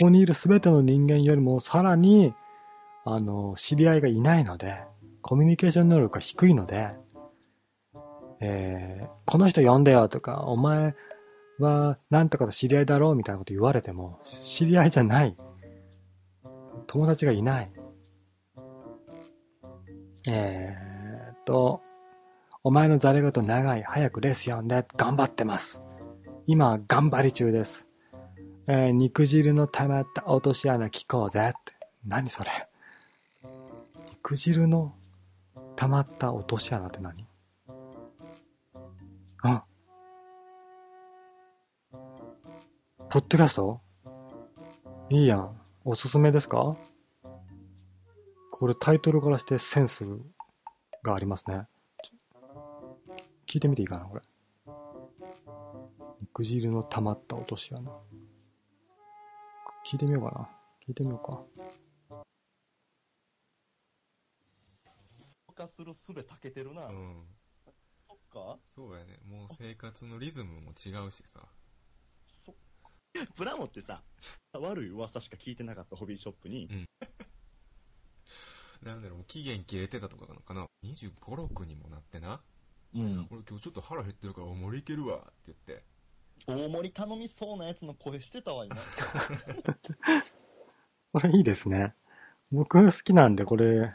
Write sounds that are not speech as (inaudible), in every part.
ここにいる全ての人間よりもさらに、あの、知り合いがいないので、コミュニケーション能力が低いので、えー、この人呼んでよとか、お前はなんとかと知り合いだろうみたいなこと言われても、知り合いじゃない。友達がいない。えーっと、お前のザレ言長い。早くレース読んで。頑張ってます。今、頑張り中です。えー、肉汁の溜まった落とし穴聞こうぜって。何それ？肉汁の溜まった落とし穴って何？あポッドキャスト？いいやん。おすすめですか？これタイトルからしてセンスがありますね。聞いてみていいかな、これ。肉汁の溜まった落とし穴。聞いてみようかな。聞いてみようか。化するすべたけてるな。うん。そっかそうやね。もう生活のリズムも違うしさ。そ (laughs) プラモってさ、悪い噂しか聞いてなかったホビーショップに、うん、(laughs) なんだろう、期限切れてたとかなのかな。25、6にもなってな。うん。俺今日ちょっと腹減ってるから大盛りいけるわって言って。大盛り頼みそうなやつの声してたわ、今。(laughs) これいいですね。僕好きなんで、これ、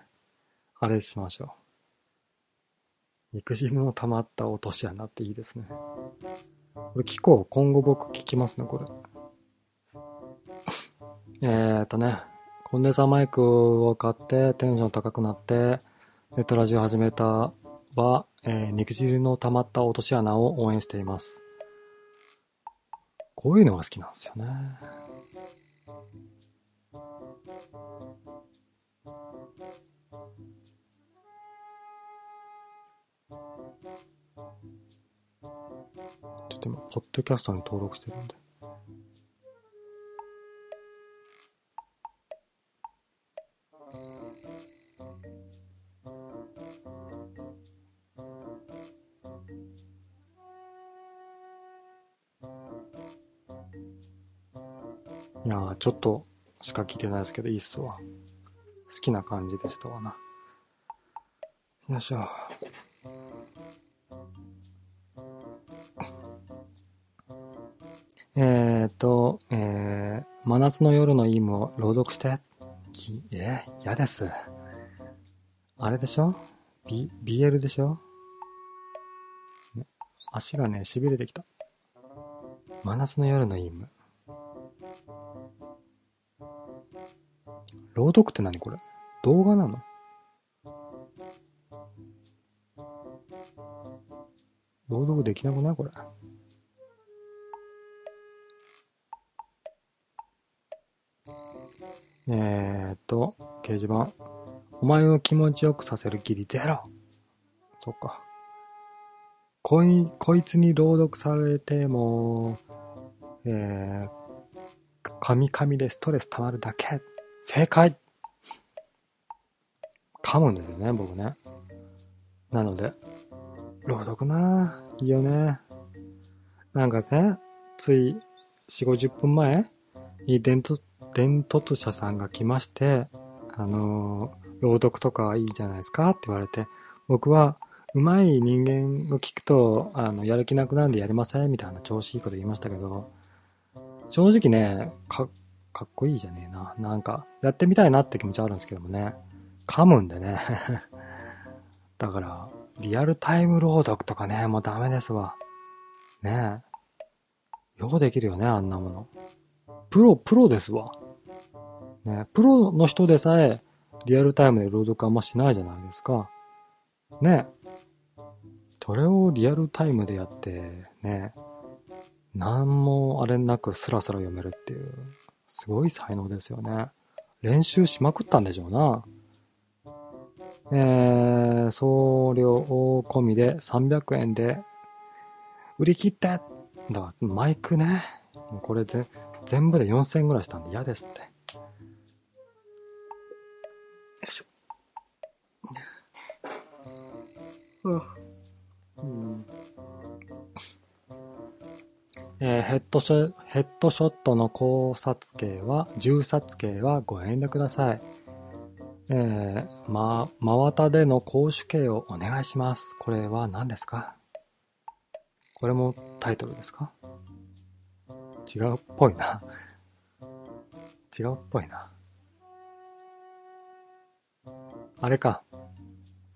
あれしましょう。肉汁の溜まった落とし穴っていいですね。これ聞こう。今後僕聞きますね、これ。(laughs) えーとね、コンデンサーマイクを買ってテンション高くなってネットラジオ始めたは、えー、肉汁の溜まった落とし穴を応援しています。こういうのが好きなんですよね。ちょっと今、ポッドキャストに登録してるんで。いやちょっとしか聞いてないですけど、いいっすわ。好きな感じでしたわな。よいしょ。えー、っと、えー、真夏の夜のイムを朗読して。き、えー、嫌です。あれでしょ ?B、BL でしょ、足がね、痺れてきた。真夏の夜のイム。朗読って何これ？動画なの？朗読できなくないこれ？えー、っと、掲示板。お前を気持ちよくさせるギリゼロ。そっか。こい、こいつに朗読されても、えー、カミカミでストレス溜まるだけ。正解噛むんですよね、僕ね。なので、朗読なぁ。いいよね。なんかね、つい4、50分前に伝突、伝突者さんが来まして、あのー、朗読とかいいじゃないですかって言われて、僕は、うまい人間を聞くと、あの、やる気なくなるんでやりませんみたいな調子いいこと言いましたけど、正直ね、か、かっこいいじゃねえな。なんか、やってみたいなって気持ちあるんですけどもね。噛むんでね。(laughs) だから、リアルタイム朗読とかね、もうダメですわ。ねえ。よくできるよね、あんなもの。プロ、プロですわ。ねプロの人でさえ、リアルタイムで朗読あんましないじゃないですか。ねそれをリアルタイムでやって、ね何もあれなくスラスラ読めるっていう。すごい才能ですよね。練習しまくったんでしょうな。えー、送料込みで300円で売り切ってだからマイクね。これぜ全部で4000円ぐらいしたんで嫌ですって。よいしょ。うん。えーヘッドショ、ヘッドショットの考察系は、銃殺系はご遠慮ください。えー、ま、真綿での公主刑をお願いします。これは何ですか？これもタイトルですか？違うっぽいな。違うっぽいな。あれか。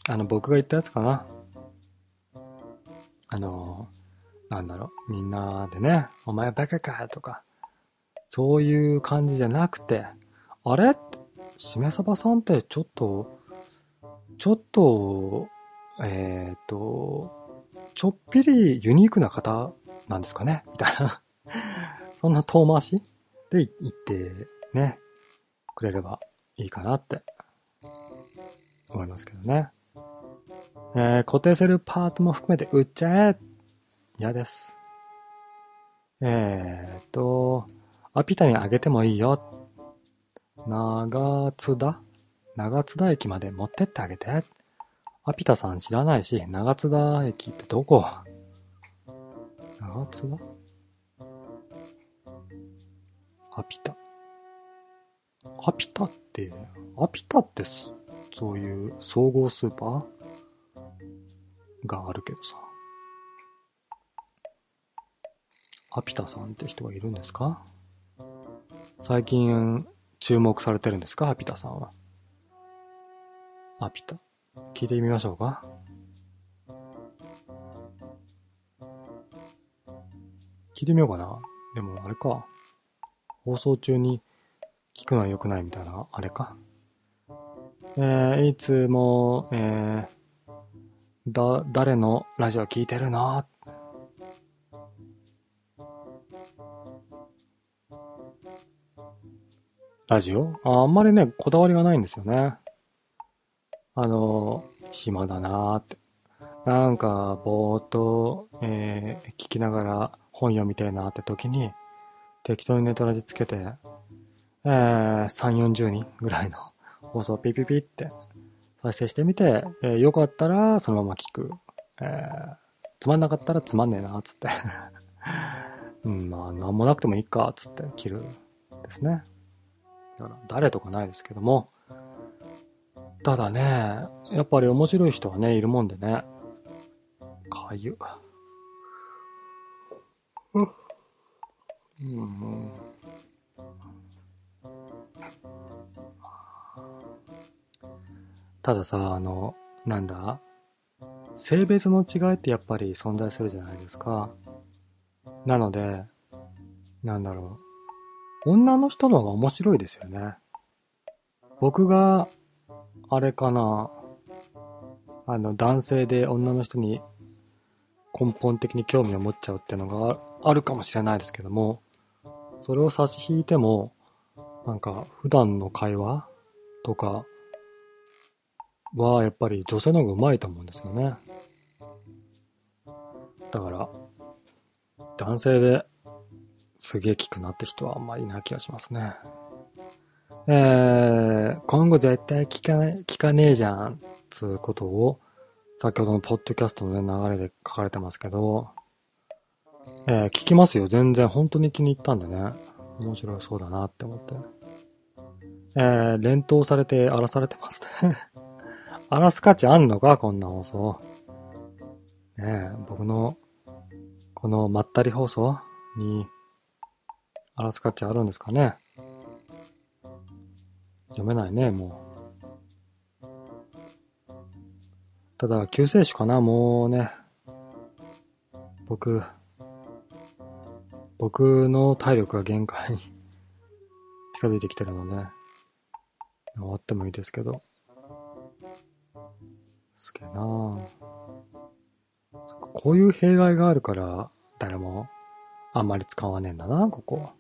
あの、僕が言ったやつかな。あの、なんだろ？う、みんなでね、お前バカかとか、そういう感じじゃなくて、あれ？しめさばさんってちょっと、ちょっと、えっ、と、ちょっぴりユニークな方なんですかね？みたいな。そんな遠回し？で言ってね、くれればいいかなって思いますけどね。えー固定するパーツも含めて売っちゃえ嫌です。えーっと、アピタにあげてもいいよ。長津田？長津田駅まで持ってってあげて。アピタさん知らないし、長津田駅ってどこ？長津田？アピタ？アピタって、アピタってそういう総合スーパーがあるけどさ。アピタさんって人がいるんですか？最近注目されてるんですか？アピタさんは。アピタ。聞いてみましょうか聞いてみようかな。でもあれか。放送中に聞くのは良くないみたいな、あれか。えー、いつも、えー、だ、誰のラジオ聞いてるの？ラジオ？ああんまりね、こだわりがないんですよね。あの、暇だなーって。なんか、ぼーっと、えー、聞きながら本読みたいなって時に、適当にネトラジつけて、えー、3、40人ぐらいの放送ピピピって再生してみて、えーよかったらそのまま聞く。えーつまんなかったらつまんねえな、つって。(laughs) うん、まあ、なんもなくてもいいか、つって切る。ですね。だから、誰とかないですけども。ただね、やっぱり面白い人はね、いるもんでね。かゆ。うん。たださ、あの、なんだ？性別の違いってやっぱり存在するじゃないですか。なので、なんだろう。女の人の方が面白いですよね。僕が、あれかな、あの、男性で女の人に根本的に興味を持っちゃうっていうのがあるかもしれないですけども、それを差し引いても、なんか、普段の会話とかは、やっぱり女性の方が上手いと思うんですよね。だから、男性ですげえ聞くなって人はあんまりいない気がしますね。えー、今後絶対聞かない、聞かねえじゃん、つうことを、先ほどのポッドキャストの、ね、流れで書かれてますけど、えー聞きますよ。全然本当に気に入ったんでね。面白そうだなって思って。えー、連投されて荒らされてますね。(laughs) 荒らす価値あんのか？こんな放送。ねえ、僕の、このまったり放送に、らす価値あるんですかね読めないね、もう。ただ、救世主かなもうね。僕、僕の体力が限界に (laughs) 近づいてきてるので、終わってもいいですけど。すげえなこういう弊害があるから、誰もあんまり使わねえんだな、ここ。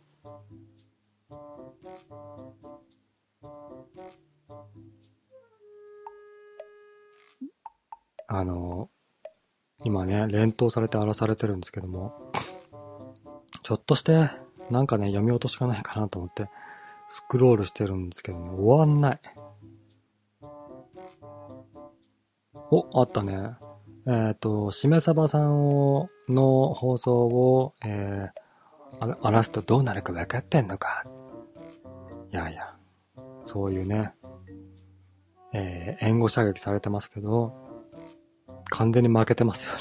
あの、今ね、連投されて荒らされてるんですけども、ちょっとして、なんかね、読み落としがないかなと思って、スクロールしてるんですけどね、終わんない。お、あったね。えっ、と、しめさばさんをの放送を、えー荒らすとどうなるか分かってんのか。いやいや、そういうね、えー、援護射撃されてますけど、完全に負けてますよね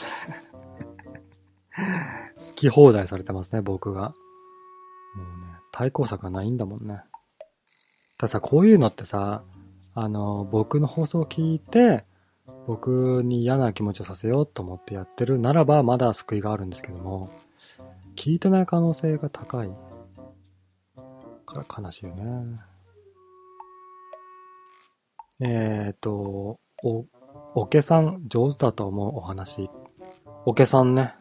(laughs) 好き放題されてますね、僕が。もうね、対抗策がないんだもんね。たださ、こういうのってさ、あの、僕の放送を聞いて、僕に嫌な気持ちをさせようと思ってやってるならば、まだ救いがあるんですけども、聞いてない可能性が高いから悲しいよね。えっ、ー、と、お、おけさん上手だと思うお話。おけさんね。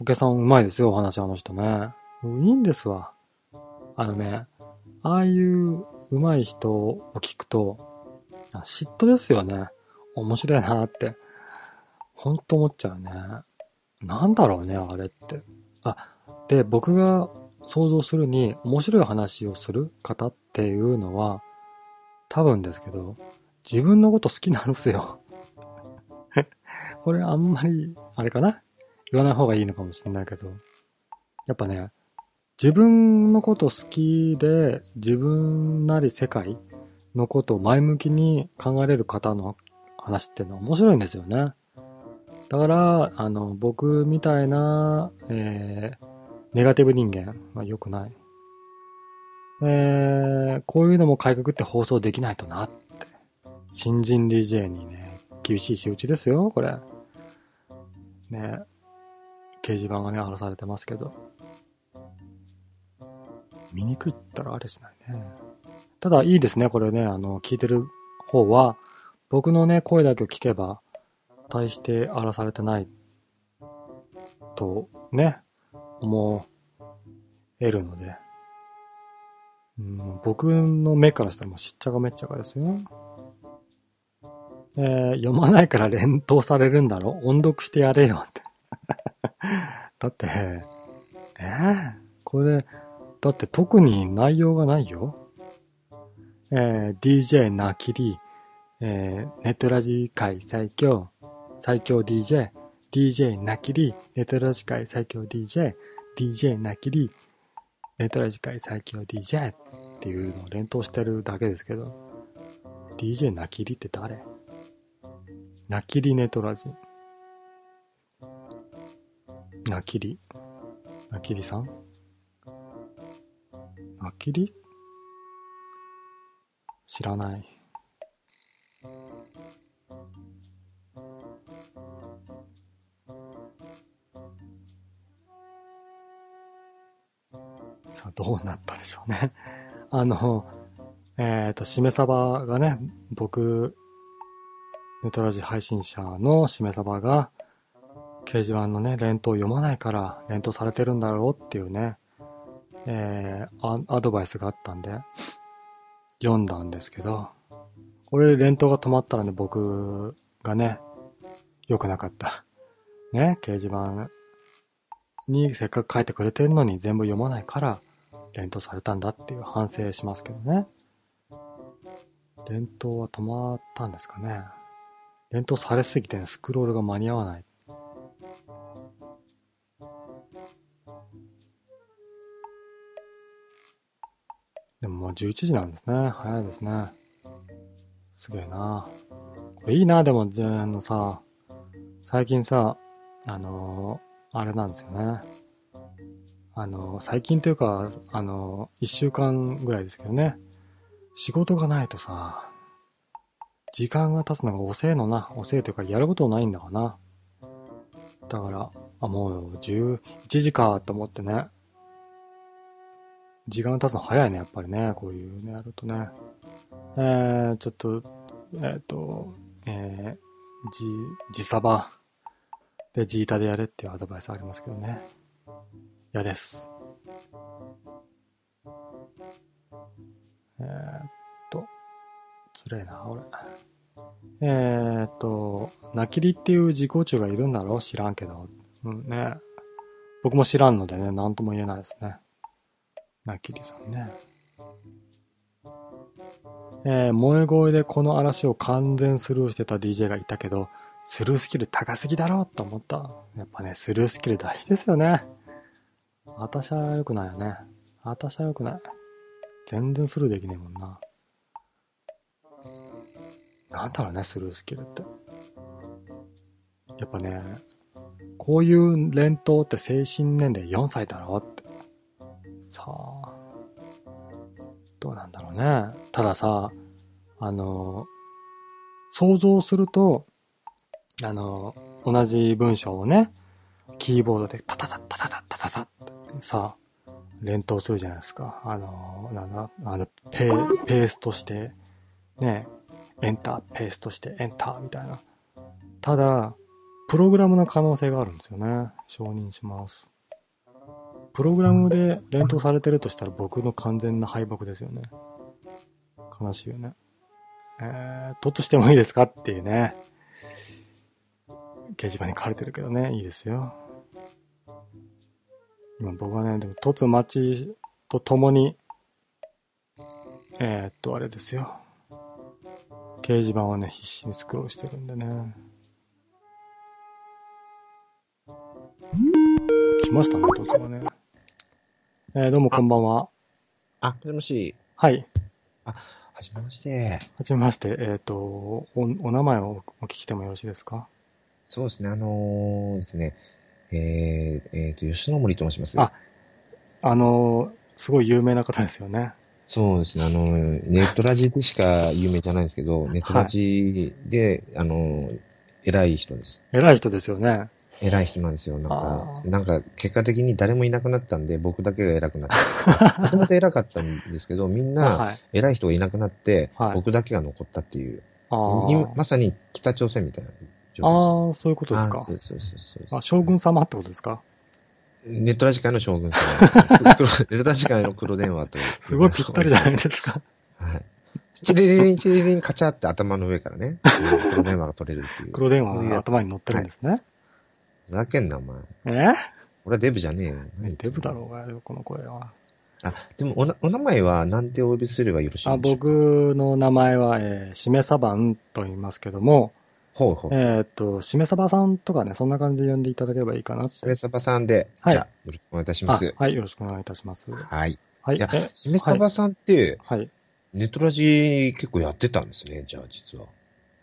おけさんうまいですよ、お話あの人ね。いいんですわ。あのね、ああいううまい人を聞くと、嫉妬ですよね。面白いなって。ほんと思っちゃうね。なんだろうね、あれって。あ、で、僕が想像するに面白い話をする方っていうのは、多分ですけど、自分のこと好きなんですよ。(laughs) これあんまり、あれかな？言わない方がいいのかもしれないけど、やっぱね、自分のこと好きで、自分なり世界のことを前向きに考えれる方の話っていうのは面白いんですよね。だから、あの、僕みたいな、えー、ネガティブ人間は良くない。えー、こういうのも改革って放送できないとなっ。新人 DJ にね、厳しい仕打ちですよ、これ。ね、掲示板がね、荒らされてますけど。見にくいったらあれしないね。ただいいですね、これね、あの、聞いてる方は、僕のね、声だけを聞けば、大して荒らされてない、と、ね、思えるので、うん、僕の目からしたらもうしっちゃかめっちゃかですよ。えー、読まないから連投されるんだろ？音読してやれよって。(laughs) だって、えー、これ、だって特に内容がないよ。えー、DJ なきり、えー、ネトラジ界最強、最強 DJ、DJ なきり、ネトラジ界最強 DJ、DJ なきり、ネトラジ界最強 DJ っていうのを連投してるだけですけど、DJ なきりって誰？なきりネトラジ。なきり？なきりさん？なきり？知らない。さあ、どうなったでしょうね。あの、えっ、ー、と、しめさばがね、僕、ネトラジ配信者のしめさばが、掲示板のね、連投読まないから連投されてるんだろうっていうね、えー、アドバイスがあったんで、読んだんですけど、これ連投が止まったらね、僕がね、良くなかった。ね、掲示板にせっかく書いてくれてるのに全部読まないから、連投されたんだっていう反省しますけどね。連投は止まったんですかね。連投されすぎて、スクロールが間に合わない。でももう11時なんですね。早いですね。すげえな。これいいな、でも、あのさ、最近さ、あのー、あれなんですよね。あの、最近というか、あの、一週間ぐらいですけどね。仕事がないとさ、時間が経つのが遅えのな。遅えというか、やることないんだかな。だから、あ、もう11時かと思ってね。時間が経つの早いね、やっぱりね。こういうね、やるとね。えー、ちょっと、えっ、ー、と、えー、じ、じさばで、ジータでやれっていうアドバイスありますけどね。嫌です。えー、っと、つれえな、俺。えー、っと、ナキリっていう自己中がいるんだろう？知らんけど。うんね。僕も知らんのでね、なんとも言えないですね。ナキリさんね。えー、萌え声でこの嵐を完全スルーしてた DJ がいたけど、スルースキル高すぎだろうと思った。やっぱね、スルースキル大事ですよね。私は良くないよね。私は良くない。全然スルーできねえもんな。なんだろうね、スルースキルって。やっぱね、こういう連投って精神年齢4歳だろって。さあ、どうなんだろうね。たださ、あの、想像すると、あの、同じ文章をね、キーボードでタタタタタタタタタってさ、連投するじゃないですか。あの、なんだ、あの、ペー、ペーストして、ね、エンター、ペーストして、エンターみたいな。ただ、プログラムの可能性があるんですよね。承認します。プログラムで連投されてるとしたら僕の完全な敗北ですよね。悲しいよね。えー、トッとしてもいいですかっていうね。掲示板に書かれてるけどね、いいですよ。今僕はね、でも、突待ちとともに、えー、っと、あれですよ。掲示板はね、必死にスクロールしてるんでね。来ましたね、突はね。えー、どうもこんばんは。あ、もしもし。はい。はじめまして。はじめまして、えー、っと、お、お名前をお聞きしてもよろしいですか？そうですね、あのーですね、えー、えーと、吉野森と申します。ああのー、すごい有名な方ですよね。そうですね、あのー、ネットラジでしか有名じゃないんですけど、ネットラジで、あのー、偉い人です。偉い人ですよね。偉い人なんですよ。なんあか、ーなんか、結果的に誰もいなくなったんで、僕だけが偉くなった。(laughs) もともと偉かったんですけど、みんな、はい。偉い人がいなくなって、はい僕だけが残ったっていう、あー今まさに北朝鮮みたいな状況あー、そういうことですかあ。そうそうそうそうあ、将軍様ってことですか？ネットラジ界の将軍様。黒ネットラジ界の黒電話と。すごいぴったりじゃないですか。はい。チリリン、チリリン、カチャって頭の上からね、黒電話が取れるっていう。黒電話が頭に乗ってるんですね。ふざけんな、お前。え？俺はデブじゃねえよ。デブだろうがよ、この声は。あ、でもおな、お名前は何てお呼びすればよろしいあでしょうか？僕の名前は、えー、しめさばんと言いますけども、ほうほう。えーっと、しめさばさんとかね、そんな感じで呼んでいただければいいかなし。めさばさんで、はいよろしくお願いいたしあます。はい、よろしくお願いいたします。はい。はいい、やえ、、しめさばさんって、はい。ネットラジ結構やってたんですね、じゃあ実は。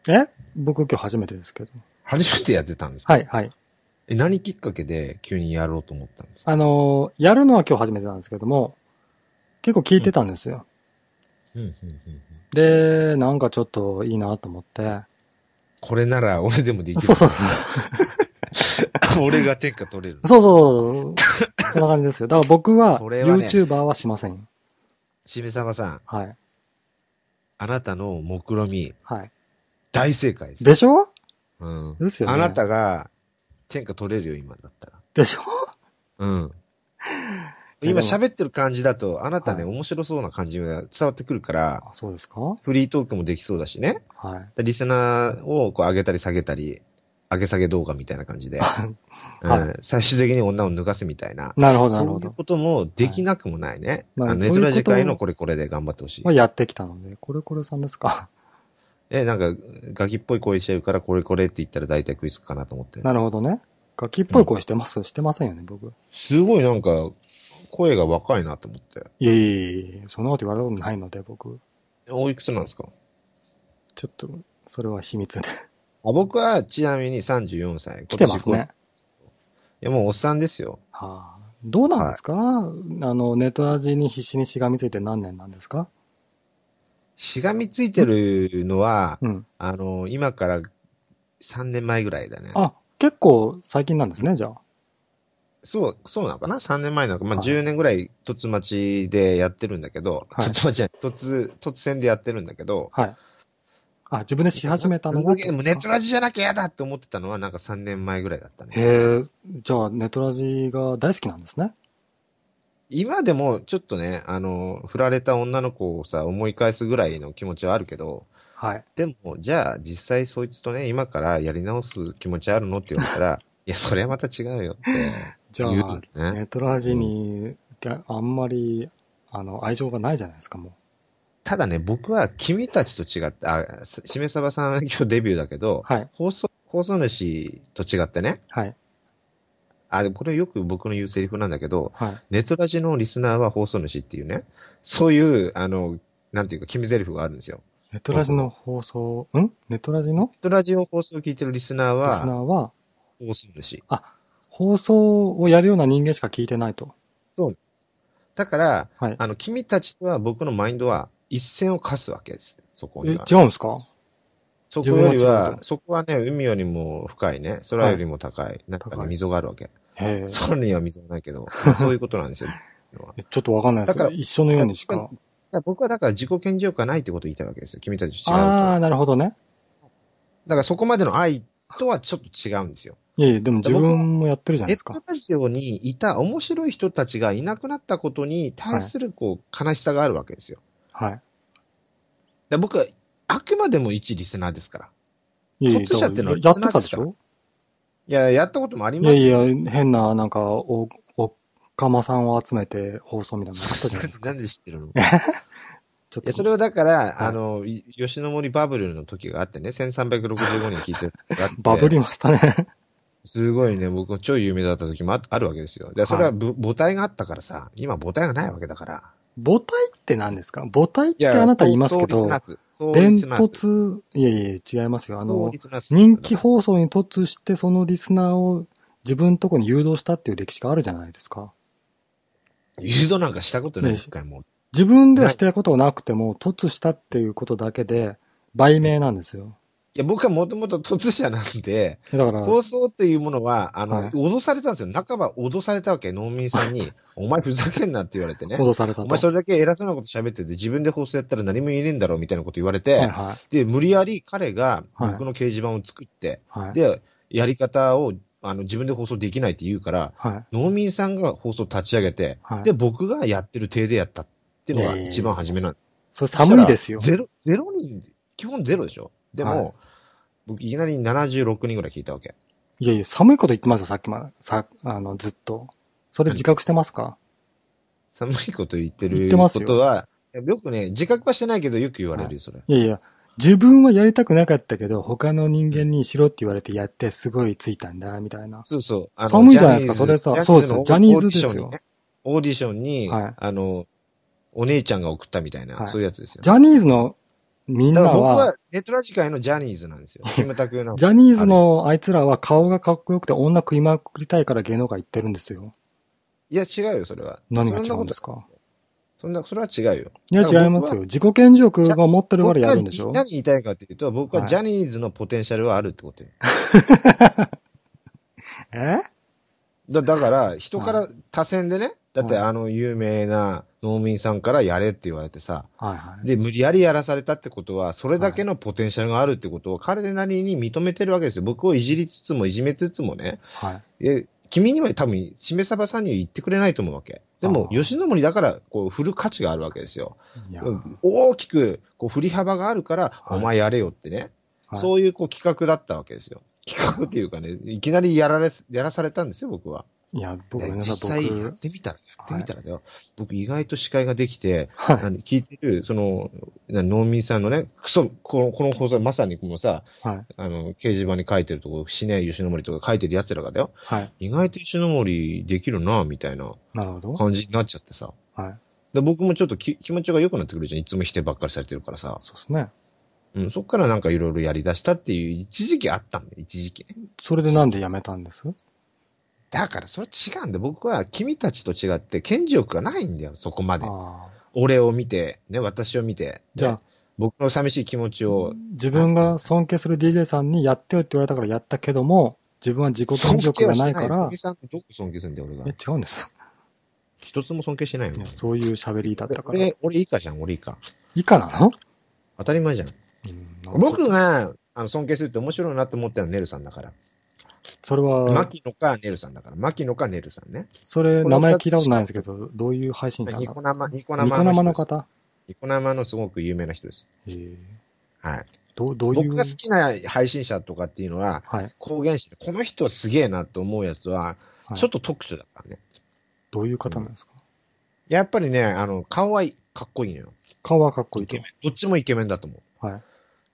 え？僕今日初めてですけど。初めてやってたんですか？はい、はい。え、何きっかけで急にやろうと思ったんですか？あのーやるのは今日初めてなんですけども、結構聞いてたんですよ。うん、うん、うんうん。で、なんかちょっといいなと思って。これなら俺でもできる。そうそうそう。(laughs) 俺が天下取れる。そうそう。そんな感じですよ。だから僕は、YouTuber はしません。しめさばさん、はい。あなたの目論み、はい。大正解です。でしょ？うん。ですよねあなたが天下取れるよ、今だったら。でしょ？うん。今喋ってる感じだと、あなたね、はい面白そうな感じが伝わってくるから、あ、そうですか？はフリートークもできそうだしね。い。リスナーをこう上げたり下げたり、上げ下げ動画みたいな感じで、うんはい最終的に女を脱がすみたいな。なるほど、なるほど。そういうこともできなくもないね。まああのネトラジ界のこれこれで頑張ってほしいまあ、。やってきたので、これこれさんですか？え、なんか、ガキっぽい声してるからこれこれって言ったら大体食いつくかなと思って。なるほどね。ガキっぽい声してます、してませんよね、僕。すごいなんか、声が若いなと思って。いえいえいえ、そんなこと言われたことないので、僕。おいくつなんですか？ちょっと、それは秘密で。あ僕はちなみに34歳。来てますね。いや、もうおっさんですよ。はあ、どうなんですか、あの、ネットラジに必死にしがみついて何年なんですか？しがみついてるのは、うん。あの、今から3年前ぐらいだね。あ、結構最近なんですね、じゃあ。そう、そうなのかな ?3 年前なのか。まあ、はい10年ぐらい、突待ちでやってるんだけど、はい突待ちじゃない、突、突戦でやってるんだけど、はい。あ、自分でし始めたのが。ネットラジじゃなきゃ嫌だって思ってたのはなんか3年前ぐらいだったね。へえ、じゃあネットラジが大好きなんですね。今でもちょっとね、あの、振られた女の子をさ、思い返すぐらいの気持ちはあるけど、はい。でも、じゃあ実際そいつとね、今からやり直す気持ちあるの？って言われたら、(laughs) いや、それはまた違うよって。じゃあ、ねネットラジに、あんまり、あの、愛情がないじゃないですか、もただね、僕は君たちと違って、あ、しめさばさん今日デビューだけど、う。はい。放送、放送主と違ってね、はい。あ、これよく僕の言うセリフなんだけど、はい。ネットラジのリスナーは放送主っていうね、そういう、あの、なんていうか、決め台詞があるんですよ。ネットラジの放送、ん？ネットラジの？ネットラジオ放送を聞いてるリスナーリスナーは、は、放送主。放送をやるような人間しか聞いてないと。だから、はい。あの、君たちとは僕のマインドは一線を課すわけです。そこえ、には。違うんですか？そこよりはそこはね、海よりも深いね、空よりも高い、なんかね、溝があるわけ。空には溝がないけど、(laughs) そういうことなんですよ。(laughs) ちょっとわかんないですだから一緒のようにしか。ら僕はだから自己顕示欲がないってことを言いたいわけですよ。君たちと違うと。ああ、なるほどね。だからそこまでの愛とはちょっと違うんですよ。いやいや、でも自分もやってるじゃないですかネット。ラジオにいた面白い人たちがいなくなったことに対するこう、悲しさがあるわけですよ。はい。で僕はあくまでも一リスナーですから。いやいや、突者ってのはやってたでしょ？いや、やったこともありいますよ。やいや、変な、なんか、お、おかまさんを集めて放送みたいなのあったじゃないですか。なんで知ってるの？いちょっと。や、それはだから、はいあの、い吉野森バブルの時があってね、1365人聞いて。バブりましたね。すごいね、僕超有名だった時もああるわけですよ。で、それはぶ母体があったからさ、今母体がないわけだから。母体って何ですか？母体ってあなた言いますけど、伝突、いやいや、違いますよ。あの、人気放送に突してそのリスナーを自分のとこに誘導したっていう歴史があるじゃないですか。誘導なんかしたことない、ね一回も。自分ではしたことがなくても、突したっていうことだけで、売名なんですよ。いや、僕はもともと突者なんで、だから、放送っていうものは、あの、はい脅されたんですよ。半ば脅されたわけ、農民さんに。(laughs) お前ふざけんなって言われてね。脅されたと。お前それだけ偉そうなこと喋ってて、自分で放送やったら何も言えねえんだろうみたいなこと言われて、はいはで、無理やり彼がはい僕の掲示板を作って、い。はい。で、やり方をあの自分で放送できないって言うから、はい。農民さんが放送立ち上げて、はい。で、僕がやってる体でやったっていうのが一番初めなんでそれ寒いですよ。ゼロ、ゼロ人、基本ゼロでしょでも、はい僕いきなり76人ぐらい聞いたわけ。いやいや、寒いこと言ってますよ、さっきまで。さ、あの、ずっと。それ自覚してますか？寒いこと言ってる言ってますよことは、よくね、自覚はしてないけどよく言われるよ、それ。いやいや、自分はやりたくなかったけど、他の人間にしろって言われてやってすごいついたんだ、みたいな。そうそう。寒いじゃないですかそれさそうですのジャニーズですよオーディションにはいあの、お姉ちゃんが送ったみたいな、はいそういうやつですよ。ジャニーズのみんなだから僕はは、ネットラジ界のジャニーズなんですよ。(laughs) キムタクの。ジャニーズのあいつらは顔がかっこよくて女食いまくりたいから芸能界行ってるんですよ。いや、違うよ、それは。何が違うんですか？そんな、それは違うよ。いや、違いますよ。自己顕示欲が持ってるからやるんでしょ？何言いたいかっていうと、僕ははいジャニーズのポテンシャルはあるってことよ。(laughs) え？だだから、人から多選でね、だってはいあの有名な農民さんからやれって言われてさ、はいはい。で、無理やりやらされたってことは、それだけのポテンシャルがあるってことを彼なりに認めてるわけですよ。僕をいじりつつもいじめつつもね、はい。え君には多分、しめさばさんには言ってくれないと思うわけ。でも、吉野森だから、こう、振る価値があるわけですよ。大きく、こう、振り幅があるから、はいお前やれよってね。はいそういう、こう、企画だったわけですよ。企画っていうかね、いきなりやられ、やらされたんですよ、僕は。いや、僕でごめんなさい、実際やっ僕。てみたら、やってみたらだよ。僕意外と司会ができて、はい。聞いてる、その、な農民さんのね、クソ、この、この放送、まさにこのさ、はい。あの、掲示板に書いてるとこ、死ね吉野森とか書いてる奴らがだよ。はい。意外と吉野森できるな、みたいな。感じになっちゃってさ。はい。で僕もちょっとき気持ちが良くなってくるじゃん。いつも否定ばっかりされてるからさ。そうですね。うん、そっからなんかいろいろやり出したっていう一時期あったんだよ、一時期ね。それでなんで辞めたんです？だからそれ違うんだよ。僕は君たちと違って顕示欲がないんだよ、そこまで。俺を見て、ね、私を見て。じゃあね僕の寂しい気持ちを、自分が尊敬する DJ さんにやってよって言われたからやったけども、自分は自己顕示欲がないから尊敬はし、ないどこ尊敬するんだよ、俺がえ、。違うんです。一つも尊敬してないの？そういう喋りだったから。俺、俺以下じゃん、俺以下。以下なの？当たり前じゃん。うん僕が、あの、尊敬するって面白いなと思ったのはネルさんだから。それは、牧野かネルさんだから。牧野かネルさんね。それ名前聞いたことないんですけど、どういう配信者なのニコ生、ニコニコ生の方？ニコ生のすごく有名な人です。えーはい。どう、どういう？僕が好きな配信者とかっていうのは、はい。公言して、この人すげえなと思うやつは、はいちょっと特殊だからね。どういう方なんですか？やっぱりね、あの、顔はいいかっこいいのよ。顔はかっこいいと。どっちもイケメンだと思う。はい。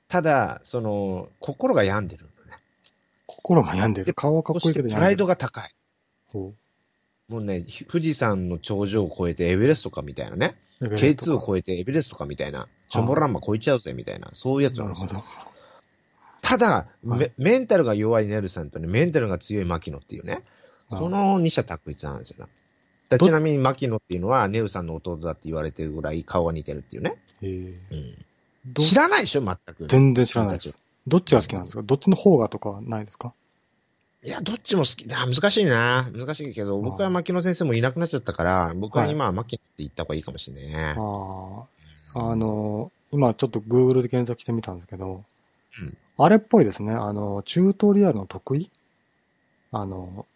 ただ、その、心が病んでる。心が病んでる。顔はかっこいいけどそしてプライ病んでる。ドが高い。ほもうね、ひ富士山の頂上を越えてエベレストかみたいなね。う。エベレスト K2 かを越えてエベレストかみたいな。チョンボランマ越えちゃうぜみたいな。そういうやつなですよ。なんるほど。ただ、はいメ、メンタルが弱いネルさんとね、メンタルが強い牧野っていうね。この二者択一なんですよち？なみに牧野っていうのはネルさんの弟だって言われてるぐらい顔が似てるっていうね。えーうん、ど知らないでしょ全く。全然知らないです。どっちが好きなんですか？どっちの方がとかはないですか？いや、どっちも好き。あ難しいな。難しいけど、僕は牧野先生もいなくなっちゃったから、僕は今は牧野って言った方がいいかもしれないね。ああ、あの、今ちょっと Google で検索してみたんですけど、うんあれっぽいですね。あの、チュートリアルの得意？あの、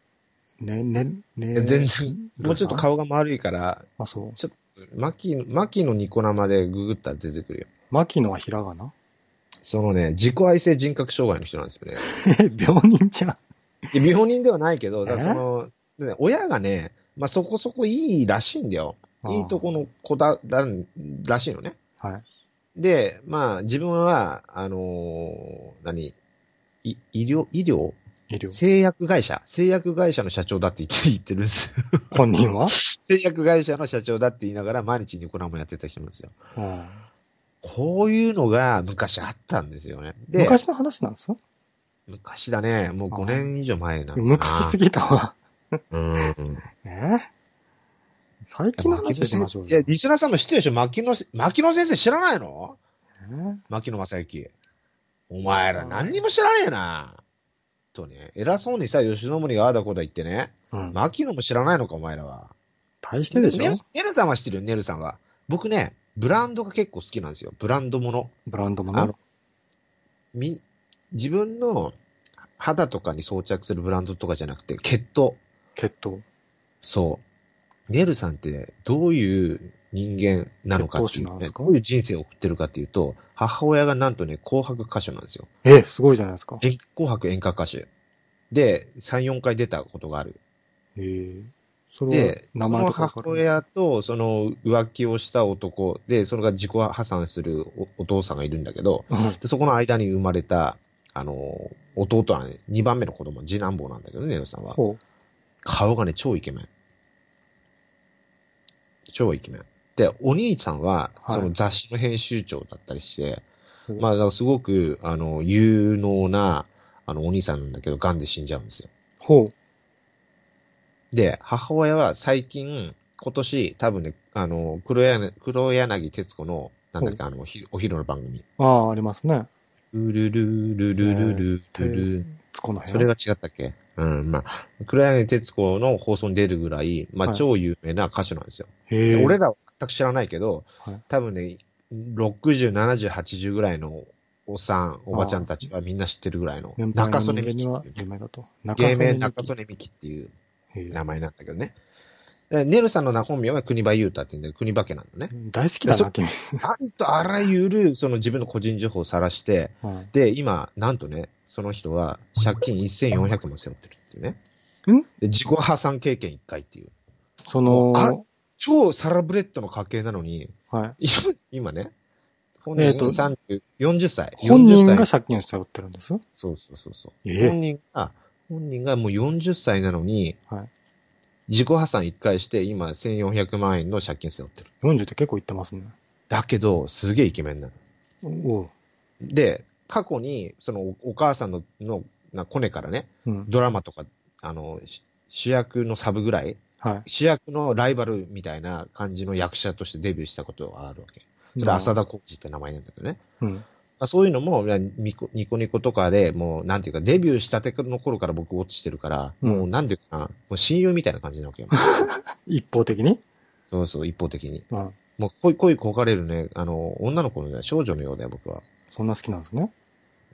ね、ね、ね、全然、もうちょっと顔が丸いから、あ、そう。ちょっと、牧野、牧野ニコ生でググったら出てくるよ。牧野はひらがな？そのね、自己愛性人格障害の人なんですよね。え、(laughs) 病人じゃん。で病人ではないけど、だからえその、でね親がね、まあ、そこそこいいらしいんだよ。いいとこの子だららしいのね。はい。で、まあ、自分は、あのー何い医療、医療？医療。製薬会社製薬会社の社長だって言って言ってるんですよ。本人は？(laughs) 製薬会社の社長だって言いながら毎日ニコラもやってた人なんですよ。うんこういうのが昔あったんですよね。で、昔の話なんですよ昔だね。もう5年以上前なのかな。昔すぎたわ。うん。(laughs) え？最近の話しましょういや、よ。リスナーさんも知ってるでしょ？牧野せ、牧野先生知らないの？え？牧野正幸。お前ら何にも知らねえな。とね、偉そうにさ、吉野森がああだこうだ言ってね、うん。牧野も知らないのか、お前らは。大してでしょ？ネルさんは知ってるよ、ネルさんは。僕ね、ブランドが結構好きなんですよ。ブランドもの。ブランドもの。、み、自分の肌とかに装着するブランドとかじゃなくて、血統。血統。そう。ネルさんってどういう人間なのかっていう、ね、どういう人生を送ってるかっていうと、母親がなんとね、紅白歌手なんですよ。え、すごいじゃないですか。演紅白演歌歌手。で、3、4回出たことがある。えー、で、その名前とかわかる母親と、その浮気をした男で、それが自己破産するおお父さんがいるんだけど、うんでそこの間に生まれた、あの、弟はね、2番目の子供、次男坊なんだけどね、ネルさんは。ほ顔がね、超イケメン。超イケメン。で、お兄さんは、はいその雑誌の編集長だったりして、う。まあ、だからすごく、あの、有能な、あの、お兄さんなんだけど、癌で死んじゃうんですよ。ほう。で、母親は最近、今年、多分ね、あの、黒柳、黒柳徹子の、なんだっけ、あの、おひお昼の番組。ああ、ありますね。ルルルルルルルルル。つこの。それが違ったっけ？うん、まあ、黒柳徹子の放送に出るぐらい、まあ、はい。超有名な歌手なんですよ。で俺らは全く知らないけど、はい。多分ね、60、70、80ぐらいのおっさん、おばちゃんたちはみんな知ってるぐらいの、中曽根美紀。芸名中曽根美紀っていう名前なんだけどね。でネルさんの本名は国場優太って言うんだけど、国場家なんだね。大好きだな、君。ありとあらゆる、その自分の個人情報を晒して、はいで、今、なんとね、その人は借金1400も背負ってるっていうね。ん？で、自己破産経験1回っていう。そあの、超サラブレッドの家系なのに、はい。今、今ね、本人えーと30 40歳。本人40が歳借金を背負ってるんです？そうそうそうそう。ええ本人が、本人がもう40歳なのに、はい自己破産1回して、今1400万円の借金背負ってる。40って結構いってますね。だけど、すげえイケメンなの。で、過去に、そのおお母さんの、の、な、コネからね、うん。ドラマとか、あの、し主役のサブぐらい、はい。主役のライバルみたいな感じの役者としてデビューしたことがあるわけ。それ浅田浩二って名前なんだけどね。うん。まあ、そういうのも、ニコニコニコとかで、もう、なんていうか、デビューしたての頃から僕ウォッチしてるから、うんもう、なんていうかな、もう親友みたいな感じなわけよ。(laughs) 一方的に？そうそう、一方的に。うん。もう、恋、恋焦がれるね、あの、女の子のね、少女のようだよ、僕は。そんな好きなんですね？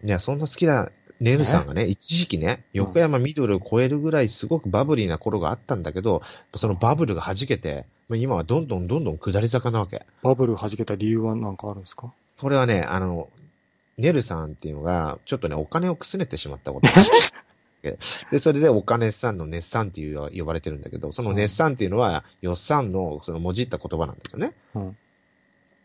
いや、そんな好きな、ネルさんがね、一時期ね、横山ミドルを超えるぐらいすごくバブリーな頃があったんだけど、そのバブルが弾けて、まあ今はどんどんどんどん下り坂なわけ。バブル弾けた理由は何かあるんですか？これはね、あの、ネルさんっていうのが、ちょっとね、お金をくすねてしまったことが (laughs) で、それでお金さんの熱さんっていう呼ばれてるんだけど、その熱さんっていうのは、よっさんのそのもじった言葉なんだけどね。うん。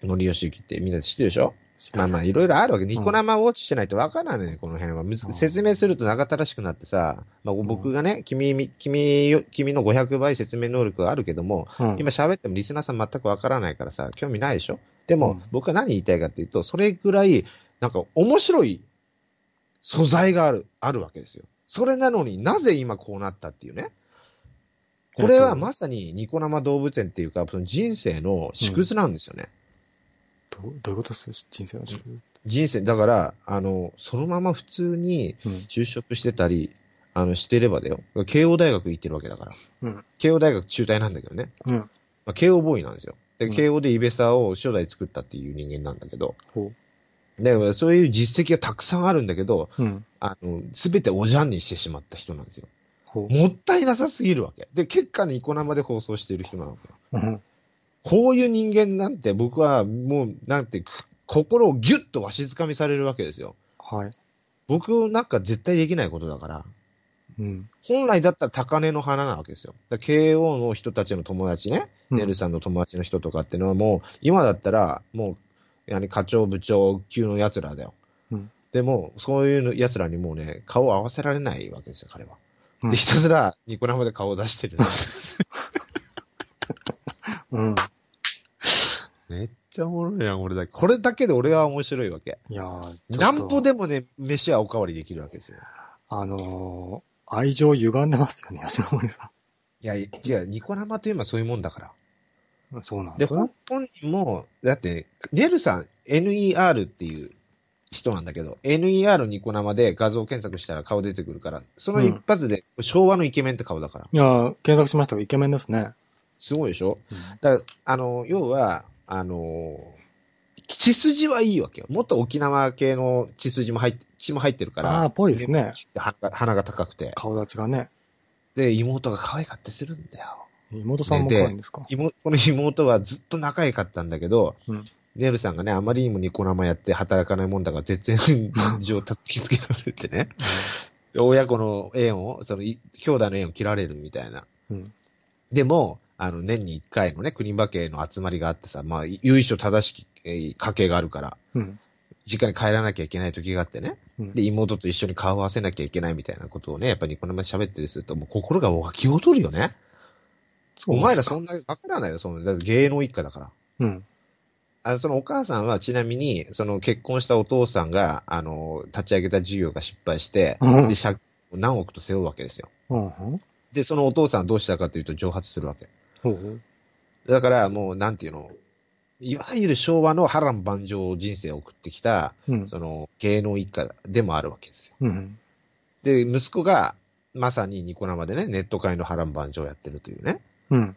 森吉行ってみんなで知ってるでしょ？まあまあ、いろいろあるわけ。ニコ生ウォッチしてないとわからないね、この辺は。説明すると長ったらしくなってさ、まあ、僕がね、君、君よ、君の500倍説明能力があるけども、うん。今喋ってもリスナーさん全くわからないからさ、興味ないでしょ？でも、うん僕は何言いたいかっていうと、それぐらい、なんか面白い素材がある、あるわけですよ。それなのになぜ今こうなったっていうね。これはまさにニコ生動物園っていうか、その人生の縮図なんですよね。どうどういうことです？人生の仕組人生、だから、あの、そのまま普通に。就職してたり、あの、してればだよ。慶応大学行ってるわけだから。うん慶応大学中退なんだけどね。うん。まあ、慶応ボーイなんですよ。で、うん慶応でイベサを初代作ったっていう人間なんだけど。ほで、そういう実績がたくさんあるんだけど、う。うん。あの、すべておじゃんにしてしまった人なんですよ。ほもったいなさすぎるわけ。で、結果ニコ生で放送している人なのよ。う。うん。こういう人間なんて僕はもう、なんて、く心をギュッとわしづかみされるわけですよ。はい。僕なんか絶対できないことだから。うん。本来だったら高嶺の花なわけですよ。だから慶応の人たちの友達ね、うんネルさんの友達の人とかっていうのはもう、今だったら、もう、やに課長部長級の奴らだよ。うんでも、そういうの奴らにもうね、顔を合わせられないわけですよ、彼は。うんで、ひたすらニコ生で顔を出してる。(laughs) うん。めっちゃおもろいやん、俺だけ。これだけで俺は面白いわけ。いやなんぼでもね、飯はおかわりできるわけですよ。あのー、愛情歪んでますよね、吉野森さいや、違う、ニコ生といえばそういうもんだから。ん。そうなんで、です本本人も、だって、ネルさん、NER っていう人なんだけど、NER ニコ生で画像検索したら顔出てくるから、その一発で昭和のイケメンって顔だから。いやー検索しましたが、イケメンですね。すごいでしょ？うんだから、あの、要は、あの、血筋はいいわけよ。もっと沖縄系の血筋も入って、血も入ってるから。ああ、ぽいですね。鼻が高くて。顔立ちがね。で、妹が可愛かったりするんだよ。妹さんも可愛いんですか？妹この妹はずっと仲良かったんだけど、うんネルさんがね、あまりにもニコ生やって働かないもんだから、絶縁状叩きつけられてね、で親子の縁を、その、い兄弟の縁を切られるみたいな。うん。でも、あの、年に一回のね、国馬家の集まりがあってさ、まあ、由緒正しきえー家系があるから、うん。実家に帰らなきゃいけない時があってね、うんで、妹と一緒に顔を合わせなきゃいけないみたいなことをね、やっぱりニコ生で喋ってるすると、もう心が湧き踊るよね。お前らそんな、わからないよ、その、だ芸能一家だから。うん。あそのお母さんはちなみに、その結婚したお父さんが、あの、立ち上げた事業が失敗して、うんで、借何億と背負うわけですよ。うんうん。で、そのお父さんはどうしたかというと蒸発するわけ。ほうほう。だからもう、なんていうの、いわゆる昭和の波乱万丈人生を送ってきた、うん。その芸能一家でもあるわけですよ。うん。で、息子が、まさにニコ生でね、ネット界の波乱万丈をやってるというね。うん。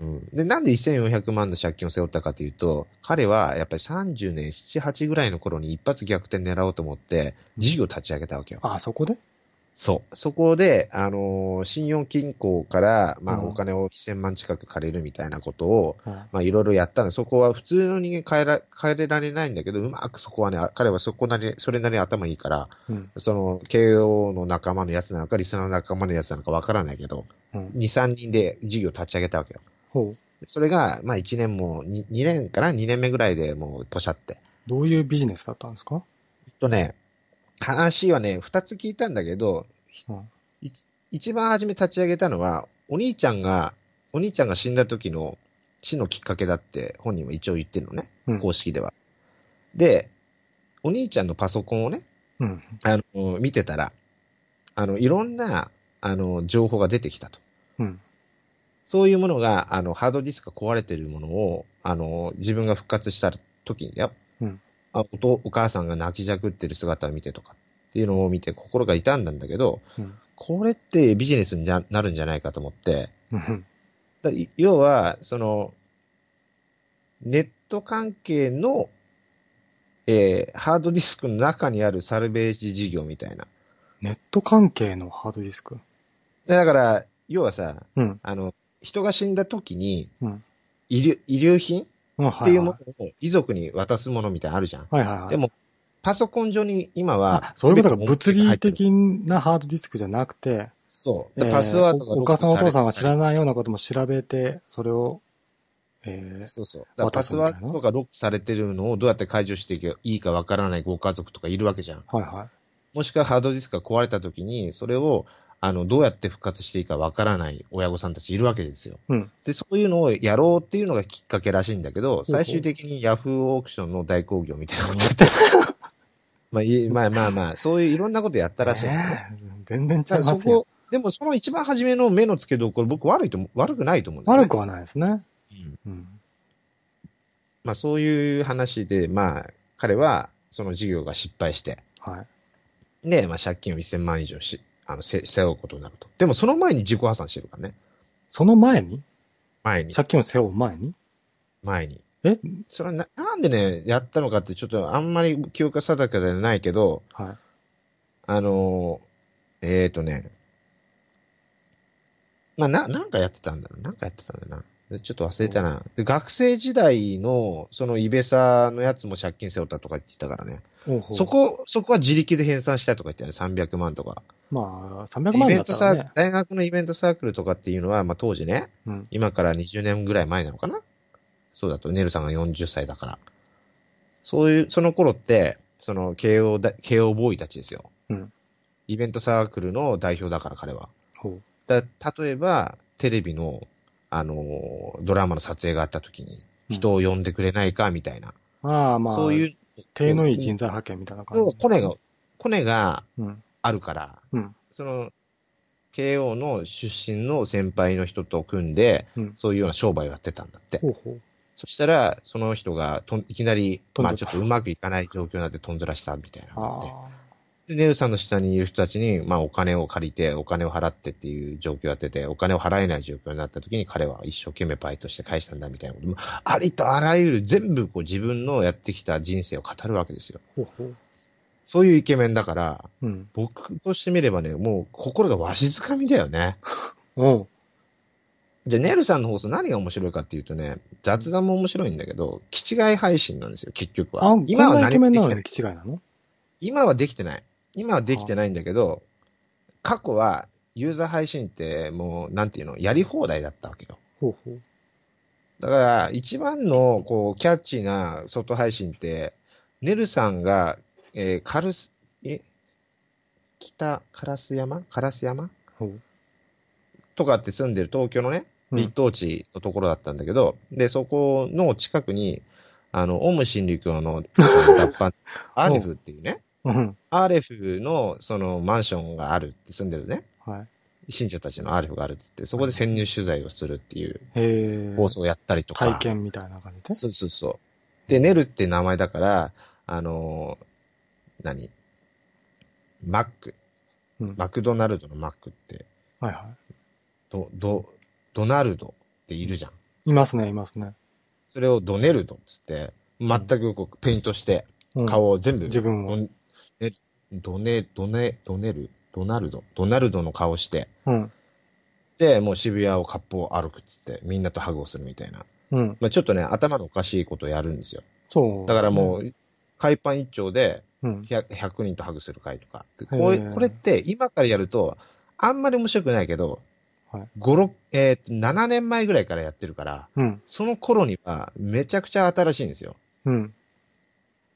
うん。で、なんで1400万の借金を背負ったかというと、彼はやっぱり30年、7、8ぐらいの頃に一発逆転狙おうと思って、事業を立ち上げたわけよ。あ、そこで？そう。そこで、あのー信用金庫から、まあ、うんお金を1000万近く借りるみたいなことを、うん。まあ、いろいろやったんで、そこは普通の人間変えら、変えられないんだけど、うまくそこはね、彼はそこなり、それなりに頭いいから、うん。その、慶応の仲間のやつなのか、リスナーの仲間のやつなのかわからないけど、うん。2、3人で事業を立ち上げたわけよ。ほう。それが、まあ1年も、2, 2年かな ?2 年目ぐらいでもう、ポシャって。どういうビジネスだったんですか？とね、話はね、2つ聞いたんだけど、うん。い一番初め立ち上げたのは、お兄ちゃんが、お兄ちゃんが死んだ時の死のきっかけだって本人は一応言ってるのね、うん。公式では。で、お兄ちゃんのパソコンをね、うん。あの、見てたら、あの、いろんな、あの、情報が出てきたと。うん。そういうものが、あの、ハードディスクが壊れてるものを、あの、自分が復活した時にだよ。うんあおとお母さんが泣きじゃくってる姿を見てとかっていうのを見て心が痛んだんだけど、うん。これってビジネスになるんじゃないかと思って、うん。だい要は、その、ネット関係の、えーハードディスクの中にあるサルベージ事業みたいな。ネット関係のハードディスク？だから、要はさ、うん。あの、人が死んだ時に、うん。医療医療品うん、っていうものを遺族に渡すものみたいなのあるじゃん。い。はいはいはい。でも、パソコン上に今はあ、、そういうことが物理的なハードディスクじゃなくて、そう。パスワードがおお母さんお父さんが知らない。ようなことも調べて、それをえそうそう。だからパスワードとかロックされてるのをどうやって解除していいかわからないご家族とかいるわけじゃん。ー、はいはもしくはハードディスクが壊れた時に、それを、あの、どうやって復活していいかわからない親御さんたちいるわけですよ。うんで、そういうのをやろうっていうのがきっかけらしいんだけど、最終的にヤフーオークションの大興行みたいなことやって、(laughs) まあまあまあまあ、そういういろんなことやったらしい。えー全然ちゃだからそいますよこ。、でもその一番初めの目の付けどころ、僕悪いと思、悪くないと思うんだよね。悪くはないですね。うんうん。まあそういう話で、まあ、彼は、その事業が失敗して、はい。で、まあ借金を1000万以上し、あの、せ背負うことになると。でもその前に自己破産してるからね。その前に？前に。借金を背負う前に？前に。え？それはな、なんでね、やったのかってちょっとあんまり記憶が定かではないけど、はい。あのー、えーとね、まあ、な、なんかやってたんだろう。なんかやってたんだよな。でちょっと忘れたな。で学生時代の、そのイベサのやつも借金背負ったとか言ってたからね。おうほうそこ、そこは自力で返済したとか言ってたね。300万とか。まあ、300イ万だベントサーったらね。大学のイベントサークルとかっていうのは、まあ当時ね、うん。今から20年ぐらい前なのかな？そうだと、ネルさんが40歳だから。そういう、その頃って、その、慶応だ、慶応ボーイたちですよ。うんイベントサークルの代表だから、彼は。ほう。だ例えば、テレビの、あのードラマの撮影があった時に、人を呼んでくれないか、みたいな。ああ、まあ、そういう、手のいい人材派遣みたいな感じそうコネが、コネがうん。あるから、うん。その、慶応の出身の先輩の人と組んで、うん。そういうような商売をやってたんだって。ほうほう。そしたら、その人がとんいきなり、まあちょっとうまくいかない状況になって飛んずらしたみたいなで、ネウさんの下にいる人たちに、まあお金を借りて、お金を払ってっていう状況をやってて、お金を払えない状況になった時に彼は一生懸命バイトして返したんだみたいなことも、ありとあらゆる全部こう自分のやってきた人生を語るわけですよ。ほうほう。そういうイケメンだから、うん。僕としてみればね、もう心がわしづかみだよね。おう。じゃあ、ネルさんの放送何が面白いかっていうとね、雑談も面白いんだけど、気違い配信なんですよ、結局は。あ、こんなイケメンなのできてないに気違いなの今はできてない。今はできてないんだけど、過去はユーザー配信ってもう、なんていうの、やり放題だったわけよ。ほうほう。だから、一番の、こう、キャッチーな外配信って、ネルさんが、えーカルス、え、北、烏山？烏山？ほう。とかって住んでる東京のね、うん一等地のところだったんだけど、で、そこの近くに、あの、オウム真理教の (laughs) 脱藩、アーレフっていうね、うん。アーレフのそのマンションがあるって住んでるね、はい。信者たちのアーレフがあるって言って、そこで潜入取材をするっていうえー、放送をやったりとか。体験みたいな感じで？そうそうそう。で、ネルって名前だから、あのー何？マック。うん。マクドナルドのマックって、はいはド、ド、ドナルドっているじゃん。い。いますね、いますね。それをドネルドっつって、全くこうペイントして、うん、顔を全部、自分をドンねドネ、ドネ、ドネル、ドナルド、ドナルドの顔して、うん。で、もう渋谷を割烹歩くっつって、みんなとハグをするみたいな。うん。まあちょっとね、頭のおかしいことをやるんですよ。そう、だからもう、海パン一丁でうん。100, 100人とハグする会とか。でこれって今からやると、あんまり面白くないけど、はい5、6、えーと、7年前ぐらいからやってるから、うん。その頃にはめちゃくちゃ新しいんですよ。うん。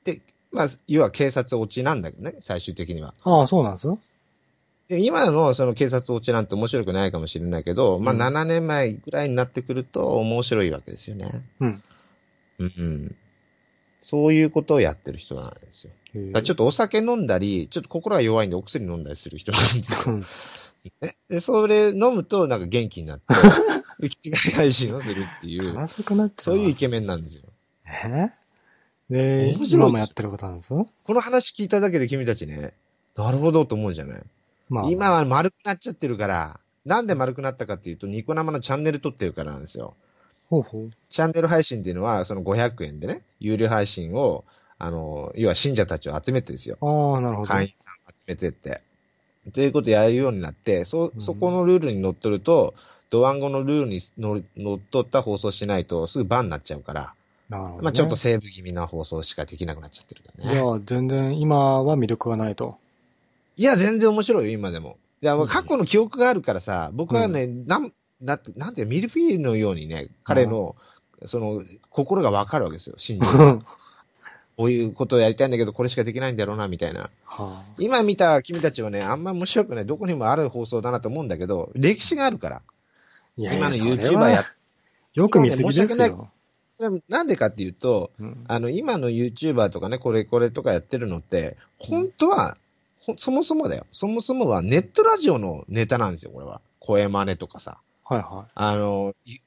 で、まあ、要は警察落ちなんだけどね、最終的には。ああ、そうなんですで今のその警察落ちなんて面白くないかもしれないけど、まあうん7年前ぐらいになってくると面白いわけですよね。うん。うんうん。そういうことをやってる人なんですよ。ちょっとお酒飲んだり、ちょっと心が弱いんでお薬飲んだりする人なんですよ。(laughs) で、それ飲むとなんか元気になって、気違い配信をするっていう、悲しくなっちゃう。そういうイケメンなんですよ。えで、面白いです今もやってることなんですこの話聞いただけで君たちね、なるほどと思うじゃない？まあ、今は丸くなっちゃってるから、なんで丸くなったかっていうと、ニコ生のチャンネル撮ってるからなんですよ。ほうほう。チャンネル配信っていうのは、その500円でね、有料配信を、あの、要は信者たちを集めてですよ。ああ、なるほど。会員さんを集めてって。ということをやるようになって、そ、うんそこのルールに乗っ取ると、ドワンゴのルールに乗乗っ取った放送しないと、すぐバンになっちゃうから、なるほど、ね。まあちょっとセーブ気味な放送しかできなくなっちゃってるからね。いや、全然今は魅力がないと。いや、全然面白いよ、今でも。いや、過去の記憶があるからさ、僕はね、なん、なんて、なんてミルフィーユのようにね、彼のその、心がわかるわけですよ、信じる。(laughs) こういうことをやりたいんだけど、これしかできないんだろうな、みたいな。は今見た君たちはね、あんま面白くない、どこにもある放送だなと思うんだけど、歴史があるから。いやい今のやそれ YouTuber やは、よく見すぎですよ。なんでかっていうと、うんあの、今の YouTuber とかね、これこれとかやってるのって、本当は、ほそもそもだよ。そもそもはネットラジオのネタなんですよ、これは。声真似とかさ。はいはい。あの、い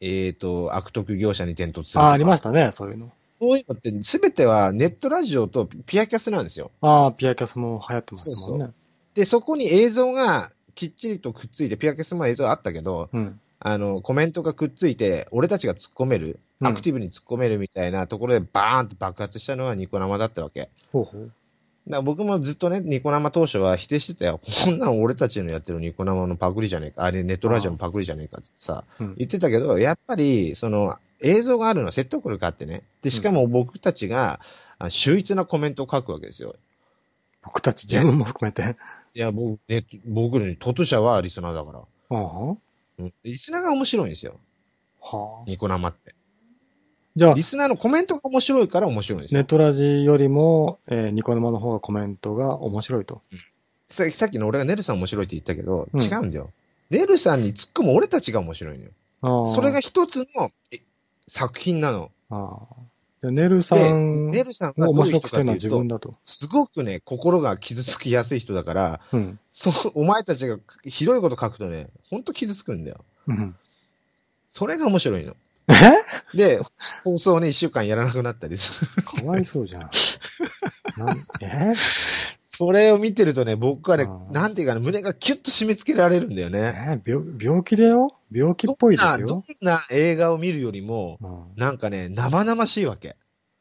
えっ、と、悪徳業者に転突する。あ、ありましたね、そういうの。そういうのって、すべてはネットラジオとピアキャスなんですよ。ああ、ピアキャスも流行ってますもんね。で、そこに映像がきっちりとくっついて、ピアキャスも映像あったけど、うん。あの、コメントがくっついて、俺たちが突っ込める、うんアクティブに突っ込めるみたいなところでバーンと爆発したのがニコ生だったわけ。ほうほう。ら僕もずっとね、ニコ生当初は否定してたよ。こんなん俺たちのやってるニコ生のパクリじゃねえか。あれネットラジオのパクリじゃねえかってさ、うん。言ってたけど、やっぱり、その、映像があるのは説得力があってね。で、しかも僕たちが、あ秀逸なコメントを書くわけですよ。僕たち自分も含めて。いや、僕、ね、僕に、トト社はリスナーだから。ああ。うん。リスナーが面白いんですよ。はあ。ニコ生って。じゃあリ、スナーのコメントが面白いから面白いんですよ。ネットラジよりも、えーニコ生の方がコメントが面白いと。ささっきの俺がネルさん面白いって言ったけど、うん違うんだよ。ネルさんに突っ込む俺たちが面白いのよ。ああ。それが一つのえ作品なの。ああ。じゃあネルさで、んネルさんがを面どういう人白くしてるのはかというと、自分だと。すごくね、心が傷つきやすい人だから、うん。そう、お前たちがひどいこと書くとね、ほんと傷つくんだよ。うん。それが面白いの。え？で、放送をね、一週間やらなくなったりする。かわいそうじゃん。(laughs) なんえ？それを見てるとね、僕はねなんていうかな、胸がキュッと締め付けられるんだよね。え？病病気だよ？病気っぽいですどんよ。などんな映画を見るよりも、うん。なんかね、生々しいわけ。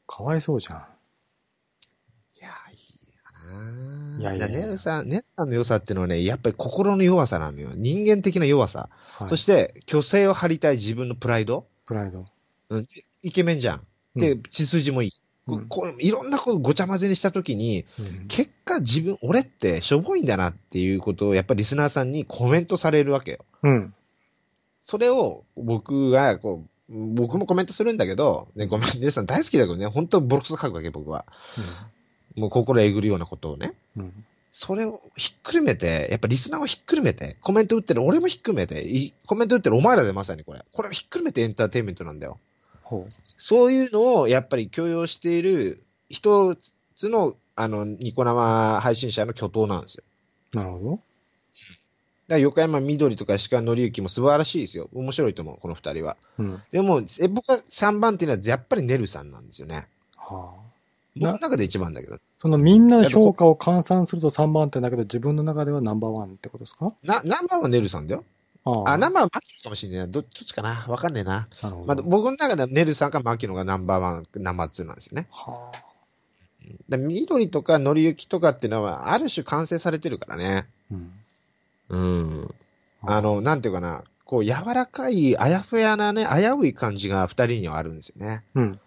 かわいそうじゃん。いや、いいかないやいやいやネルさん、ネルさんの良さっていうのはね、やっぱり心の弱さなのよ。人間的な弱さ。はい。そして、虚勢を張りたい自分のプライド。プライド。うん、イケメンじゃん。で、血筋もいい。うんこういろんなことごちゃ混ぜにしたときに、うん結果自分、俺ってしょぼいんだなっていうことを、やっぱりリスナーさんにコメントされるわけよ。うん。それを僕が、こう、僕もコメントするんだけど、ね、ごめん、皆さん大好きだけどね、本当ボロクソ書くわけ、僕は。もう心えぐるようなことをね。うん。それをひっくるめて、やっぱリスナーをひっくるめて、コメント打ってる俺もひっくるめて、いコメント打ってるお前らでまさにこれ。これをひっくるめてエンターテインメントなんだよ。ほそういうのをやっぱり許容している一つの、あの、ニコ生配信者の巨頭なんですよ。う。なるほど。だから横山緑とか石川紀之も素晴らしいですよ。面白いと思う、この二人は。うん。でも、え僕は3番っていうのはやっぱりネルさんなんですよね。はあ。僕の中で一番だけど。そのみんなの評価を換算すると3番手だけど、自分の中ではナンバーワンってことですか？な、ナンバーはネルさんだよ。ああ、ナンバーはマキノかもしれないな。どどっちかな？わかんねえな。なるほど。まあ、僕の中ではネルさんかマキノがナンバーワン、ナンバーツーなんですよね。はあ。だ緑とかのりゆきとかっていうのは、ある種完成されてるからね。うん。うん。あの、なんていうかな、こう、柔らかい、あやふやなね、危うい感じが二人にはあるんですよね。うん。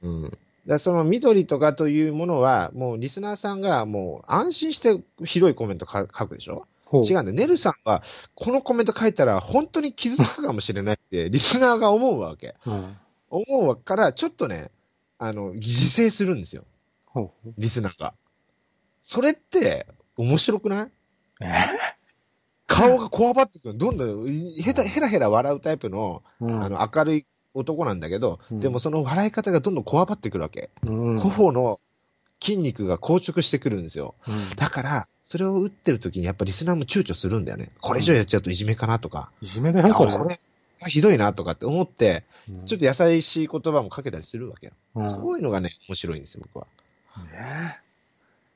うん。だその緑とかというものは、もうリスナーさんがもう安心してひどいコメントか書くでしょ？違うんだよ。ネルさんは、このコメント書いたら本当に傷つくかもしれないって、(laughs) リスナーが思うわけ。うん。思うわから、ちょっとね、あの、自制するんですよ。リスナーが。それって、面白くない？え？顔がこわばってくる。どんどん、へた、へらへら笑うタイプの、うん。あの、明るい男なんだけど、うんでもその笑い方がどんどんこわばってくるわけ。うん、頬の筋肉が硬直してくるんですよ。うん。だから、それを打ってる時にやっぱリスナーも躊躇するんだよね。これ以上やっちゃうといじめかなとか。いじめだよ、それ。あこれ、ひどいなとかって思って、うんちょっと優しい言葉もかけたりするわけよ。うんそういうのがね、面白いんですよ、僕は。ね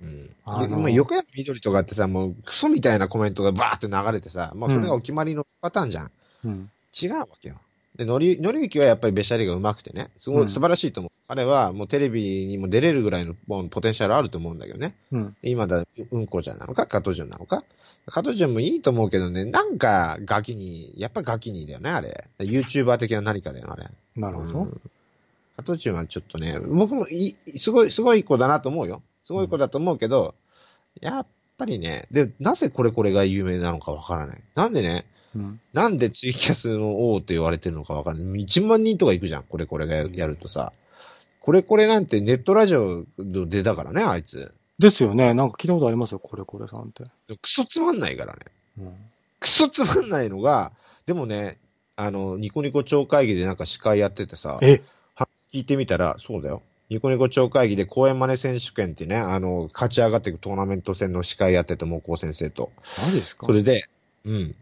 うん。あので、もう横山緑とかってさ、もうクソみたいなコメントがバーって流れてさ、もうそれがお決まりのパターンじゃん。うん。違うわけよ。で、のり、のりゆきはやっぱりべしゃりが上手くてね、すごうんい素晴らしいと思う。彼はもうテレビにも出れるぐらいのもうポテンシャルあると思うんだけどね。うん。今だ、うんこちゃんなのか、加藤潤なのか。加藤潤もいいと思うけどね、なんかガキに、やっぱガキにだよね、あれ。YouTuber 的な何かだよ、あれ。なるほど。うん加藤潤はちょっとね、僕もいい、すごい、すごい子だなと思うよ。すごい子だと思うけど、やっぱりね、で、なぜこれこれが有名なのかわからない。なんでね、うん。なんでツイキャスの王って言われてるのかわかんない。1万人とか行くじゃん、これこれがやるとさ。これこれなんてネットラジオの出だからね、あいつ。ですよね。なんか聞いたことありますよ、これこれさんって。クソつまんないからね。うん。クソつまんないのが、でもね、あの、ニコニコ超会議でなんか司会やっててさ、え？話聞いてみたら、そうだよ。ニコニコ超会議で公演真似選手権ってね、あの、勝ち上がっていくトーナメント戦の司会やってて、もうこう先生と。マジですか？それで、うん。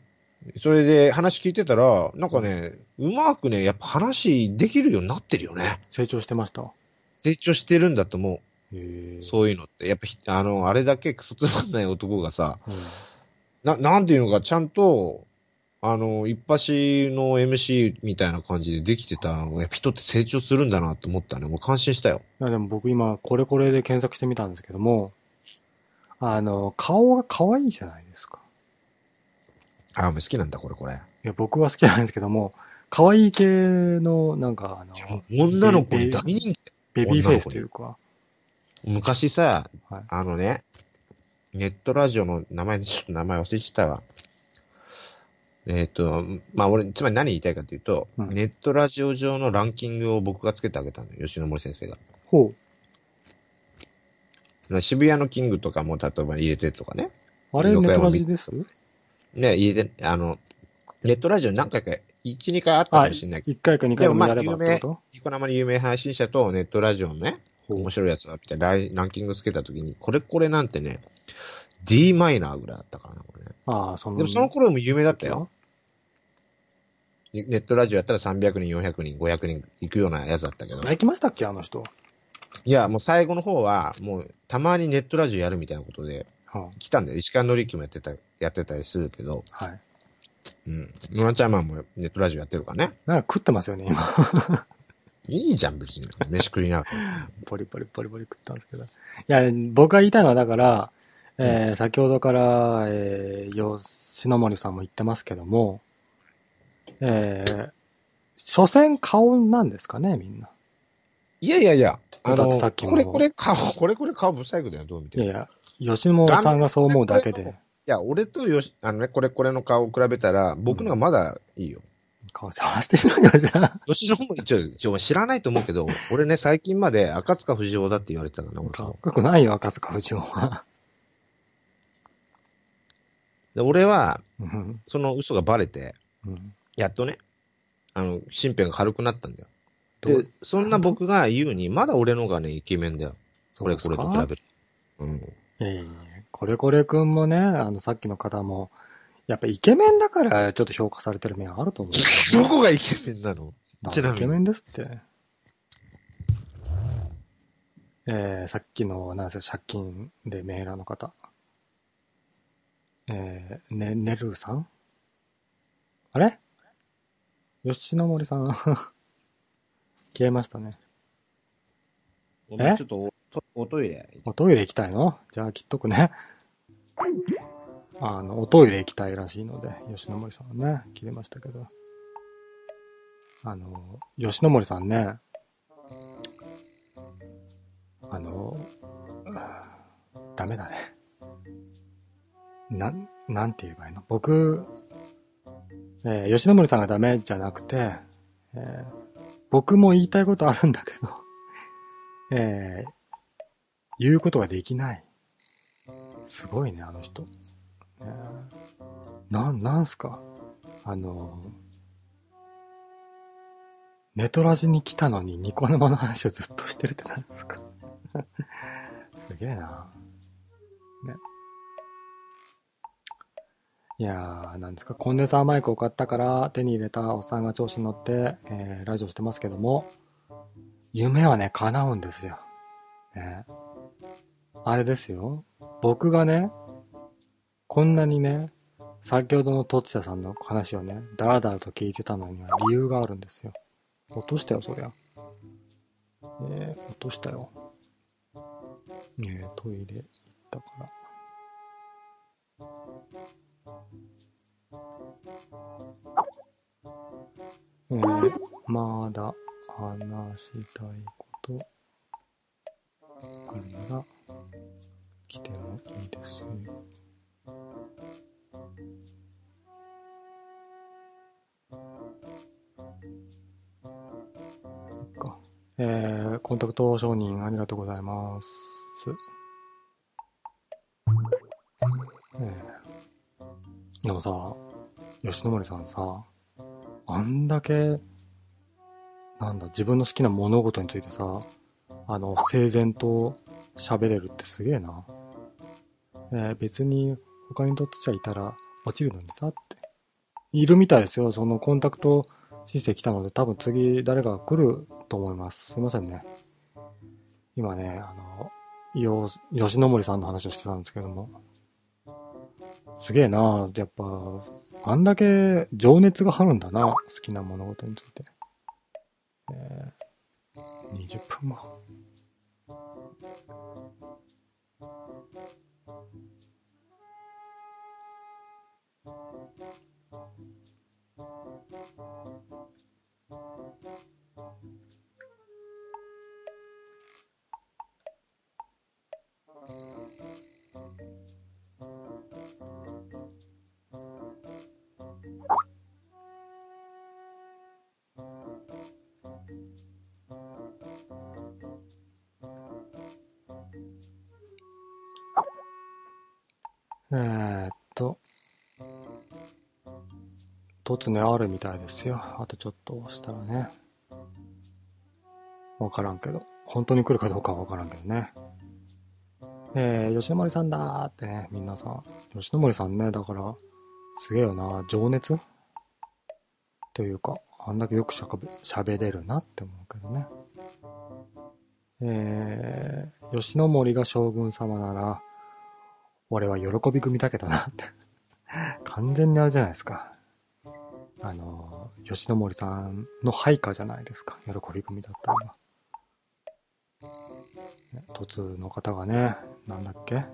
それで話聞いてたら、なんかね、うまくね、やっぱ話できるようになってるよね。成長してました？成長してるんだと思う。そういうのって。やっぱひ、あの、あれだけクソつまんない男がさ、うん。な、なんていうのか、ちゃんと、あの、一発の MC みたいな感じでできてたのが、人って成長するんだなって思ったね。もう感心したよ。いやでも僕今、これこれで検索してみたんですけども、あの、顔が可愛いじゃない？あ、もう好きなんだ、これ、これ。いや、僕は好きなんですけども、可愛い系の、なんか、あの、女の子に大人気。ベビーフェイスというか、昔さ、はいあのね、ネットラジオの名前、ちょっと名前忘れちゃったわ。えっ、と、まあ、俺、つまり何言いたいかというと、うんネットラジオ上のランキングを僕がつけてあげたのよ、吉野森先生が。ほ渋谷のキングとかも例えば入れてとかね。う。あれ、ネットラジです？ね、入れて、あの、ネットラジオ何回か、1、2回あったかあ、もしれないけど、1回か2回でもやればってこと？ニコ生の有名配信者とネットラジオのね、面白いやつがあって、ランキングつけたときに、これこれなんてね、D マイナーぐらいだったからな、これね。ああ、その、でもその頃も有名だったよ。ネネットラジオやったら300人、400人、500人行くようなやつだったけど。あれ来ましたっけあの人？いや、もう最後の方は、もうたまにネットラジオやるみたいなことでは来たんだよ。石川のりきもやってた、やってたりするけど、あはい。うん。ノラちゃんマンもネットラジオやってるからね。なんか食ってますよね、今。いいじゃん、別に。飯食いながら。(laughs) ポリポリポリポリ食ったんですけど。いや、僕が言いたいのはだから、えー先ほどから、えー、吉野森さんも言ってますけども、えー、所詮顔なんですかね、みんな。いやいやいや、あの、さっこれこれ顔、(laughs) これこれ顔不細工だよ、どう見ても。いやいや、吉野森さんがそう思うだけで、いや、俺とよし、あのね、これこれの顔を比べたら、僕のがまだいいよ。顔探してみろよ、じゃあ。吉野も一応、一応知らないと思うけど、俺ね、最近まで赤塚不二夫だって言われてたからね、俺かっこよくないよ、赤塚不二夫は。で俺は、うんその嘘がバレて、うんやっとね、あの、身辺が軽くなったんだよ。で、そんな僕が言うに、まだ俺の方がね、イケメンだよ。これこれと比べる。うん。ええこれこれくんもね、あの、さっきの方も、やっぱイケメンだからちょっと評価されてる面あると思うんですよどこがイケメンなの？ちなみにイケメンですって。えー、さっきの、なんせ借金でメーラーの方。えー、ね、ねるさん？あれ？吉野森さん？(laughs) 消えましたね。ごめんちょっとおトイレ。おトイレ行きたいの？じゃあ切っとくね。(laughs) あの、おトイレ行きたいらしいので、吉野森さんはね、切れましたけど。あの、吉野森さんね、あの、(sighs) ダメだね。な、なんて言えばいいの？僕、えー吉野森さんがダメじゃなくて、えー僕も言いたいことあるんだけど、(laughs) えー言うことができない。すごいね、あの人。えーなん、なんすか？あの、ネトラジに来たのにニコ生の話をずっとしてるってなんですか？(laughs) すげえな。ね。いやー、なんですか、コンデンサーマイクを買ったから手に入れたおっさんが調子に乗って、えーラジオしてますけども、夢はね、叶うんですよ。ね。あれですよ。僕がね、こんなにね、先ほどのとつやさんの話をね、だらだらと聞いてたのには理由があるんですよ。落としたよ、そりゃ。えー、落としたよ。えー、トイレ行ったから。えー、まだ話したいことあるならきてもいいですよ。えー、コンタクト承認ありがとうございます。えー、でもさ、吉野森さんさ、あんだけ、なんだ、自分の好きな物事についてさ、あの、整然と喋れるってすげえな。えー別に他にとってちゃいたら落ちるのにさって。いるみたいですよ。そのコンタクト申請来たので多分次誰かが来ると思います。すいませんね。今ね、あの、よ、吉野森さんの話をしてたんですけども。すげえなやっぱ、あんだけ情熱があるんだな。好きな物事について。えー、20分後。あるみたいですよ。あとちょっと押したらね。わからんけど。本当に来るかどうかはわからんけどね。えー、吉野森さんだーってね、皆さん。吉野森さんね、だから、すげえよな、情熱？というか、あんだけよくしゃべ喋れるなって思うけどね。えー、吉野森が将軍様なら、俺は喜び組だけどなって。完全にあれじゃないですか。吉野森さんの配下じゃないですか。喜び組だったのは。ね突の方がね、なんだっけ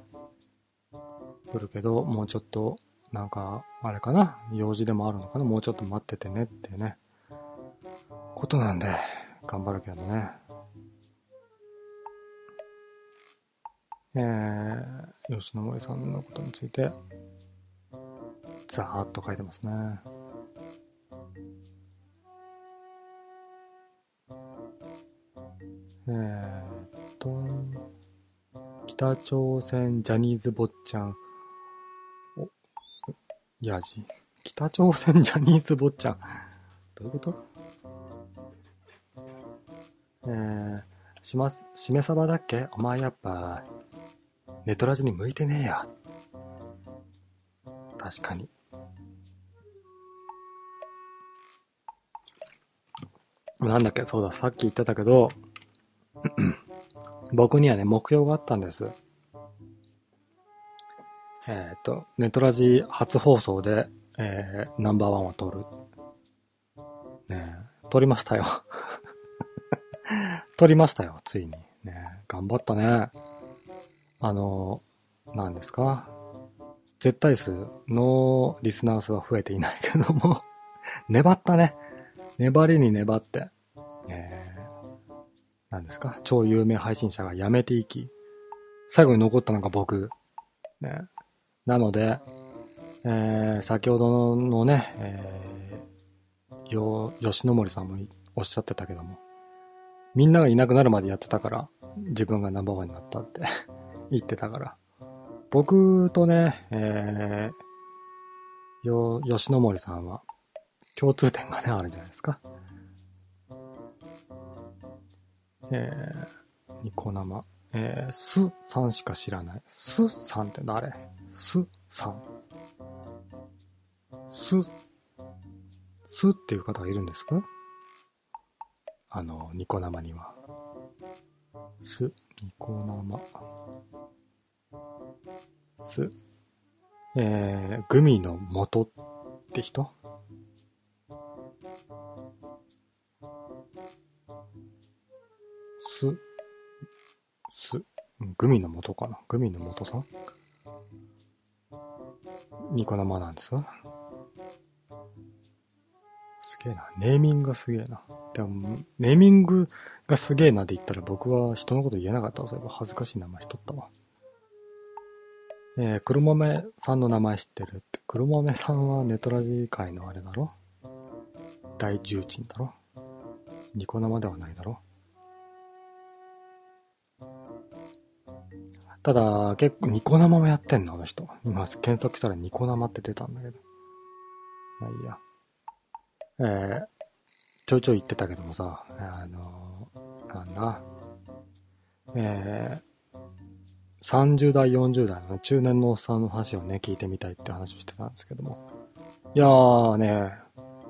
来るけど、もうちょっと、なんか、あれかな用事でもあるのかなもうちょっと待っててねってね。ことなんで、頑張るけどね。えー、吉野森さんのことについて、ざーっと書いてますね。えーっと、北朝鮮ジャニーズ坊ちゃん、お、やじ。北朝鮮ジャニーズ坊ちゃん。どういうこと？えー、します、しめさばだっけ？お前やっぱ、ネトラジに向いてねえよ。確かに。なんだっけ？そうだ、さっき言ってたけど、僕にはね、目標があったんです。えっ、と、ネトラジ初放送で、えー、ナンバーワンを取る。ね、取りましたよ。(laughs) 取りましたよ、ついに。ね頑張ったね。あの、何ですか？絶対数のリスナー数は増えていないけども、(laughs) 粘ったね。粘りに粘って、か？超有名配信者が辞めていき、最後に残ったのが僕。ね、なので、えー、先ほどのね、えー、よ、吉野森さんもおっしゃってたけども、みんながいなくなるまでやってたから、自分がナンバーワンになったって (laughs) 言ってたから。僕とね、えー、よ、吉野森さんは共通点がね、あるじゃないですか。えー、ニコ生。えー、すさんしか知らない。すさんって誰？すさん。す、すっていう方がいるんですか？あの、ニコ生には。す、ニコ生。す、えー、グミの元って人？す、す、グミの元かな？グミの元さん？ニコ生なんです？すげえな。ネーミングがすげえな。でも、ネーミングがすげえなって言ったら僕は人のこと言えなかったわ。そういえば恥ずかしい名前しとったわ。えー、黒豆さんの名前知ってる？って。黒豆さんはネトラジ界のあれだろ？大重鎮だろ？ニコ生ではないだろ？ただ、結構ニコ生もやってんの、あの人。今、検索したらニコ生って出たんだけど。まあいいや。えー、ちょいちょい言ってたけどもさ、あのーなんだ、えー、30代、40代の中年のおっさんの話をね、聞いてみたいって話をしてたんですけども。いやーね、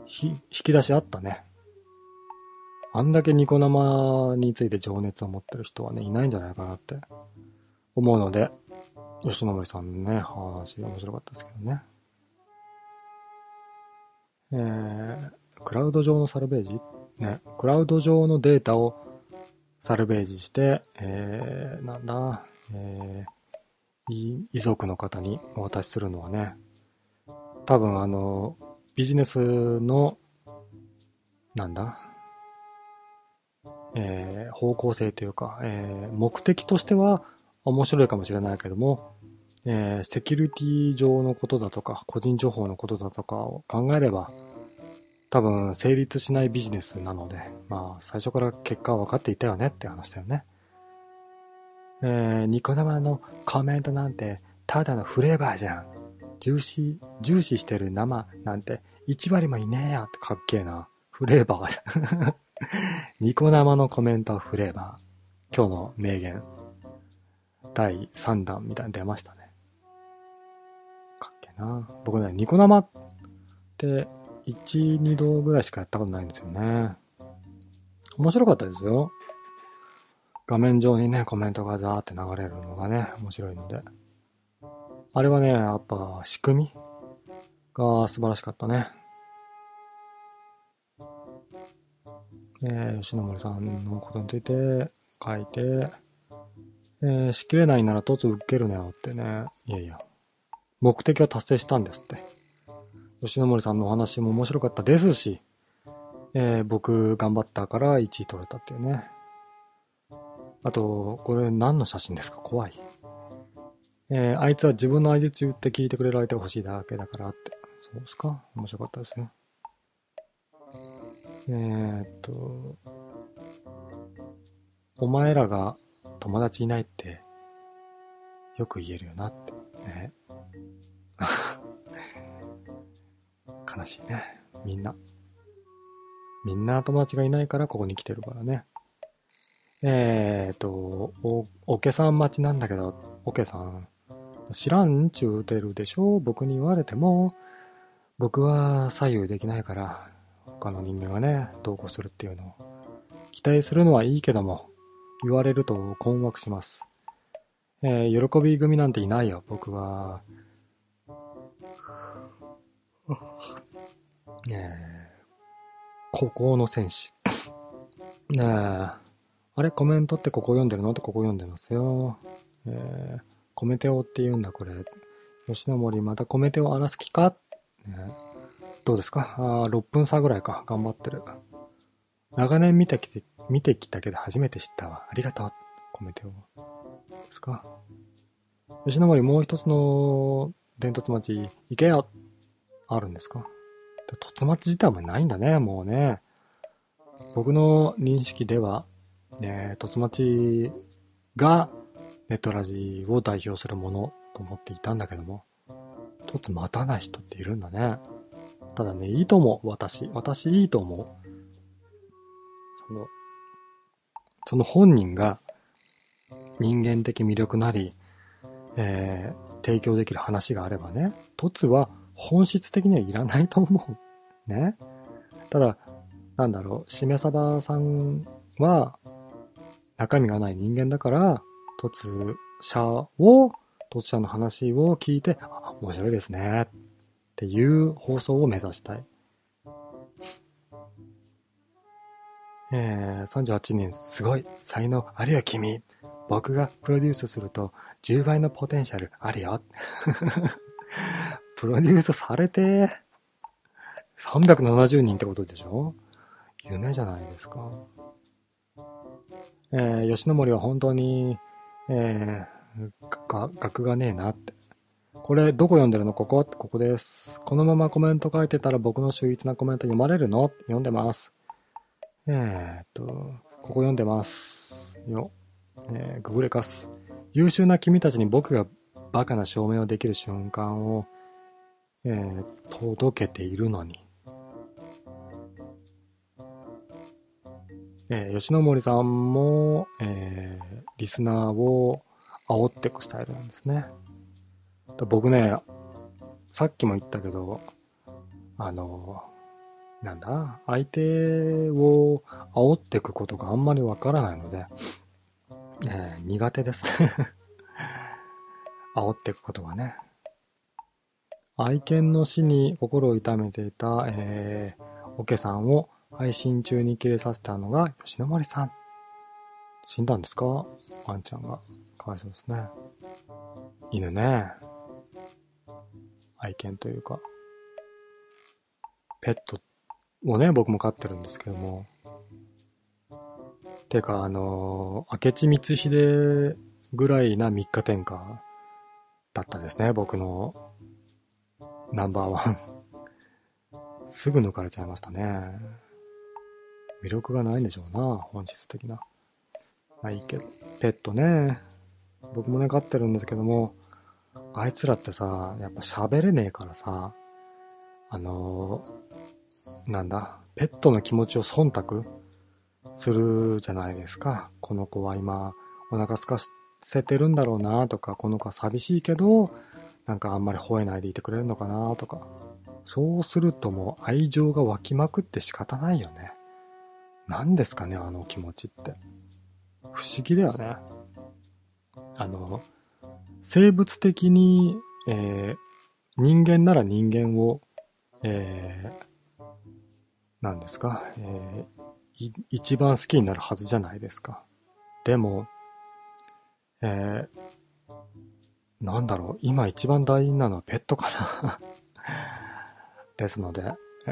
引き出しあったね。あんだけニコ生について情熱を持ってる人はね、いないんじゃないかなって思うので、吉野森さんのね、話面白かったですけどね。えー、クラウド上のサルベージ？ね、クラウド上のデータをサルベージして、えー、なんだ、えー、遺族の方にお渡しするのはね、多分あの、ビジネスの、なんだ、えー方向性というか、えー目的としては面白いかもしれないけども、えーセキュリティ上のことだとか、個人情報のことだとかを考えれば、多分成立しないビジネスなので、まあ最初から結果は分かっていたよねって話だよね。えーニコ生のコメントなんてただのフレーバーじゃん。重視、重視してる生なんて1割もいねえよってかっけえな。フレーバー。(laughs) ニコ生のコメントはフレーバー。今日の名言。第3弾みたいに出ましたね。かっけな。僕ね、ニコ生って1、2度ぐらいしかやったことないんですよね。面白かったですよ。画面上にね、コメントがザーって流れるのがね、面白いので。あれはね、やっぱ仕組みが素晴らしかったね。えー、吉野森さんのことについて書いて、えー、しきれないなら突受けるなよってね。いやいや。目的を達成したんですって。吉野森さんのお話も面白かったですし、えー僕頑張ったから1位取れたっていうね。あと、これ何の写真ですか？怖い。えーあいつは自分の相槌打って聞いてくれる相手が欲しいだけだからって。そうですか？面白かったですよ。えーっと、お前らが友達いないってよく言えるよなって。ね、(laughs) 悲しいね。みんな。みんな友達がいないからここに来てるからね。えーっと、お、おけさん待ちなんだけど、おけさん、知らんちゅうてるでしょ？僕に言われても、僕は左右できないから、他の人間がね、同行するっていうのを。期待するのはいいけども、言われると困惑します。えー喜び組なんていないよ、僕は。えー孤高の戦士。ねえ、あれコメントってここ読んでるの？ってここ読んでますよ。えーコメテオって言うんだ、これ。吉野森、またコメテオ荒らす気か、ねどうですか？あ ?6 分差ぐらいか。頑張ってる。長年見てきて、見てきたけど初めて知ったわ。ありがとう。コメテオ。ですか？吉野森、もう一つの伝突町、行けよあるんですか？突町自体もないんだね、もうね。僕の認識では、ね、突町がネットラジを代表するものと思っていたんだけども、突待たない人っているんだね。ただね、いいと思う、私。私いいと思う。その、その本人が人間的魅力なり、えー提供できる話があればね、突は本質的にはいらないと思う。ね。ただ、なんだろう、しめさばさんは中身がない人間だから、突者を、突者の話を聞いて、あ、面白いですね。っていう放送を目指したい。えー、38年すごい才能あるよ君。僕がプロデュースすると10倍のポテンシャルあるよ。(laughs) プロデュースされて370人ってことでしょ？夢じゃないですか。えー、吉野森は本当に、えー、学がねえなって。これ、どこ読んでるの？ここここです。このままコメント書いてたら僕の秀逸なコメント読まれるの？読んでます。えーっと、ここ読んでます。よ。えー、ググレカス。優秀な君たちに僕がバカな証明をできる瞬間を、えー届けているのに。えー吉野森さんも、えーリスナーを煽っていくスタイルなんですね。僕ね、さっきも言ったけど、あの、なんだ、相手を煽っていくことがあんまりわからないので、えー苦手です。(laughs) 煽っていくことがね。愛犬の死に心を痛めていた、えー、オケさんを配信中に切れさせたのが吉野森さん。死んだんですか？ワンちゃんが。かわいそうですね。犬ね。愛犬というか。ペットってをね、僕も飼ってるんですけども。てか、あのー明智光秀ぐらいな3日天下だったですね、僕のナンバーワン。(laughs) すぐ抜かれちゃいましたね。魅力がないんでしょうな、本質的な。まあいいけど。ペットね。僕もね、飼ってるんですけども、あいつらってさ、やっぱ喋れねえからさ、あのーなんだ、ペットの気持ちを忖度するじゃないですか。この子は今、お腹空かせてるんだろうなとか、この子は寂しいけど、なんかあんまり吠えないでいてくれるのかなとか。そうするともう愛情が湧きまくって仕方ないよね。何ですかね、あの気持ちって。不思議だよね。あの、生物的に、えー人間なら人間を、えー、なんですか、えー一番好きになるはずじゃないですか。でも、えーなんだろう、今一番大事なのはペットかな。(laughs) ですので、え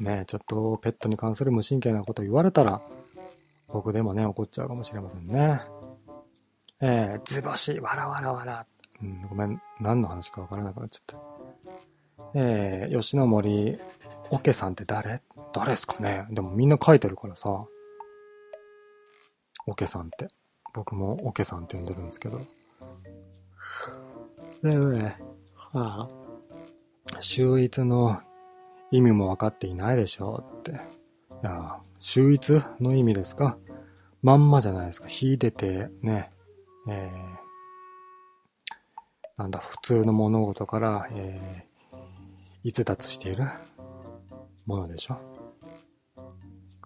ーね、ちょっとペットに関する無神経なこと言われたら、僕でもね、怒っちゃうかもしれませんね。えー、図星、わらわらわら。うん、ごめん、何の話かわからなくなっちゃった。えー、吉野森、オケさんって誰？誰ですかね？でもみんな書いてるからさ。オケさんって。僕もオケさんって呼んでるんですけど。でね、はあ、秀逸の意味も分かっていないでしょうって。いや、秀逸の意味ですか？まんまじゃないですか。秀でて、ね、えー、なんだ、普通の物事から、えー、逸脱している？ものでしょ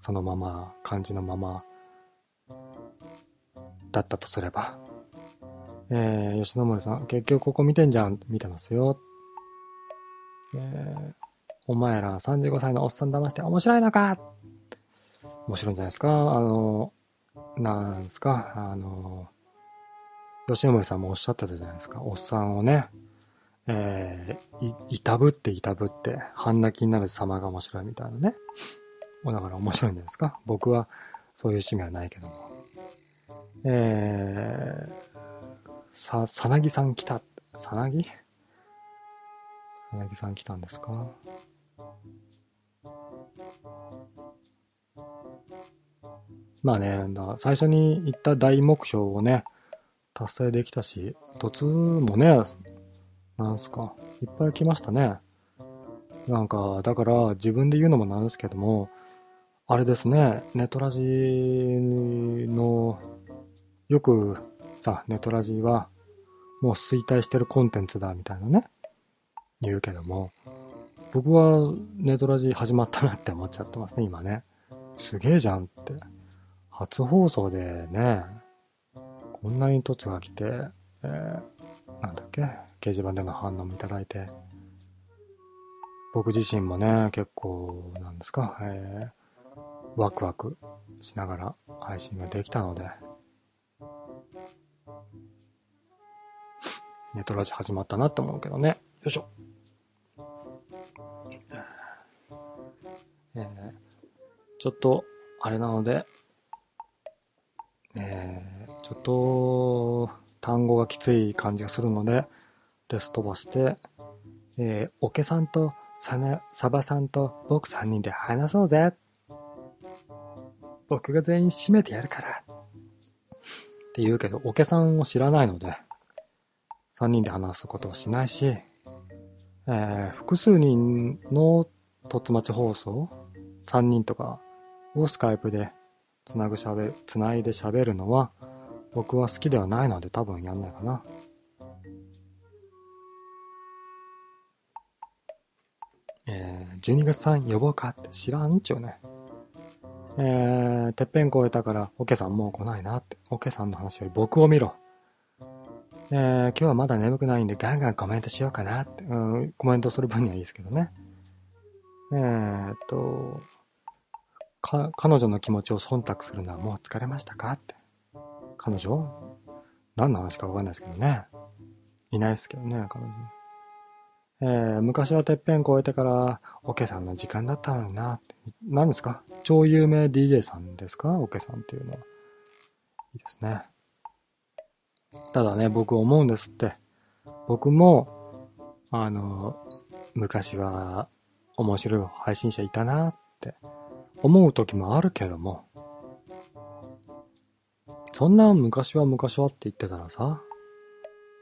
そのまま、漢字のまま、だったとすれば。えー、吉野森さん、結局ここ見てんじゃん。見てますよ。えー、お前ら35歳のおっさん騙して面白いのか？面白いんじゃないですか？あの、なんですか？あの、吉野森さんもおっしゃってたじゃないですか。おっさんをね、えー、い、いたぶっていたぶって、半泣きになる様が面白いみたいなね。だから面白いんじゃないですか僕はそういう趣味はないけども。えー、さ、さなぎさん来た。さなぎ？さなぎさん来たんですか？まあね、だ最初に言った大目標をね、達成できたし、突もね、なんすか、いっぱい来ましたね。なんか、だから自分で言うのもなんですけども、あれですね、ネトラジの、よくさ、ネトラジはもう衰退してるコンテンツだみたいなね、言うけども、僕はネトラジ始まったなって思っちゃってますね、今ね。すげえじゃんって。初放送でね、こんなに突が来て、えー、なんだっけ、掲示板での反応もいただいて、僕自身もね、結構、なんですか、えー、ワクワクしながら配信ができたので、ネトラジ始まったなって思うけどね。よいしょ。えー、ちょっと、あれなので、えー、ちょっと、単語がきつい感じがするので、レス飛ばして、えー、オケさんとサ、サバさんと僕3人で話そうぜ。僕が全員締めてやるから。って言うけど、オケさんを知らないので、3人で話すことをしないし、えー複数人の突待ち放送、3人とかをスカイプでつなぐしゃべ、つないで喋るのは、僕は好きではないので多分やんないかな。えー、12月3呼ぼうかって知らんっちゅうね。えー、てっぺん越えたから、オケさんもう来ないなって。オケさんの話より僕を見ろ。えー、今日はまだ眠くないんでガンガンコメントしようかなって。うん、コメントする分にはいいですけどね。えーっと、か、彼女の気持ちを忖度するのはもう疲れましたかって。彼女何の話かわかんないですけどね。いないですけどね、彼女。えー、昔はてっぺん越えてから、オケさんの時間だったのにな。何ですか？超有名 DJ さんですか？オケさんっていうのは。いいですね。ただね、僕思うんですって。僕も、あの、昔は面白い配信者いたなって思う時もあるけども、そんな昔は昔はって言ってたらさ、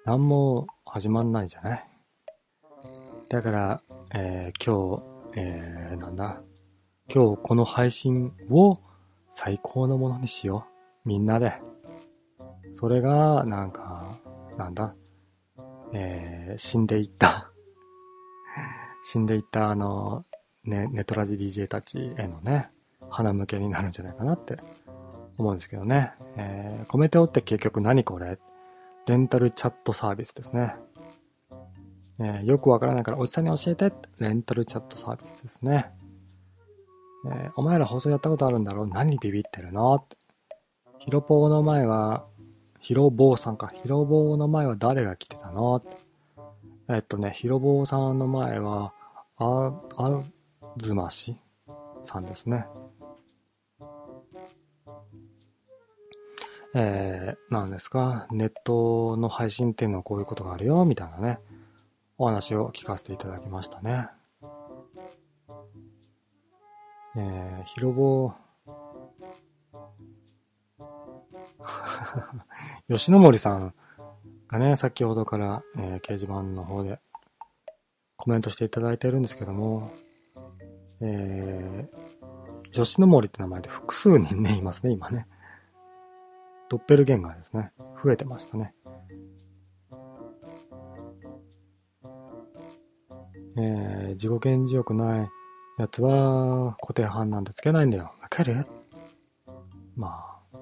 何も始まんないじゃない？だから、えー今日、えーなんだ、今日この配信を最高のものにしよう。みんなで。それが、なんか、なんだ、えー死んでいった、(laughs) 死んでいったあの、ね、ネトラジ DJ たちへのね、花向けになるんじゃないかなって思うんですけどね。えーコメテオって結局何これ？レンタルチャットサービスですね。えーよくわからないからおじさんに教えてレンタルチャットサービスですね。えーお前ら放送やったことあるんだろ？う何ビビってるの？ってヒロポーの前は、ヒロボーさんか。ヒロボーの前は誰が来てたの？ってえっとね、ヒロボーさんの前は、あ、あずましさんですね。えー、なんですか、ネットの配信っていうのはこういうことがあるよ、みたいなね、お話を聞かせていただきましたね。えー、ヒロボー、(laughs) 吉野森さんがね、先ほどから、えー掲示板の方でコメントしていただいているんですけども、えー、吉野森って名前で複数人ね、いますね、今ね。ドッペルゲンガーですね。増えてましたね。えー、自己顕示欲ないやつは固定版なんてつけないんだよ。わかる？まあ、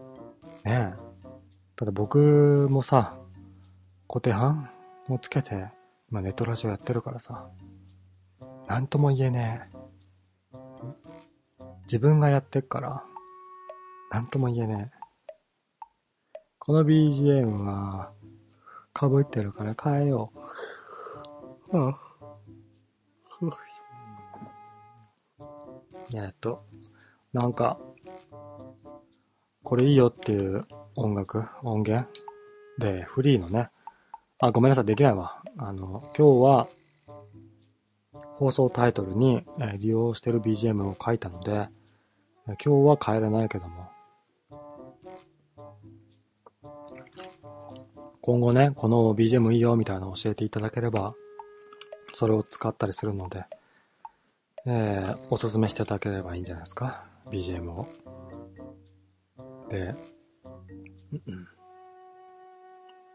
ねえ。ただ僕もさ、固定版をつけて、今ネットラジオやってるからさ、なんとも言えねえ。自分がやってっから、なんとも言えねえ。この BGM は、被ってるから変えよう。あ (laughs) えっと、なんか、これいいよっていう音楽、音源で、フリーのね、あ、ごめんなさい、できないわ。あの、今日は、放送タイトルに、え利用してる BGM を書いたので、え今日は変えれないけども、今後ね、この BGM いいよみたいなのを教えていただければ、それを使ったりするので、えーおすすめしていただければいいんじゃないですか ?BGM を。で、うんうん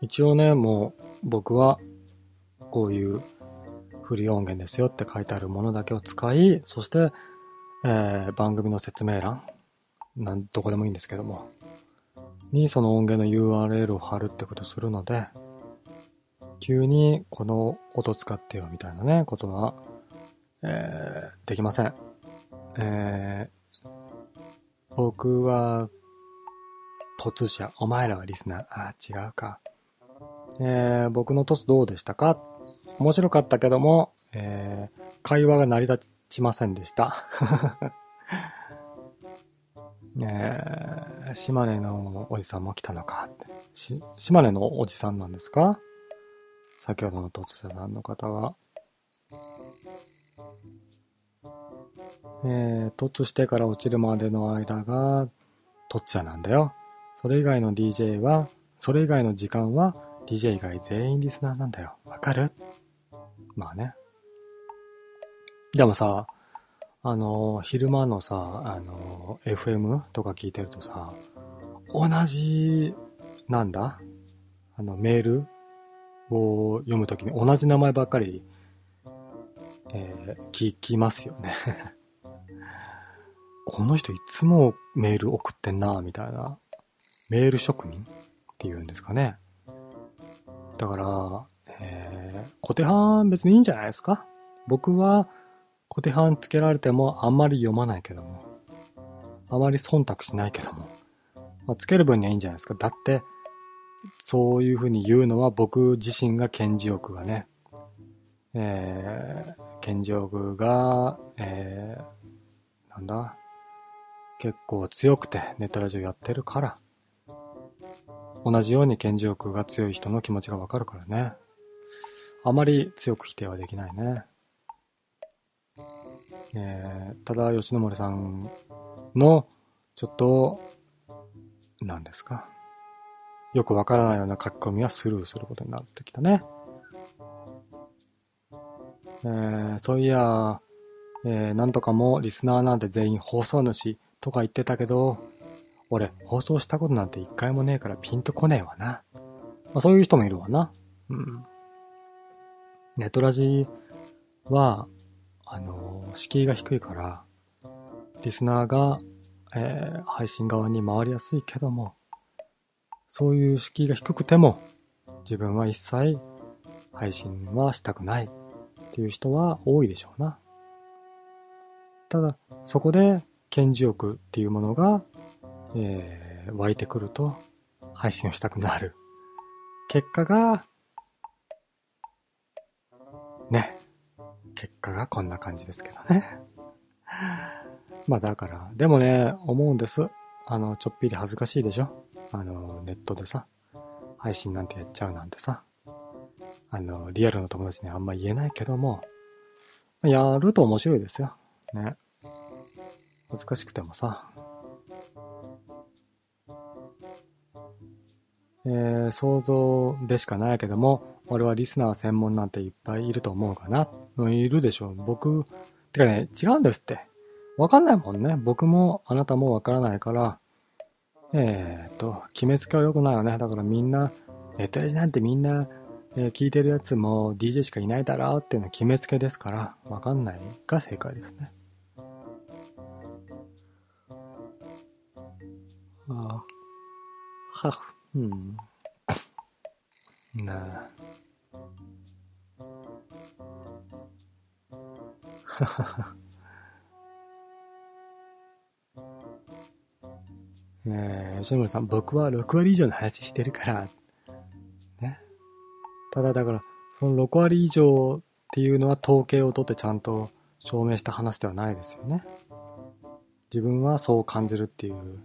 一応ね、もう僕はこういうフリー音源ですよって書いてあるものだけを使い、そして、えー番組の説明欄、なん、どこでもいいんですけども、にその音源の URL を貼るってことするので、急にこの音使ってよみたいなね、ことは、えーできません。えー僕は、突者、お前らはリスナー、あー、違うか。えー僕のトスどうでしたか？面白かったけども、えー会話が成り立ちませんでした。(laughs) えー島根のおじさんも来たのか。し、島根のおじさんなんですか？先ほどの突者さんの方は。えー、突してから落ちるまでの間が突者なんだよ。それ以外の DJ はそれ以外の時間は DJ 以外全員リスナーなんだよ。わかる？まあね。でもさ、あの、昼間のさ、あの、FM とか聞いてるとさ、同じ、なんだ？あの、メールを読むときに同じ名前ばっかり、えー聞きますよね。(laughs) この人いつもメール送ってんな、みたいな。メール職人っていうんですかね。だから、えー、小手半別にいいんじゃないですか僕は小手半つけられてもあんまり読まないけども。あまり忖度しないけども。まあ、つける分にはいいんじゃないですか。だって、そういうふうに言うのは僕自身が顕示欲がね、えー、顕示欲が、えー、なんだ、結構強くてネットラジオやってるから、同じように顕示欲が強い人の気持ちがわかるからね。あまり強く否定はできないね。えー、ただ、吉野森さんの、ちょっと、何ですか？よくわからないような書き込みはスルーすることになってきたね。えー、そういや、えー、なんとかもリスナーなんて全員放送主とか言ってたけど、俺、放送したことなんて一回もねえからピンとこねえわな。まあ、そういう人もいるわな。うん。ネトラジは、あのー敷居が低いから、リスナーが、えー配信側に回りやすいけども、そういう敷居が低くても、自分は一切配信はしたくないっていう人は多いでしょうな。ただ、そこで、顕示欲っていうものが、えー湧いてくると、配信をしたくなる。結果が、ね。結果がこんな感じですけどね。(laughs) まあだから、でもね、思うんです。あの、ちょっぴり恥ずかしいでしょあの、ネットでさ、配信なんてやっちゃうなんてさ、あの、リアルの友達にあんま言えないけども、やると面白いですよ。ね。恥ずかしくてもさ。えー、想像でしかないけども、俺はリスナー専門なんていっぱいいると思うかな。いるでしょう。僕、てかね、違うんですって。わかんないもんね。僕もあなたもわからないから、えーと、決めつけは良くないよね。だからみんな、ネットラジなんてみんな、えー聞いてるやつも DJ しかいないだろうっていうのは決めつけですから、わかんないが正解ですね。ああ。はふ、うん。なあ。ははは。えー、吉村さん、僕は6割以上の話してるから、ね。ただだから、その6割以上っていうのは統計を取ってちゃんと証明した話ではないですよね。自分はそう感じるっていう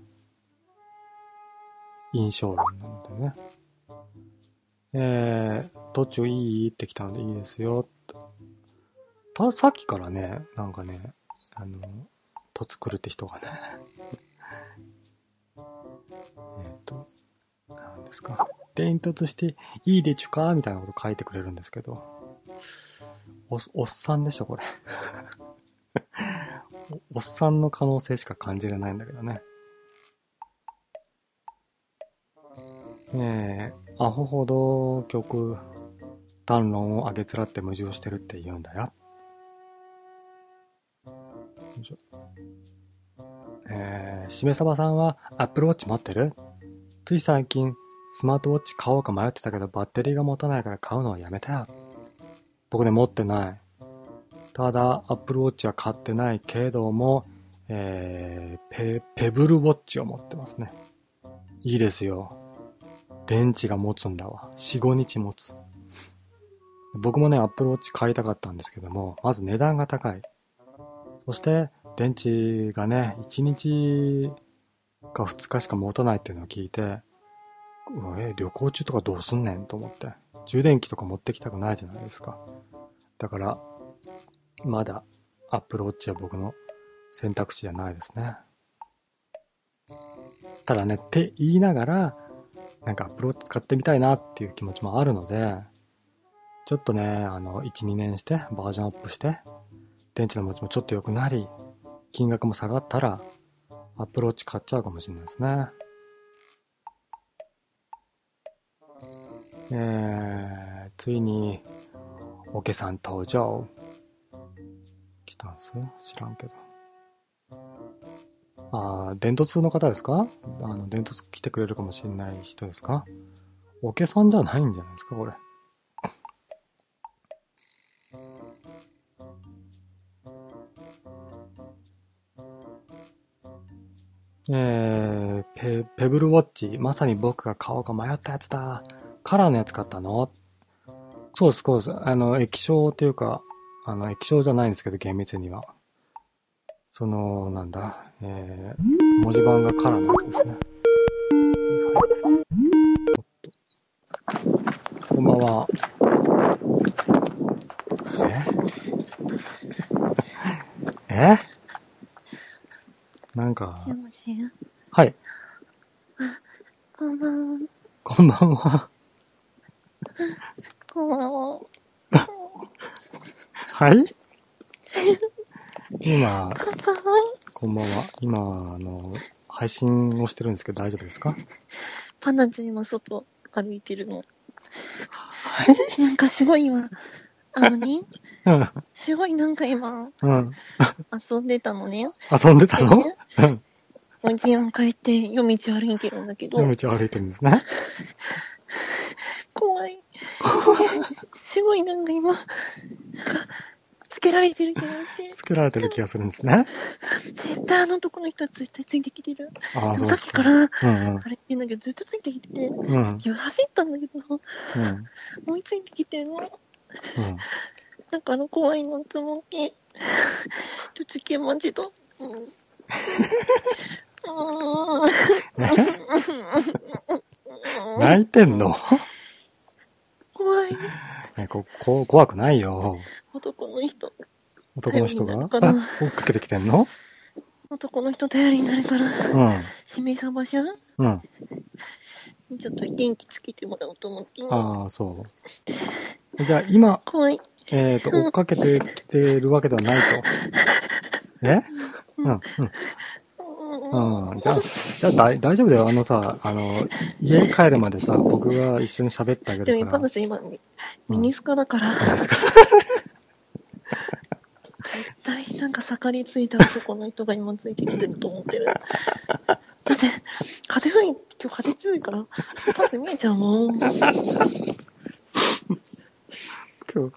印象論なのでね。えー、途中いい？って来たのでいいですよ。たさっきからね、なんかね、あの、とつくるって人がね、と、なんですか。伝突していいでちゅか？みたいなこと書いてくれるんですけど、お、おっさんでしょ、これ。(laughs) おおっさんの可能性しか感じれないんだけどね。えー、アホほど曲、単論を上げつらって矛盾してるって言うんだよ。よいしょえー、しめさばさんは Apple Watch 持ってる？つい最近、スマートウォッチ買おうか迷ってたけどバッテリーが持たないから買うのはやめたよ。僕ね、持ってない。ただ、Apple Watch は買ってないけども、えー、ペ、ペブルウォッチを持ってますね。いいですよ。電池が持つんだわ。4、5日持つ。僕もね、Apple Watch 買いたかったんですけども、まず値段が高い。そして、電池がね、1日か2日しか持たないっていうのを聞いて、え、旅行中とかどうすんねんと思って。充電器とか持ってきたくないじゃないですか。だから、まだ Apple Watch は僕の選択肢じゃないですね。ただね、って言いながら、なんかアップルウォッチ使ってみたいなっていう気持ちもあるので、ちょっとね、あの、1、2年して、バージョンアップして、電池の持ちもちょっと良くなり、金額も下がったら、アプルウォッチ買っちゃうかもしれないですね。えー、ついに、オケさん登場。来たんす知らんけど。あー、電突の方ですか？あの、電突来てくれるかもしれない人ですか？オケさんじゃないんじゃないですかこれ。えー、ペ、ペブルウォッチ。まさに僕が買おうか迷ったやつだ。カラーのやつ買ったの？そうです、そうです。あの、液晶っていうか、あの、液晶じゃないんですけど、厳密には。その、なんだ、えー、文字盤がカラーのやつですね。はい。おっと。こんばんは。え？(laughs) え？なんか、すいません。はい。こんばんは。こんばんは。こんばんは。はい？今、こんばんは。今、あの、配信をしてるんですけど大丈夫ですか？パンダちゃん今外歩いてるの。はい？なんかすごい今、あのね、うん。すごいなんか今うん。遊んでたのね。遊んでたの？でねうん。お家に帰って夜道歩いてるんだけど、夜道を歩いてるんですね。怖い。すごいなんか今、なんか、つけられてる気がして、つけられてる気がするんですね。絶対あの男の人は絶対ついてきてる。ああ、でもさっ。きから、うんうん。あれってんだけどずっとついてきてて、うん。走ったんだけどさ、うん。追いついてきてるの。うん。なんかあの怖いなと思って、ちょっと気持ちと、泣いてんの？怖いねこ、こ、怖くないよ。男の人。男の人が？追っかけてきてんの？男の人頼りになるから、うん。指名さばしゃんうん。にちょっと元気つけてもらおうと思って。ああ、そう。じゃあ、今、怖い。えっ、と、追っかけてきてるわけではないと。(laughs) え？うん、うん。うんうん。じゃあ、じゃあ大大丈夫だよ。あのさ、あの、家帰るまでさ、僕が一緒に喋ってあげでも今るから。のさ今、ミミニスカだから、いいですか絶対なんか盛りついた男の人が今ついてきてると思ってる。だって、風吹い、今日風強いから、パッて見えちゃうもん。今日、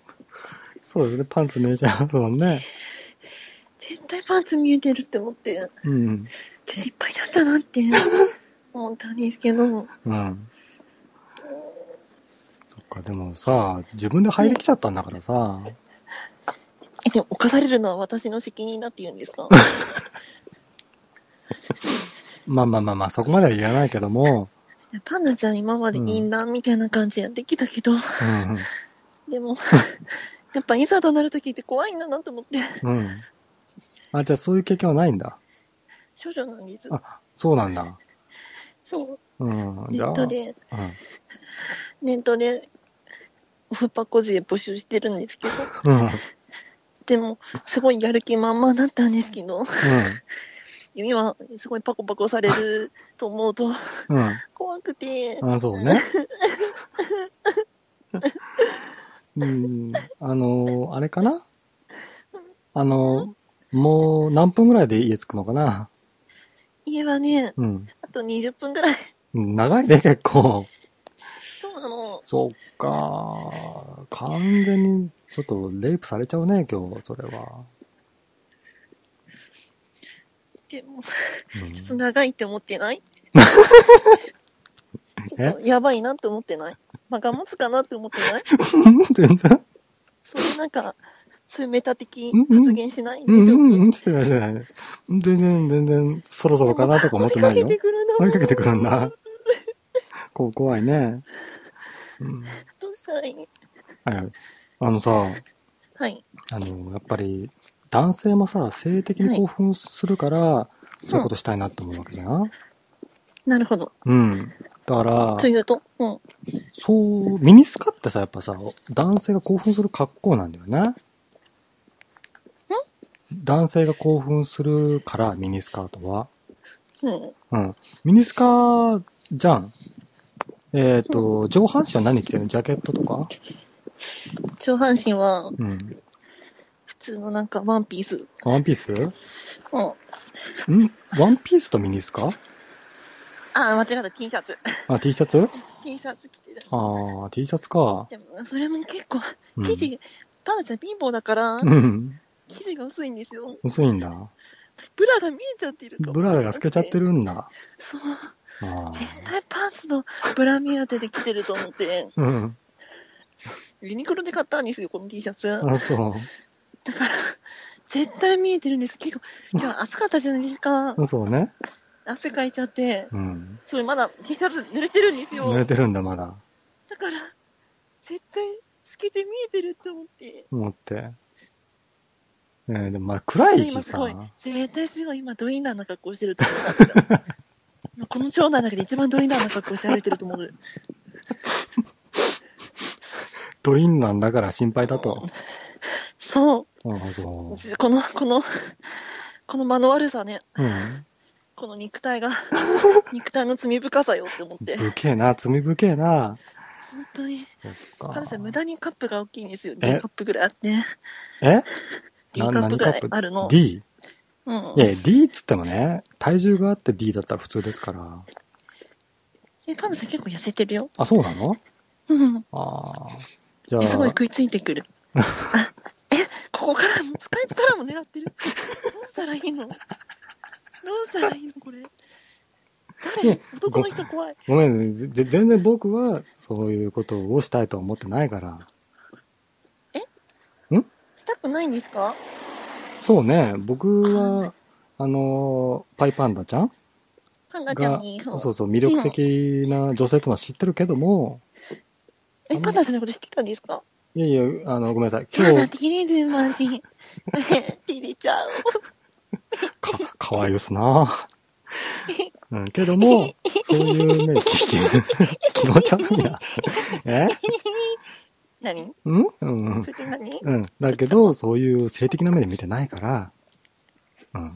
そうですね。パンツ見えちゃいますもんね。絶対パンツ見えてるって思って、うん。今日失敗だったなって思ったんですけど、うん。そっか、でもさ、自分で入りきちゃったんだからさ。え、でも犯されるのは私の責任だって言うんですか？(laughs) まあまあまあまあ、そこまでは言わないけども。パンダちゃん今まで淫乱みたいな感じでやってきたけど、うんでも、(laughs) やっぱいざとなるときって怖いんだなと思って、うん。うん。あ、じゃあそういう経験はないんだ。少女なんです。あそうなんだ。そう。うん。ネじゃあ。ットで、うん。ネットで、オフパコ勢募集してるんですけど、うん。うん。でも、すごいやる気満々だったんですけど、今、すごいパコパコされると思うと、うん。怖くて、あ、そうね。(laughs) うん。あの、あれかな？あの、もう何分ぐらいで家着くのかな？家はね、うん。あと20分ぐらい。うん長いね、結構。そうなの。そっか。完全に、ちょっと、レイプされちゃうね、今日、それは。でも、うんちょっと長いって思ってない？(laughs) ちょっとやばいなって思ってない？まあ、が持つかなって思ってない？全然。そういうなんか、そういうメタ的うんうん発言しない？うんうんうん、してないしてない。全然、全然、そろそろかなとか思ってないよ追いかけ。てくるな。追いかけてくるんだ。こう、怖いね。うん。どうしたらいい？はいはい。あのさ、はい。あの、やっぱり、男性もさ、性的に興奮するから、そういうことしたいなって思うわけじゃん、なるほど。うん。だだからと、いうと、うん。そう、ミニスカってさ、やっぱさ、男性が興奮する格好なんだよね。男性が興奮するから、ミニスカートは。うん。うん。ミニスカじゃん。えっ、と、上半身は何着てるの？ジャケットとか？上半身は、うん。普通のなんかワンピース。ワンピース？うん。ん？ワンピースとミニスカ？あ、間違った、T シャツ。あ、T シャツ？T シャツ着てる。あー、T シャツか。でも、それも結構、うん生地、パンダちゃん貧乏だから、うん。生地が薄いんですよ。薄いんだ。ブラが見えちゃってると。ブラが透けちゃってるんだ。そう。あ絶対パンツのブラ目当てで着てると思って、ーうん。ユニクロで買ったんですよ、この T シャツ。あ、そう。だから、絶対見えてるんです。結構、今日暑かったじゃないですか。そうね。汗かいちゃって、うん。それまだ T シャツ濡れてるんですよ。濡れてるんだ、まだ。だから、絶対透けて見えてるって思って。思って。えー、でもまあ暗いしさ。絶対すごい今ドインラーな格好してると思う (laughs) この町内の中で一番ドインラーな格好して歩いてると思う。ドインなんだから心配だと。そう。そこの、この、この間の悪さね、う。うん。この肉体が、(laughs) 肉体の罪深さよって思って。ぶけえな、罪ぶけえな。本当に。そっかただ。し無駄にカップが大きいんですよ。え？D カップぐらいあって。え？D カップぐらいあるの。?D? うん。いや D っつってもね、体重があって D だったら普通ですから。え、パンダさん結構痩せてるよ。あ、そうなの？うん。ああ。じゃえすごいあ、食いついてくる。あ、え、ここからも、スカイプからも狙ってる？どうしたらいいの？どうしたらいいのこれ？誰？男の人怖い。ごめん、ぜ全然僕はそういうことをしたいとは思ってないから。したくないんですか？そうね、僕は、あの、パイパンダちゃん？パンダちゃんがに、、そうそう、魅力的な女性とは知ってるけども、え、パンダさんのこと知ってたんですか？いやいや、あの、ごめんなさい。今日、照れるマジ。(laughs) 照れちゃう。か、かわいよすなうん、けども、そういうね、気 (laughs) 気持ち悪いな。え？何？うん？うんそ。れで何うん。だけど、そういう性的な目で見てないから、うん。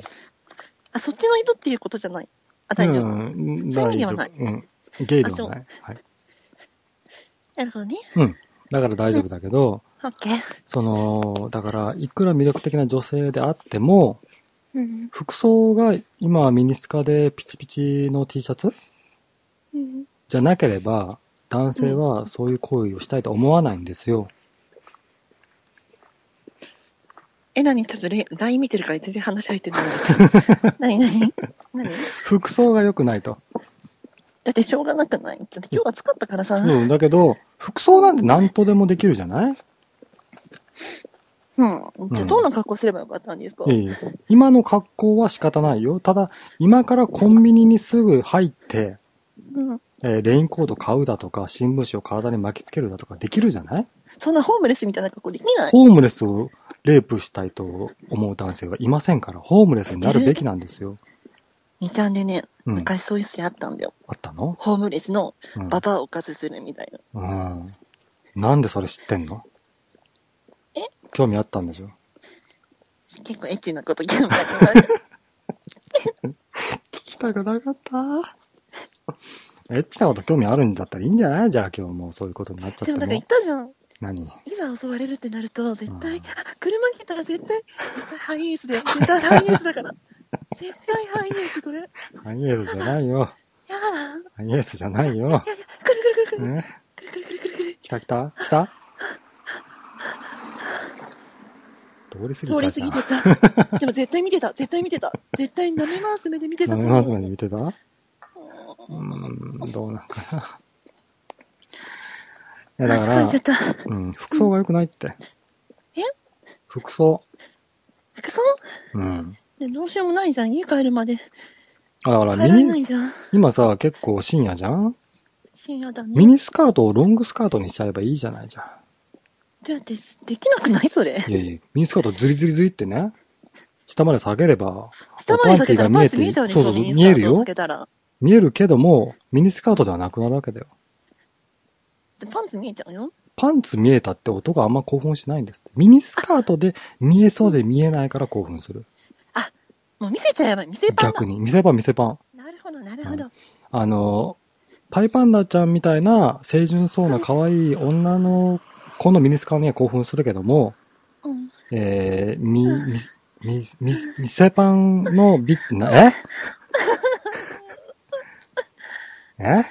あ、そっちの人っていうことじゃない？あ、大丈夫。うん、そういう意味ではないうん。ゲイではない。はい。なるほどね。うん。だから大丈夫だけど、オッケー。その、だから、いくら魅力的な女性であっても、うん。服装が今はミニスカでピチピチの T シャツ？うん。じゃなければ、男性はそういう行為をしたいと思わないんですよ。え、何？ちょっとレ LINE 見てるから全然話入ってないんだけど。何？何？何？服装が良くないと。だってしょうがなくない？だって今日暑かったからさ。うん、だけど、服装なんて何とでもできるじゃない？うん。じゃあどんな格好すればよかったんですか、いえいえ今の格好は仕方ないよ。ただ、今からコンビニにすぐ入って、うん。えーレインコート買うだとか、新聞紙を体に巻きつけるだとかできるじゃない？そんなホームレスみたいな格好できない？ホームレスをレイプしたいと思う男性はいませんから、ホームレスになるべきなんですよ。2ちゃんでね、うん。昔そういう人あったんだよ。あったの？ホームレスのうん。ババアをおかずするみたいな。うん。なんでそれ知ってんの？え？興味あったんでしょ？結構エッチなこと聞くんだけど。(laughs) 聞きたくなかった？エッチなこと興味あるんだったらいいんじゃない？じゃあ今日もうそういうことになっちゃってもでもなんか言ったじゃん。何？いざ襲われるってなると、絶対うん、車来たら絶対、絶対ハイエースだよ。絶対ハイエースだから。(laughs) 絶対ハイエース、これ。やハイエースじゃないよ。だ。ハイエースじゃないよ。いやいや、くるくるくるくる。ね、くるくるくるくる。来た来た来た？通り過ぎた通り。過ぎてた。(laughs) でも絶対見てた。絶対見てた。絶対舐め回す目で見てた舐めと思う。ますまで見てた？ううんどうなんかな。(laughs) いや、だから。うん、服装が良くないって。え？服装？服装？うん。でどうしようもないじゃん。家帰るまで。だから帰られなミニ、いじゃん。今さ、結構深夜じゃん？深夜だね。ミニスカートをロングスカートにしちゃえばいいじゃないじゃん。だって、できなくない？それ。いやいや、ミニスカートズリズリズリってね、下まで下げれば、下まで下げたらパンツ見えちゃうでしょ、そうそう見えるよ。見えるけども、ミニスカートではなくなるわけだよ。でパンツ見えちゃうよ。パンツ見えたって男はあんま興奮しないんですって。ミニスカートで見えそうで見えないから興奮する。もう見せちゃえば見せパンだ逆。に。見せパン見せパン。なるほど、なるほど。あの、パイパンダちゃんみたいな清純そうな可愛い女の子のミニスカには興奮するけども、うん。えー、み、み、み、み、みせパンのビッ、な、え？(laughs) え？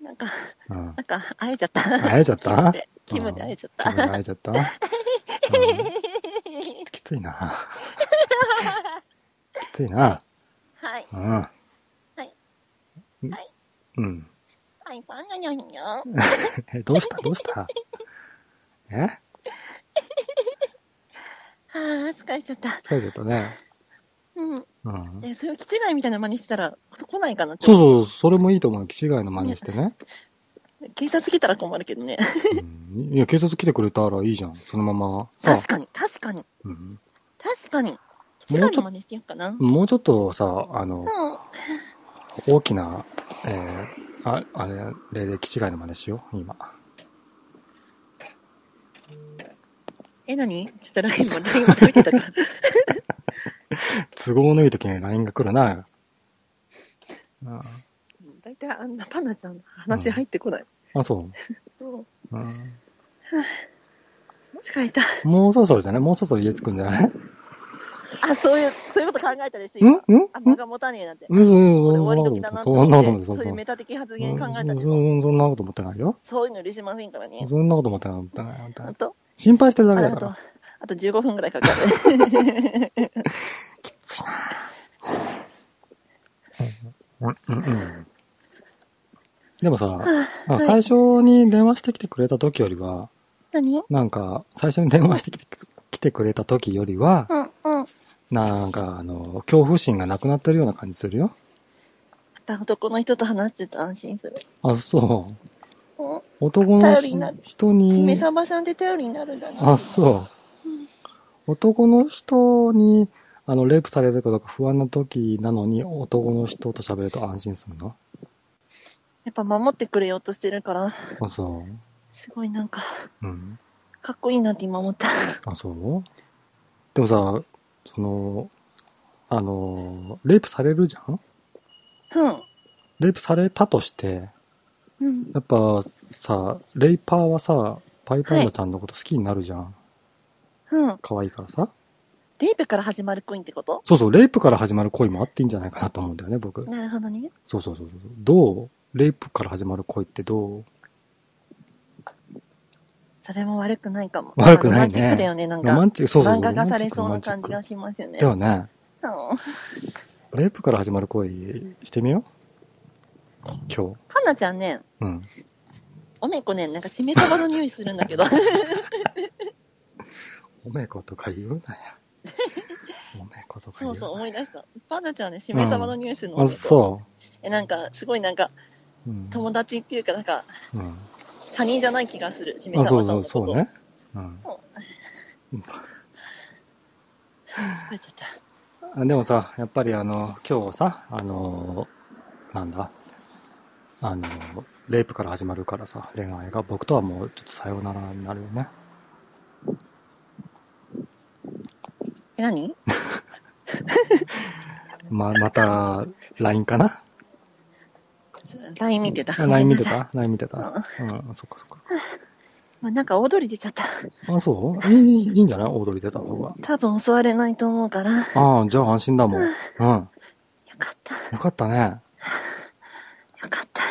なんか、うん。なんか、会えちゃった。会えちゃった？気分で会えちゃった。気分で会えちゃった、うんきついな。(laughs) きついな。はい。うん。はい。うんはい。うん。はい、パンダにに (laughs) どうした？どうした？え？は (laughs) あ、疲れちゃった。疲れちゃったね。うん。うん。で、そういう気違いみたいな真似してたら、来ないかなって。そうそう、それもいいと思う。気違いの真似してね。警察来たら困るけどね。うん、いや、警察来てくれたらいいじゃん。そのまま。さ確かに、確かに、うん、確かに。気違いの真似してよっかな。うん。もうちょっとさ、あの、大きな、えー、あ、あれ、例で気違いの真似しよう、今。え、何？ちょっと LINE も、LINE も食べてたから。都合のいい時に LINE が来るな。あ大体あんなパンダちゃんの話入ってこない。あ、そうんう。うん、疲れた。もうそろそろじゃねもうそろそろ家着くんじゃない？あ、そういう、そういうこと考えたでしょ、ん？今。ん？あ、間が持たねえなんて。うん、うん、俺終わりそ時だなとんなこと思って、思ってそういうメタ的発言考えたでしそょ。ん？そんなこと思ってないよ。そういうの許しませんからね。そんなこと思ってない思ってない。思ってない心配してるだああとけだから。、あと15分くらいかかる。(laughs) (laughs) うんうんうんでもさ、最初に電話してきてくれた時よりは、何？なんか、最初に電話してきて来てくれた時よりは、うん、うん。なんか、あの、恐怖心がなくなってるような感じするよ。また男の人と話してて安心する。あ、そう。うん。男の人に、さばさんって頼りになるんだね。あ、そう。男の人に、あの、レイプされるかどうか不安な時なのに、男の人と喋ると安心するの？やっぱ守ってくれようとしてるから、あ、そすごいなんか、う。うん。かっこいいなって今思った。あ、そうでもさ、その、あの、レイプされるじゃん？うん。レイプされたとして、うん。やっぱさ、レイパーはさ、パイパンダちゃんのこと好きになるじゃん。うん。可愛いからさ。レイプから始まるコインってこと？そうそう、レイプから始まる恋もあっていいんじゃないかなと思うんだよね、僕。なるほどね。そうそうそうそう。どう？レイプから始まる恋ってどう？それも悪くないかも。悪くないねロマンチックだよね、なんか。ロマンチック、そうそう。漫画化されそうな感じがしますよね。だよね。うん。レイプから始まる恋してみよう今日。パンナちゃんね、うん。おめこね、なんかしめ鯖の匂いするんだけど。(laughs) おめことか言うなや。(laughs) おめことか言なそううそう、思い出した。パンナちゃんね、しめ鯖の匂いするの。あ、そえ、なんか、すごいなんか、う。うん。友達っていうか、なんか、うん。他人じゃない気がする、しめあ、鯖そうそう、さんのこと。そうね。うん。でもさ、やっぱりあの、今日さ、あの、なんだ、あの、レイプから始まるからさ、恋愛が、僕とはもうちょっとさようならになるよね。え、何？(laughs) ま、また、LINE かな？?LINE 見てた？あ ?LINE 見てた ?LINE 見てた？うん、そっかそっか。い (laughs) まあなんか踊り出ちゃった。あ、そう？いい、いいんじゃない？踊り出た方が。多分襲われないと思うから。よああ、じゃあ安心だもん。うん。よかった。かったね。よかった。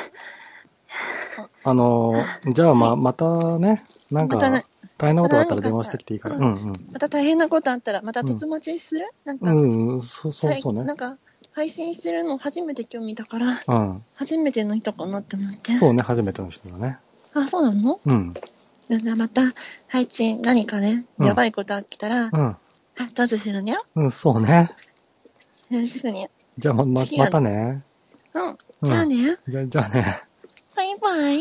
あのー、じゃあま、またね、なんか大変なことがあったら電話してきていいから。ううんうん。また大変なことあったら、また突待ちする、なんか、うん、うん、そうそうそうねな。んか、配信してるの初めて今日見たから、うん。初めての人かなって思って。そうね、初めての人だね。あ、そうなの？うん。だからまた、配信何かね、うんやばいことあったら、うん。あ、どうぞするにゃうん、そうね。よろしくにゃ。じゃあま、ま、次はまたね。うん。うんじゃあね。じゃ、じゃあね。バイバイ。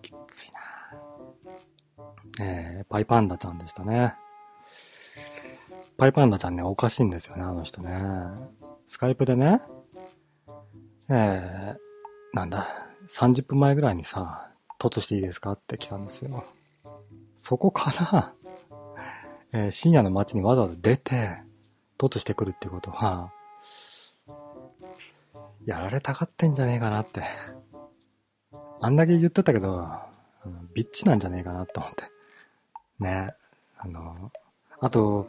きついなえー、パイパンダちゃんでしたね。パイパンダちゃんね、おかしいんですよね、あの人ね。スカイプでね、えー、なんだ、30分前ぐらいにさ、突していいですかって来たんですよ。そこから、えー深夜の街にわざわざ出て、突してくるってことは、やられたがってんじゃねえかなって。あんだけ言ってたけど、ビッチなんじゃねえかなと思って。ね。あの、あと、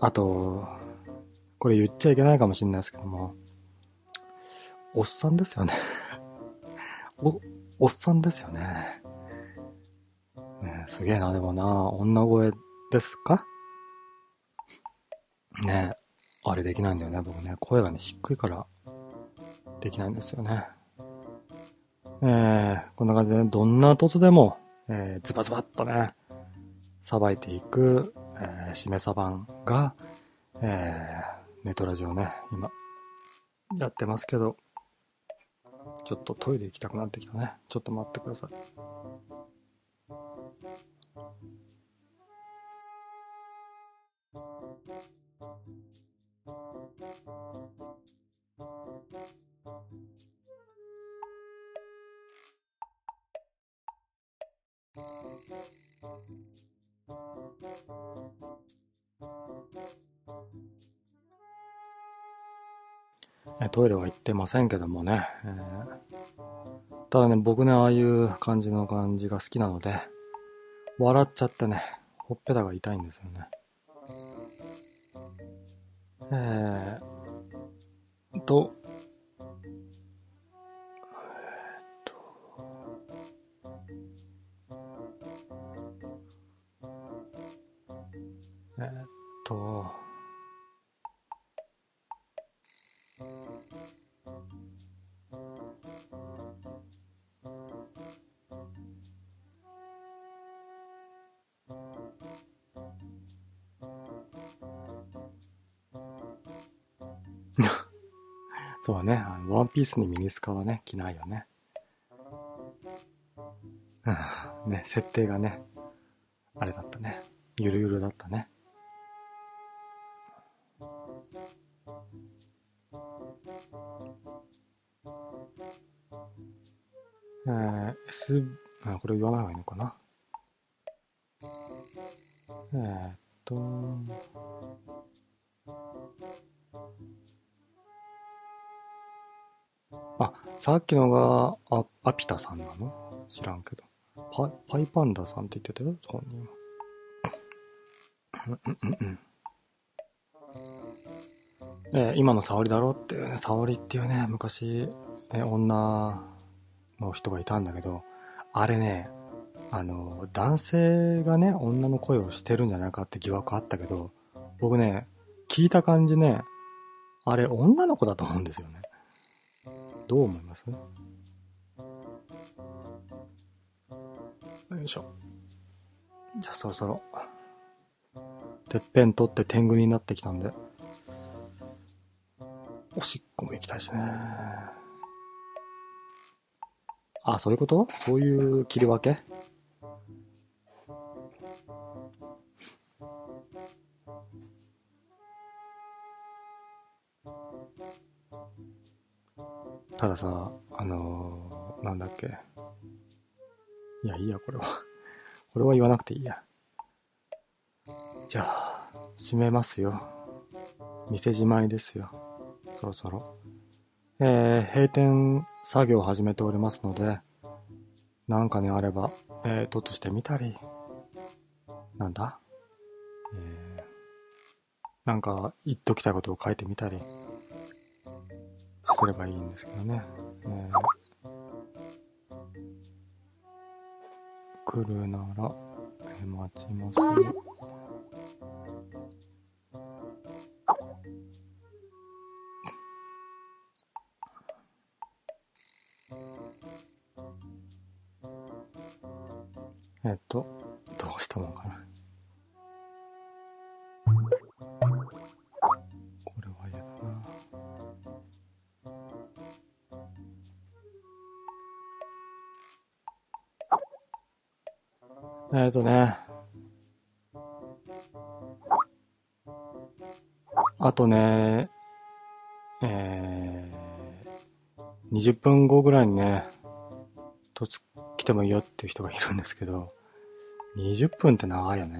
あと、これ言っちゃいけないかもしれないですけども、おっさんですよね。(laughs) お、おっさんですよね。ねすげえな、でもな、女声ですか？ねえあれできないんだよね、僕ね。声がね、低いから、できないんですよね。えー、こんな感じでね、どんな凸でも、えー、ズバズバっとね、さばいていく、え、しめさばんが、えー、ネトラジオね、今、やってますけど、ちょっとトイレ行きたくなってきたね。ちょっと待ってください。トイレは行ってませんけどもね。えーただね、僕ね、ああいう感じの感じが好きなので、笑っちゃってね、ほっぺたが痛いんですよね。えー、と、えーっと、えーっと、そうね。あのワンピースにミニスカはね、着ないよね。うんね、設定がね、あれだったね。ゆるゆるだったね。えー、S、あこれ言わない方がいいのかな。えー、っと、さっきのが、あ、アピタさんなの？知らんけど。パイ、パイパンダさんって言ってたよ、本人は。うんうんうんえー今の沙織だろっていうね、沙織っていうね、昔、えー女の人がいたんだけど、あれね、あの、男性がね、女の声をしてるんじゃないかって疑惑あったけど、僕ね、聞いた感じね、あれ女の子だと思うんですよね。どう思います？よいしょ。じゃあそろそろ、てっぺん取って天狗になってきたんで、おしっこも行きたいしね。あ、そういうこと？そういう切り分け？たださ、あのーなんだっけ。いや、いいや、これは。(laughs) これは言わなくていいや。じゃあ、閉めますよ。店じまいですよ。そろそろ。えー、閉店作業を始めておりますので、なんかね、あれば、えー、とっとしてみたり、なんだ？えー、なんか言っときたいことを書いてみたり、すればいいんですけどね。えー来るなら、えー待ちますよ。とね。あとね、えー、20分後ぐらいにね、突来てもいいよっていう人がいるんですけど、20分って長いよね。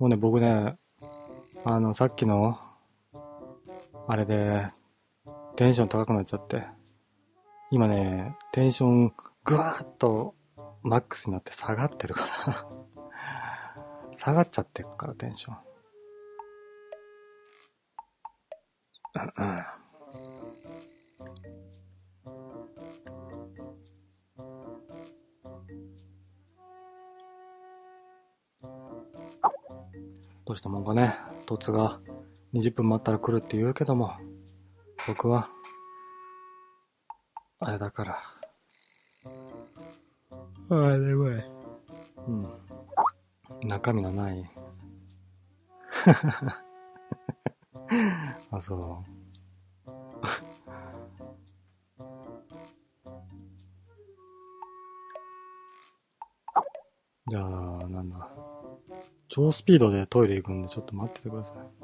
もうね、僕ね、あの、さっきの、あれで、テンション高くなっちゃって、今ね、テンションぐわーっとマックスになって下がってるから (laughs) 下がっちゃってるから、テンション。うんうんどうしたもんかね、凸が20分待ったら来るって言うけども、僕は、あれだから。あれはうん。中身のない。(laughs) あ、そう。(laughs) じゃあ、なんだ。超スピードでトイレ行くんで、ちょっと待っててください。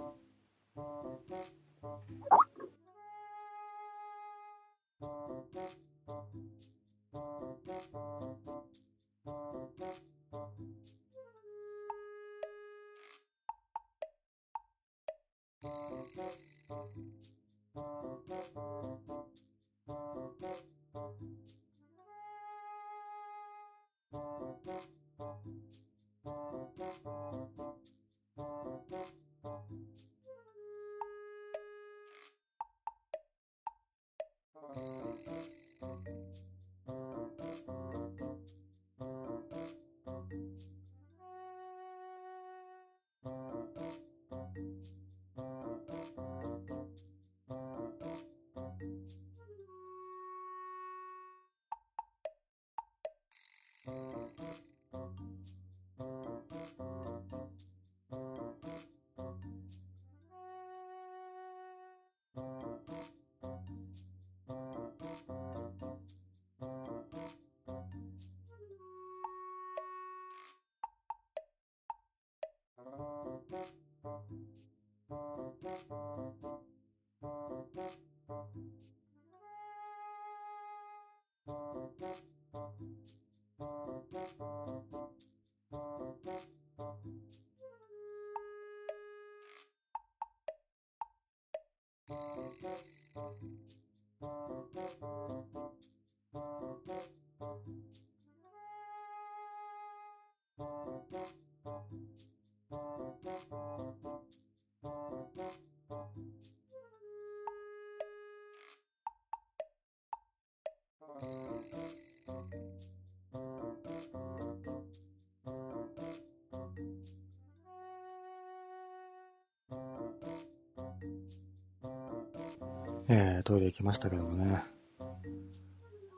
トイレ行きましたけどもね。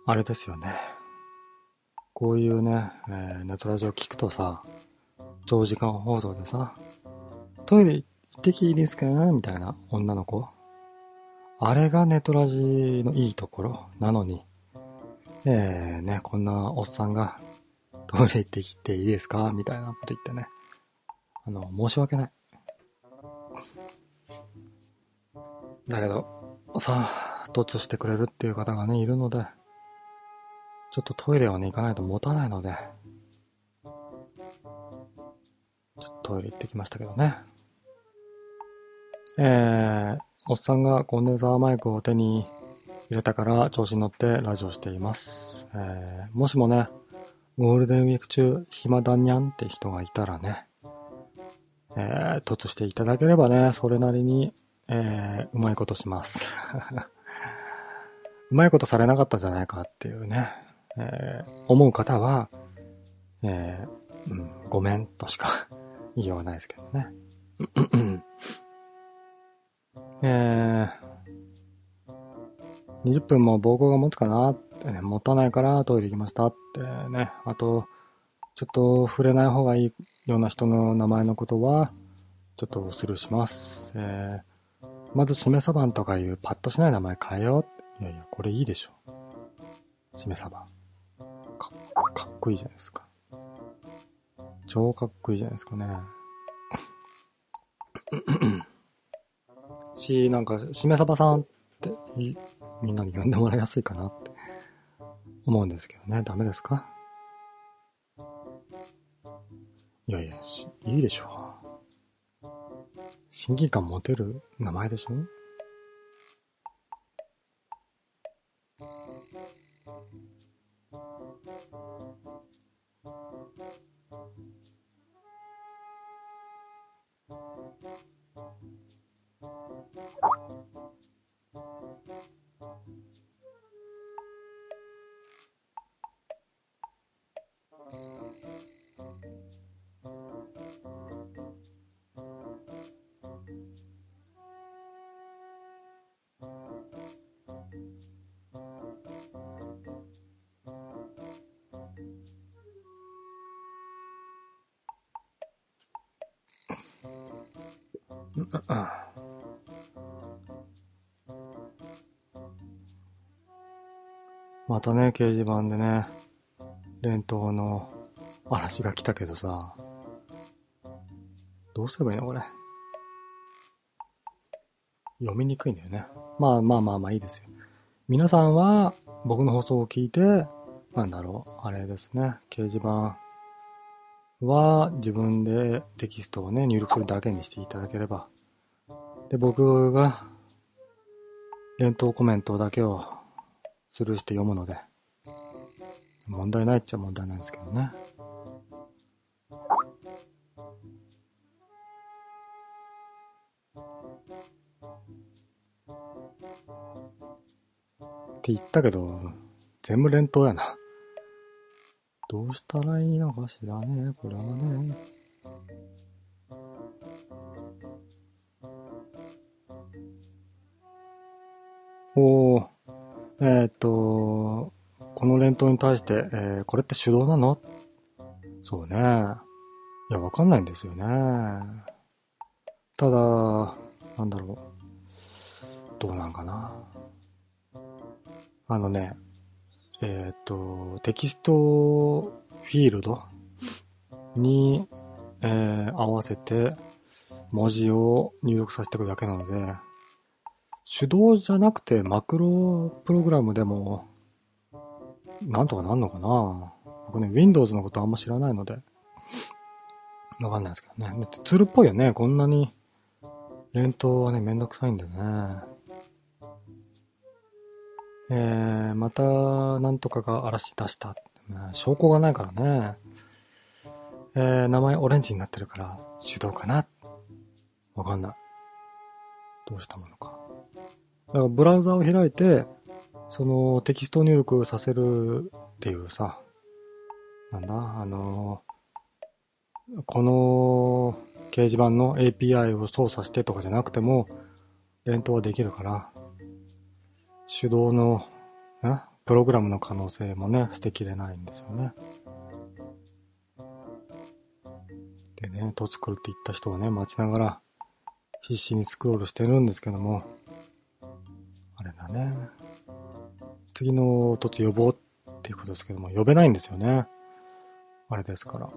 あれですよね。こういうね、えーネットラジオ聞くとさ、長時間放送でさ、トイレ行ってきていいですか？みたいな女の子。あれがネトラジのいいところなのに、えー、ね、こんなおっさんがトイレ行ってきていいですか？みたいなこと言ってね。あの、申し訳ない。だけど、さあ、突してくれるっていう方がね、いるので、ちょっとトイレはね、行かないと持たないので、ちょっとトイレ行ってきましたけどね。えー、おっさんがコンデンサーマイクを手に入れたから調子に乗ってラジオしています。えー、もしもね、ゴールデンウィーク中暇だにゃんって人がいたらね、えー、突していただければね、それなりに、えー、うまいことします。(laughs) うまいことされなかったじゃないかっていうね、えー、思う方は、えー、うん、ごめんとしか (laughs) 言いようがないですけどね。えー、20分も膀胱が持つかなってね、持たないからトイレ行きましたってね、あと、ちょっと触れない方がいいような人の名前のことは、ちょっとスルーします。えー、まず、しめさばんとかいうパッとしない名前変えよう。いやいや、これいいでしょ。しめさば。かかっこいいじゃないですか。超かっこいいじゃないですかね。(coughs) し、なんか、しめさばさんってみんなに呼んでもらいやすいかなって思うんですけどね。ダメですか？いやいや、いいでしょう。親近感持てる名前でしょ？またね、掲示板でね、連投の嵐が来たけどさ、どうすればいいのこれ。読みにくいんだよね。まあまあまあまあいいですよ。皆さんは僕の放送を聞いて、なんだろう、あれですね、掲示板は自分でテキストをね、入力するだけにしていただければ。で、僕が連投コメントだけをスルーして読むので、問題ないっちゃ問題ないんですけどね。って言ったけど、全部連投やな。どうしたらいいのかしらね、これはね。おー、えーっと、この連投に対して、えーこれって手動なの？そうね。いや、わかんないんですよね。ただ、なんだろう。どうなんかな。あのね、えーっと、テキストフィールドに、えー合わせて文字を入力させていくだけなので、手動じゃなくてマクロプログラムでも、なんとかなんのかな僕ね、Windows のことあんま知らないので、わかんないですけどね。だってツールっぽいよね。こんなに、連投はね、めんどくさいんだよね。えー、また、なんとかが嵐出した。証拠がないからね。えー、名前オレンジになってるから、手動かなわかんない。どうしたものか。だからブラウザを開いて、そのテキスト入力させるっていうさ、なんだ、あのこの掲示板の API を操作してとかじゃなくても、連投はできるから、手動の、ね、プログラムの可能性もね、捨てきれないんですよね。でね、と作るって言った人はね、待ちながら、必死にスクロールしてるんですけども、あれだね。次の突呼ぼうっていうことですけども、呼べないんですよね。あれですから。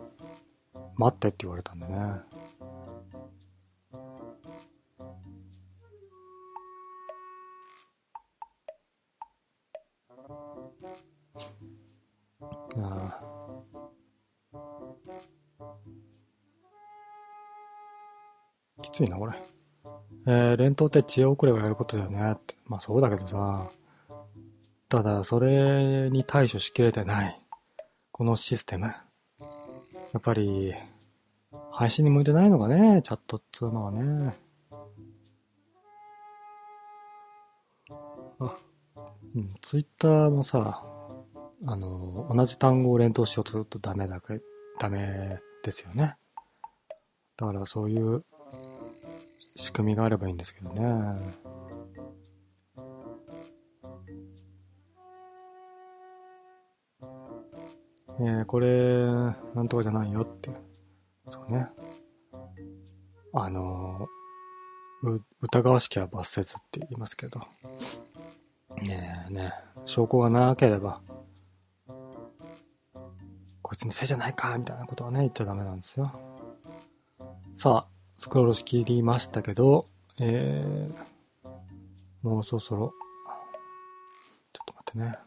待ってって言われたんでね。いやきついな、これ。えー、連投って知恵遅れがやることだよねって。まあそうだけどさ。ただ、それに対処しきれてない。このシステム。やっぱり、配信に向いてないのかね、チャットっつうのはね。あ、うん、ツイッターもさ、あの、同じ単語を連投しようとするとダメだけ、ダメですよね。だからそういう仕組みがあればいいんですけどね。えー、これ、なんとかじゃないよって。そうね。あの、う疑わしきは罰せずって言いますけど。ねえねえ、証拠がなければ、こいつのせいじゃないかみたいなことはね、言っちゃダメなんですよ。さあ、スクロールしきりましたけど、えー、もうそろそろ、ちょっと待ってね。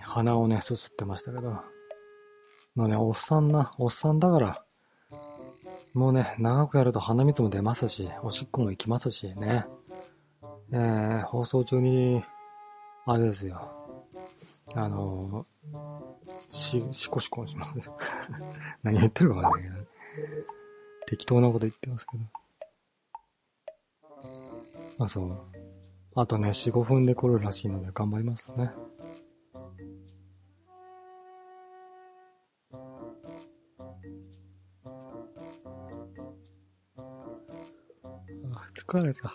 鼻をね、すすってましたけど。まあね、おっさんな、おっさんだから、もうね、長くやると鼻水も出ますし、おしっこも行きますしね。えー、放送中に、あれですよ。あのし、しこしこします。(laughs) 何言ってるかわかんないけど、適当なこと言ってますけど。まあ、そう。あとね、4、5分で来るらしいので頑張りますね。疲れた。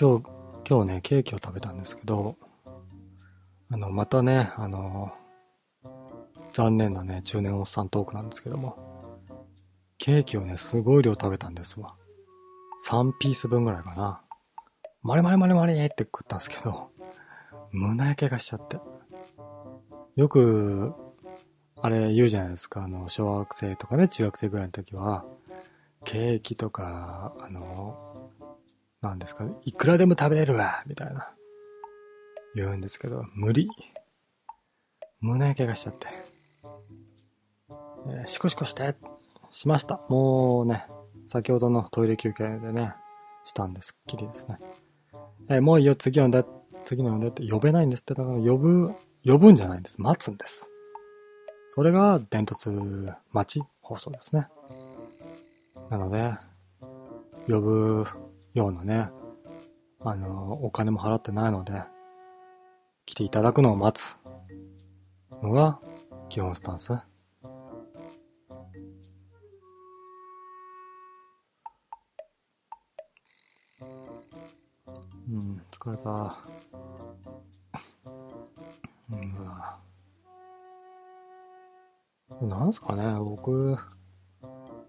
今日、今日ね、ケーキを食べたんですけど、あの、またね、あの、残念なね、中年おっさんトークなんですけども、ケーキをね、すごい量食べたんですわ。3ピース分ぐらいかな。マリマリマリマリって食ったんですけど、胸焼けがしちゃって。よく、あれ言うじゃないですか、あの、小学生とかね、中学生ぐらいの時は、ケーキとか、あの、なんですか、ねいくらでも食べれるわ、みたいな。言うんですけど、無理。胸焼けがしちゃって。えーシコシコして、しました。もうね、先ほどのトイレ休憩でね、したんですっきりですね。えーもういいよ、次呼んで、次の呼んでって呼べないんですって、だから呼ぶ、呼ぶんじゃないんです。待つんです。それが伝突待ち放送ですね。なので、呼ぶようなね、あの、お金も払ってないので、来ていただくのを待つのが基本スタンス。うん、疲れた。うん、なんすかね、僕、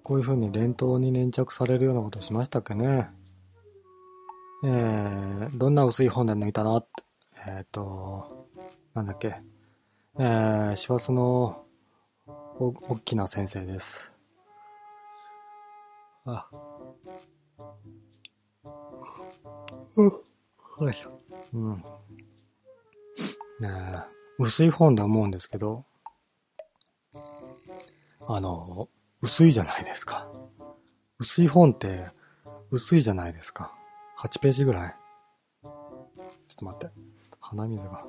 こういう風に連投に粘着されるようなことしましたっけね。えー、どんな薄い本で抜いたの？えっ、と、なんだっけ。えー、師走のお、大きな先生です。あ。うん。はい。うん。ねえ、薄い本で思うんですけど、あの、薄いじゃないですか。薄い本って、薄いじゃないですか。8ページぐらい。ちょっと待って。鼻水が。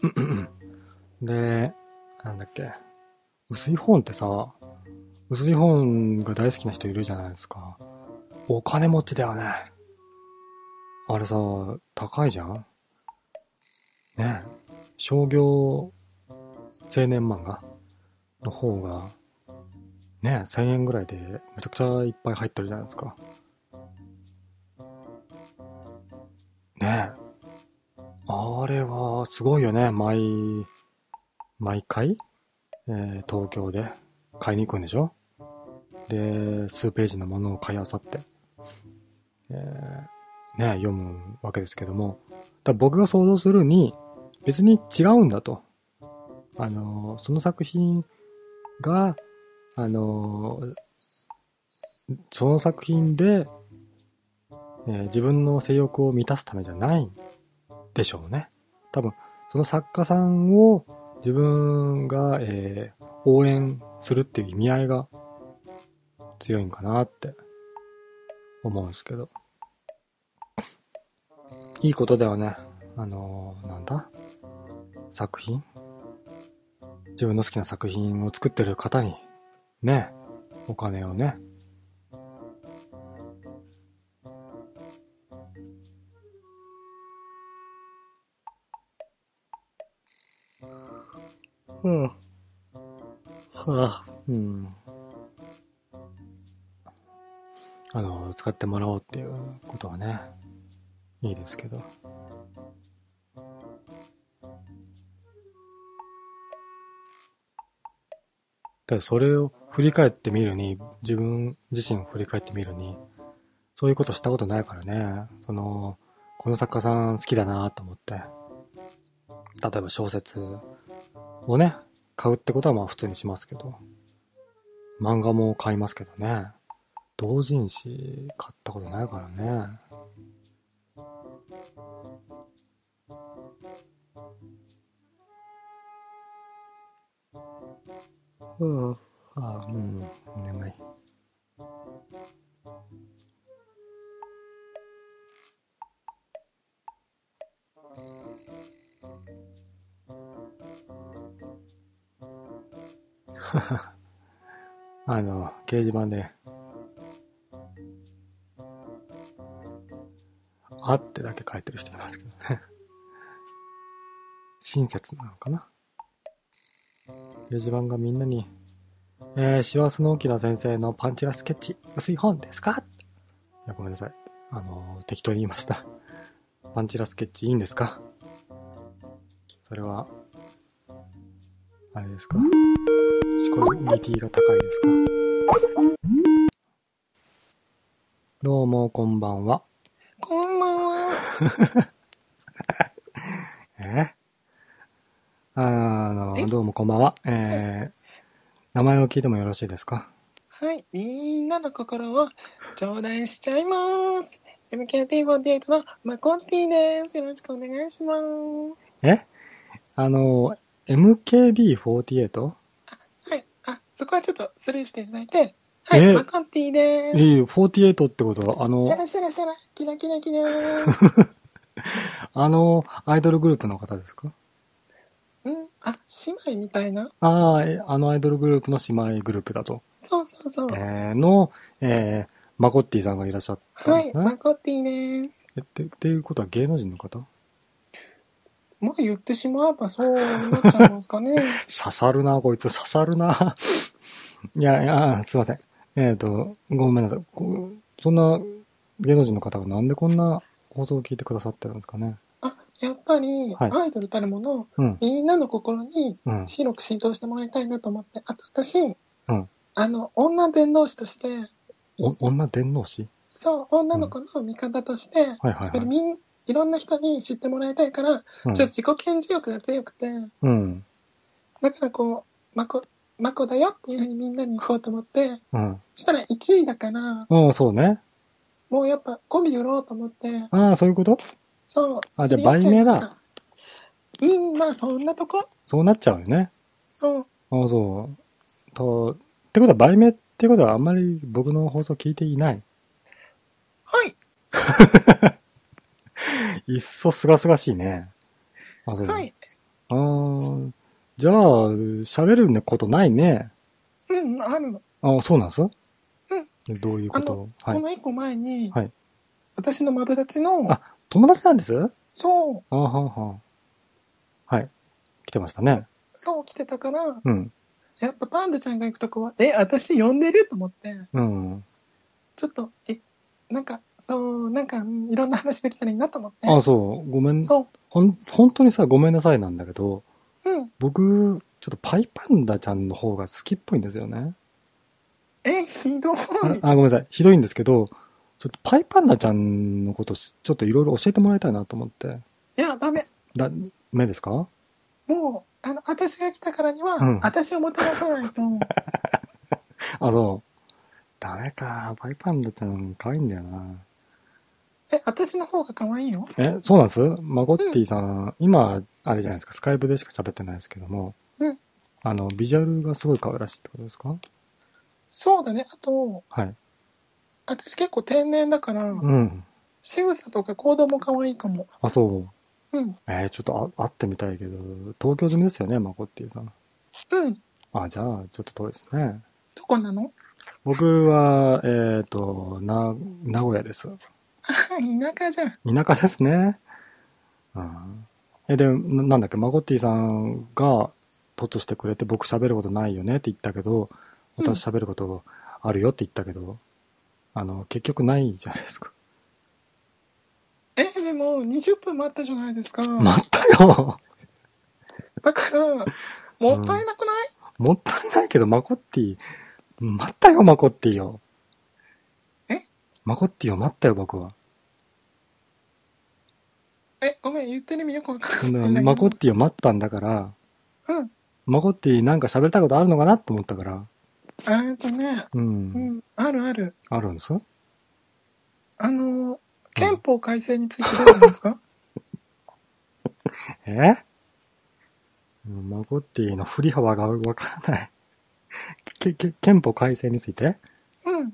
(coughs) で、なんだっけ。薄い本ってさ、薄い本が大好きな人いるじゃないですか。お金持ちだよね。あれさ、高いじゃん？ねえ。商業青年漫画の方が、ねえ、1000円ぐらいでめちゃくちゃいっぱい入ってるじゃないですか。ねえ。あれはすごいよね。毎、毎回、えー東京で買いに行くんでしょ？で、数ページのものを買い漁って、えーね、読むわけですけども、だ僕が想像するに、別に違うんだと。あのその作品が、あのその作品で、えー自分の性欲を満たすためじゃないんでしょうね。多分、その作家さんを自分が、えー応援するっていう意味合いが強いんかなって思うんですけど。いいことだよね。あのーなんだ？作品？自分の好きな作品を作ってる方に、ね、お金をね。うん。はあ、うん。あの、使ってもらおうっていうことはね、いいですけど。ただそれを振り返ってみるに、自分自身を振り返ってみるに、そういうことしたことないからね、その、この作家さん好きだなと思って、例えば小説をね、買うってことはまあ普通にしますけど、漫画も買いますけどね、同人誌買ったことないからね。うん。ああ、うん、眠い。(laughs) あの、掲示板で、あってだけ書いてる人いますけどね。(laughs) 親切なのかな掲示板がみんなに、えー、師走の沖田先生のパンチラスケッチ、薄い本ですか？いや、ごめんなさい。あの、適当に言いました。(laughs) パンチラスケッチいいんですか？それは、あれですか？シコリティが高いですか？どうも、こんばんは。(laughs) え？あのえ、どうもこんばんは。えー、名前を聞いてもよろしいですか？はい、みんなの心を頂戴しちゃいます。MKT48 のマコンティです。よろしくお願いします。え？あの、MKB48? はい、あ、そこはちょっとスルーしていただいて、はい、えマコンティです。いい、48ってことは、あのシャ、ラシャラシャラ、キラキラキラ (laughs) あの、アイドルグループの方ですか？うん、あ、姉妹みたいなああ、えあのアイドルグループの姉妹グループだと。そうそうそう。えー、の、えー、マコッティさんがいらっしゃったんはい、ですね。マコンティです。えって、っていうことは芸能人の方？まあ言ってしまえばそうなっちゃいますかね。(laughs) 刺さるな、こいつ、刺さるな。(laughs) いやいや、すいません。えっ、と、ごめんなさい。そんな芸能人の方がなんでこんな放送を聞いてくださってるんですかね。あ、やっぱり、はいアイドルたるもの、うん、みんなの心にうん、広く浸透してもらいたいなと思って、あと私、うんあの、女伝道師として、お、女伝道師？そう、女の子の味方として、やっはいはいはい。ぱりみん、いろんな人に知ってもらいたいから、うんちょっと自己顕示欲が強くて、うん。だからこう、まこ、まこだよっていうふうにみんなに行こうと思って、うん。そしたら1位だから、うん、そうね。もうやっぱコンビ売ろうと思って、ああ、そういうこと？そう。あじゃあ売名だ。うん、まあそんなとこ？そうなっちゃうよね。そう。ああ、そう。と、ってことは、売名ってことはあんまり僕の放送聞いていない？はい。(laughs) いっそすがすがしいね。あ、そう。はい。あーじゃあ、喋ることないね。うん、あるの。あ、そうなんす？うん。どういうこと？はい。この一個前に、はい私のマブダチの、あ友達なんです？あそう、はんはん。はい。来てましたね。そう来てたから、うん。やっぱパンダちゃんが行くとこは、え、私呼んでる？と思って、うん。ちょっと、え、なんか、そう、なんか、うんいろんな話できたらいいなと思って。あ、そう。ごめん。そう。ほん、本当にさ、ごめんなさいなんだけど、うん。僕、ちょっとパイパンダちゃんの方が好きっぽいんですよね。え、ひどい。あ、あごめんなさい。ひどいんですけど、ちょっとパイパンダちゃんのこと、ちょっといろいろ教えてもらいたいなと思って。いや、ダメ。だ、目ですか？もう、あの、私が来たからには、うん私をもてなさないと。(laughs) あ、そう。ダメか。パイパンダちゃん、可愛いんだよな。え、私の方が可愛いよ。え、そうなんです？マゴッティさん、今、あれじゃないですか、スカイプでしか喋ってないですけども、うんあの、ビジュアルがすごい可愛らしいってことですか？そうだね。あと、はい。私結構天然だから、うん。仕草とか行動も可愛いかも。あ、そう。うん。えーちょっとあ会ってみたいけど、東京済みですよね、マゴッティさん。うん。あ、じゃあ、ちょっと遠いですね。どこなの？僕は、えっ、と、な、名古屋です。あ、(laughs) 田舎じゃん。田舎ですね。うん。え、で、ななんだっけ、マゴッティさんが突してくれて、僕喋ることないよね？って言ったけど、私喋ることあるよって言ったけど、あの、結局ないじゃないですか。え、でも、20分待ったじゃないですか。待ったよだから、もったいなくない、もったいないけど、マコッティ、待ったよ、マコッティよ。え？マコッティを待ったよ、僕は。え、ごめん、言ってる意味よくわかんないんだけど。マコッティを待ったんだから、うん。マコッティなんか喋りたいことあるのかなと思ったから。あーとね、う。うんん、あるある。あるんですあの、憲法改正についてどうなんですか？(laughs) え？うんマコッティの振り幅がわからない。け、け、憲法改正について？うん。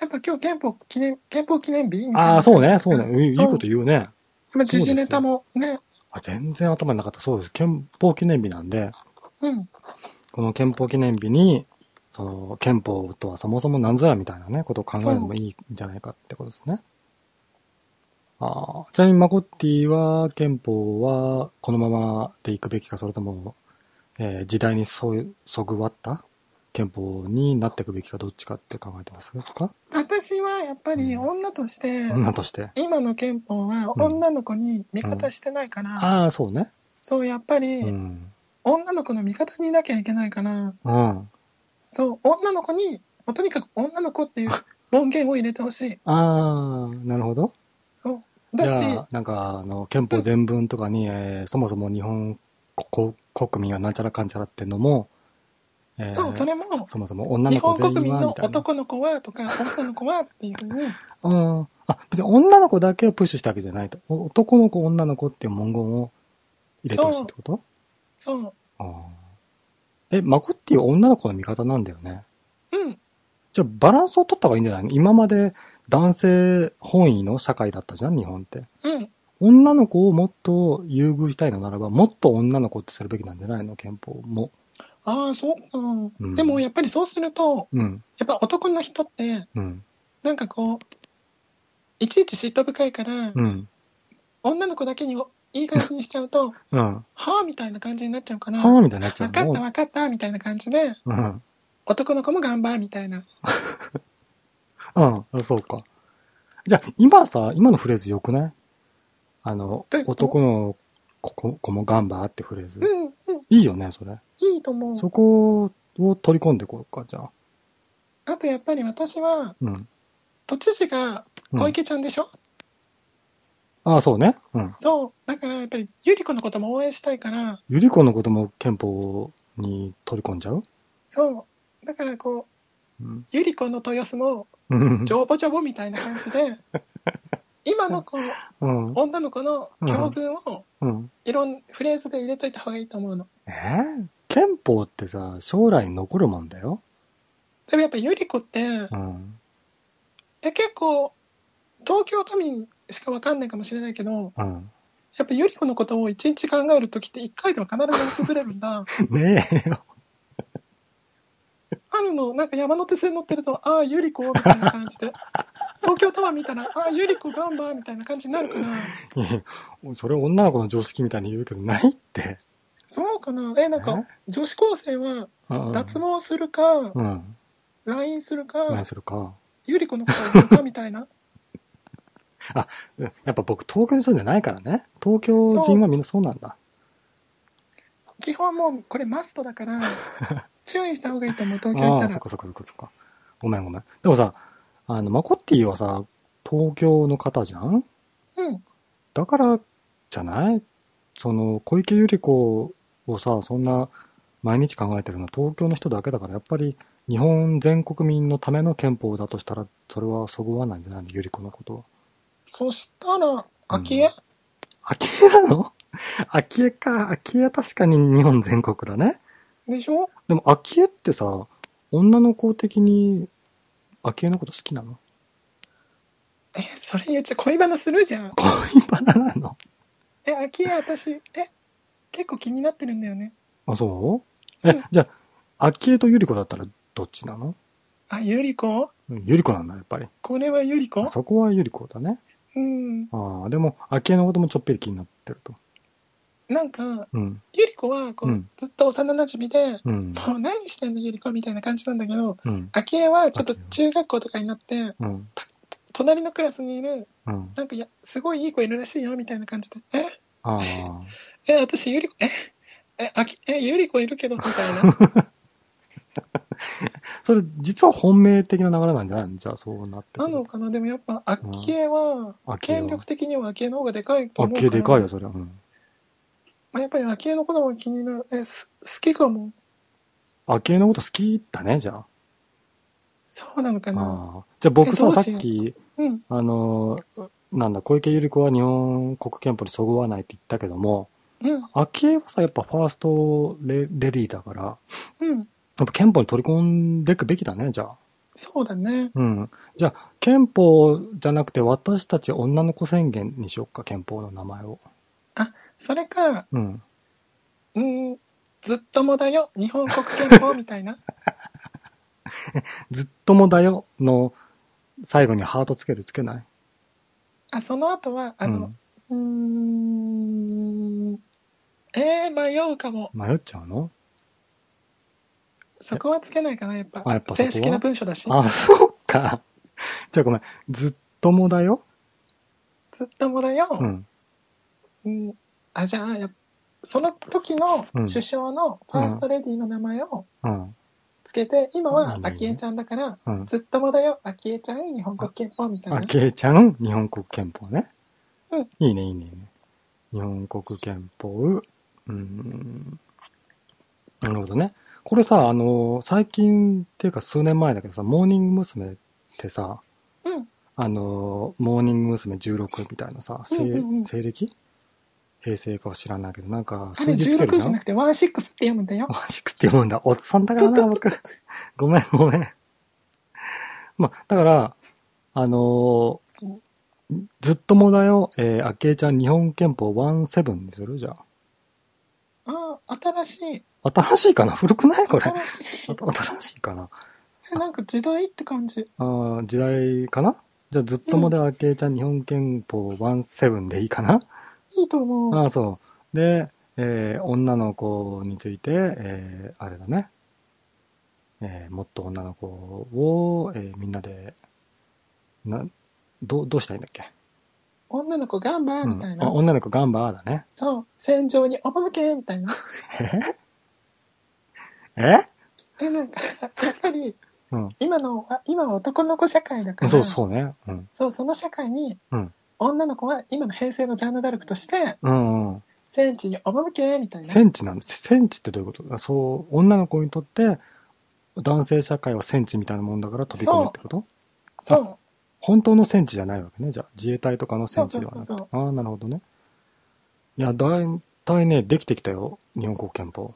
やっぱ今日憲法記念、憲法記念日みたいなああ、そうね、そうね。いいこと言うね。今、時事ネタもね、あ全然頭になかった。そうです。憲法記念日なんで、うん。この憲法記念日に、その、憲法とはそもそも何ぞやみたいなね、ことを考えるのもいいんじゃないかってことですね。ああ、ちなみにマコッティは、憲法はこのままでいくべきか、それとも、えー時代にそそぐわった憲法になっていくべきか、どっちかって考えてますか？私はやっぱり女として、女として？今の憲法はうん女の子に味方してないから、ああ、そうね。そう、やっぱり、うん。女の子の味方にいなきゃいけないから、うん。そう、女の子に、とにかく女の子っていう (laughs) 門限を入れてほしい。ああ、なるほど。そう。だし、なんか、あの、憲法全文とかに、えーそもそも日本こ国民はなんちゃらかんちゃらってのも、えーそう、それも、そもそも女日の子全本国民の。男の子はとか、(laughs) 女の子はっていうふうに、うん。あ、別に女の子だけをプッシュしたわけじゃないと。お男の子、女の子っていう文言を入れてほしいってこと？そう、ああ。え、マコッティは女の子の味方なんだよね。うん、じゃあ、バランスを取った方がいいんじゃない？の今まで男性本位の社会だったじゃん、日本って。うん。女の子をもっと優遇したいのならば、もっと女の子ってするべきなんじゃないの？憲法も。ああ、そうか、うんでもやっぱりそうすると、うん。やっぱ男の人って、うん。なんかこう、いちいち嫉妬深いから、うん。女の子だけにいい感じにしちゃうと、うん。はぁみたいな感じになっちゃうから、はぁみたいになっちゃう分かったの。分かったみたいな感じで、うん。男の子も頑張みたいな。(laughs) うん。あそうか。じゃあ、今さ、今のフレーズ良くない？あのどうこと男の子子子もガンバーってフレーズ。うん、うん、いいよね、それ。いいと思う。そこを取り込んでいこうか、じゃあ。あとやっぱり私は、うん。都知事がうん小池ちゃんでしょ、ああ、そうね。うん。そう。だからやっぱり、ゆり子のことも応援したいから、ゆり子のことも憲法に取り込んじゃう？そう。だからこう、うん。ゆり子の豊洲も、うんジョボジョボみたいな感じで、(laughs) 今のこう、うん。女の子の境遇を、うん。いろん、フレーズで入れといた方がいいと思うの。えー？憲法ってさ、将来に残るもんだよ。でもやっぱゆり子って、うん。え結構、東京都民しかわかんないかもしれないけど、うん。やっぱゆり子のことを一日考えるときって一回では必ず訪れるんだ。(laughs) ねえよ。あるの、なんか山手線乗ってると、ああ、ゆり子みたいな感じで。(laughs) 東京タワー見たら、ああ、ゆり子ガンバみたいな感じになるから、いやそれ女の子の常識みたいに言うけど、ないって。そうかな。え、なんか、女子高生はうん脱毛するか、うん。LINE するか、何するか。ゆり子のことうかみたいな。(laughs) うんやっぱ僕東京に住んでないからね。東京人はみんなそうなんだ。基本もうこれマストだから、(laughs) 注意した方がいいと思う、東京行ああ、ったらそっ。かそっかそっかそっか。ごめんごめん。でもさ、あの、マコッティはさ、東京の方じゃん？うん。だから、じゃない？その、小池百合子をさ、そんな、毎日考えてるのは東京の人だけだから、やっぱり、日本全国民のための憲法だとしたら、それはそぐわないんじゃない？の百合子のことは。そしたら、昭恵、秋江なの？(laughs) 秋江か。秋江は確かに日本全国だね。でしょ？でも、秋江ってさ、女の子的に、秋江のこと好きなの？え、それ言っちゃ恋バナするじゃん。恋バナなの？え、昭恵私、え、結構気になってるんだよね。あ、そう？えうん、じゃあ、秋江と百合子だったらどっちなの？あ、ゆり子？うん百合子なんだ、やっぱり。これはゆり子？あそこは百合子だね。うん。ああ、でも、秋江のこともちょっぴり気になってると。なんか、うん。ゆり子は、こう、うんずっと幼馴染で、うん。もう何してんのゆり子みたいな感じなんだけど、うん。あきえはちょっと中学校とかになって、うん。隣のクラスにいる、うん。なんかいや、すごいいい子いるらしいよ、みたいな感じで、え？ああ。え、私ゆり子、え？え、あき、え、ゆり子いるけど、みたいな。(laughs) それ、実は本命的な流れなんじゃない？のじゃあ、そうなってなのかな？でもやっぱ、あきえは、権力的にはあきえの方がでかいとあ思うから。けでかいよ、それは。うん。まあ、やっぱりあきえのことが気になる。え、す好きかも。あけのこと好きだね、じゃそうなのかあ。なああ。じゃあ僕さ、さっき、うん。あのー、なんだ、小池百合子は日本国憲法にそぐわないって言ったけども、うん。昭恵はさ、やっぱファーストレレディーだから、うん。やっぱ憲法に取り込んでいくべきだね、じゃあ。そうだね。うん。じゃあ、憲法じゃなくて私たち女の子宣言にしよっか、憲法の名前を。それか、うん。うーん、ずっともだよ、日本国憲法みたいな。(laughs) ずっともだよの最後にハートつけるつけない？あ、その後は、あの、うーん、えー、迷うかも。うん、迷っちゃうの？そこはつけないかな、やっぱ。あやっぱ正式な文書だし。あ、そうか。じゃあごめん。ずっともだよ？ずっともだよ。うん。うんあ、じゃあ、その時のうん首相のファーストレディーの名前をうん。つけて、今はね昭恵ちゃんだから、うん。ずっともだよ、昭恵ちゃん、日本国憲法みたいな。あけいちゃん、日本国憲法ね。うんいいね、いいね、いいね。日本国憲法、うん。なるほどね。これさ、あの、最近っていうか数年前だけどさ、モーニング娘。ってさ、うん。あの、モーニング娘。16みたいなさ、西うんうんうん西暦平成かは知らないけど、なんかあれ数字つける16じゃん？じゃなくて16って読むんだよ。ワンシックスって読むんだ。おっさんだからな、僕。(laughs) ごめん、ごめん。まあ、だから、あのーずっともだよ、えー、あきえちゃん日本憲法17にする？じゃああ、新しい。あ。新しいかな？古くない？これ。新しい。あ (laughs) 新しいかな？えなんか時代って感じ。あー時代かな？じゃあずっともだよ、あきえちゃん日本憲法17でいいかな？いいと思う。ああ、そう。で、えー女の子について、えーあれだね。えーもっと女の子を、えーみんなで、な、どう、どうしたらいいんだっけ、女の子ガンバーうん、みたいな。あ女の子ガンバーだね。そう。戦場に赴けみたいな。(laughs) え？え？え、なんか、やっぱり、うん。今の、あ今は男の子社会だから、そうそうね。うん。そう、その社会に、うん女の子は今の平成のジャンヌ・ダルクとして、うんうん。戦地に赴けみたいな。戦地なんです。戦地ってどういうこと？あそう、女の子にとって、男性社会は戦地みたいなもんだから飛び込むってこと？そう。本当の戦地じゃないわけね。じゃあ、自衛隊とかの戦地ではなくて。ああ、なるほどね。いや、だいたいね、できてきたよ。日本国憲法。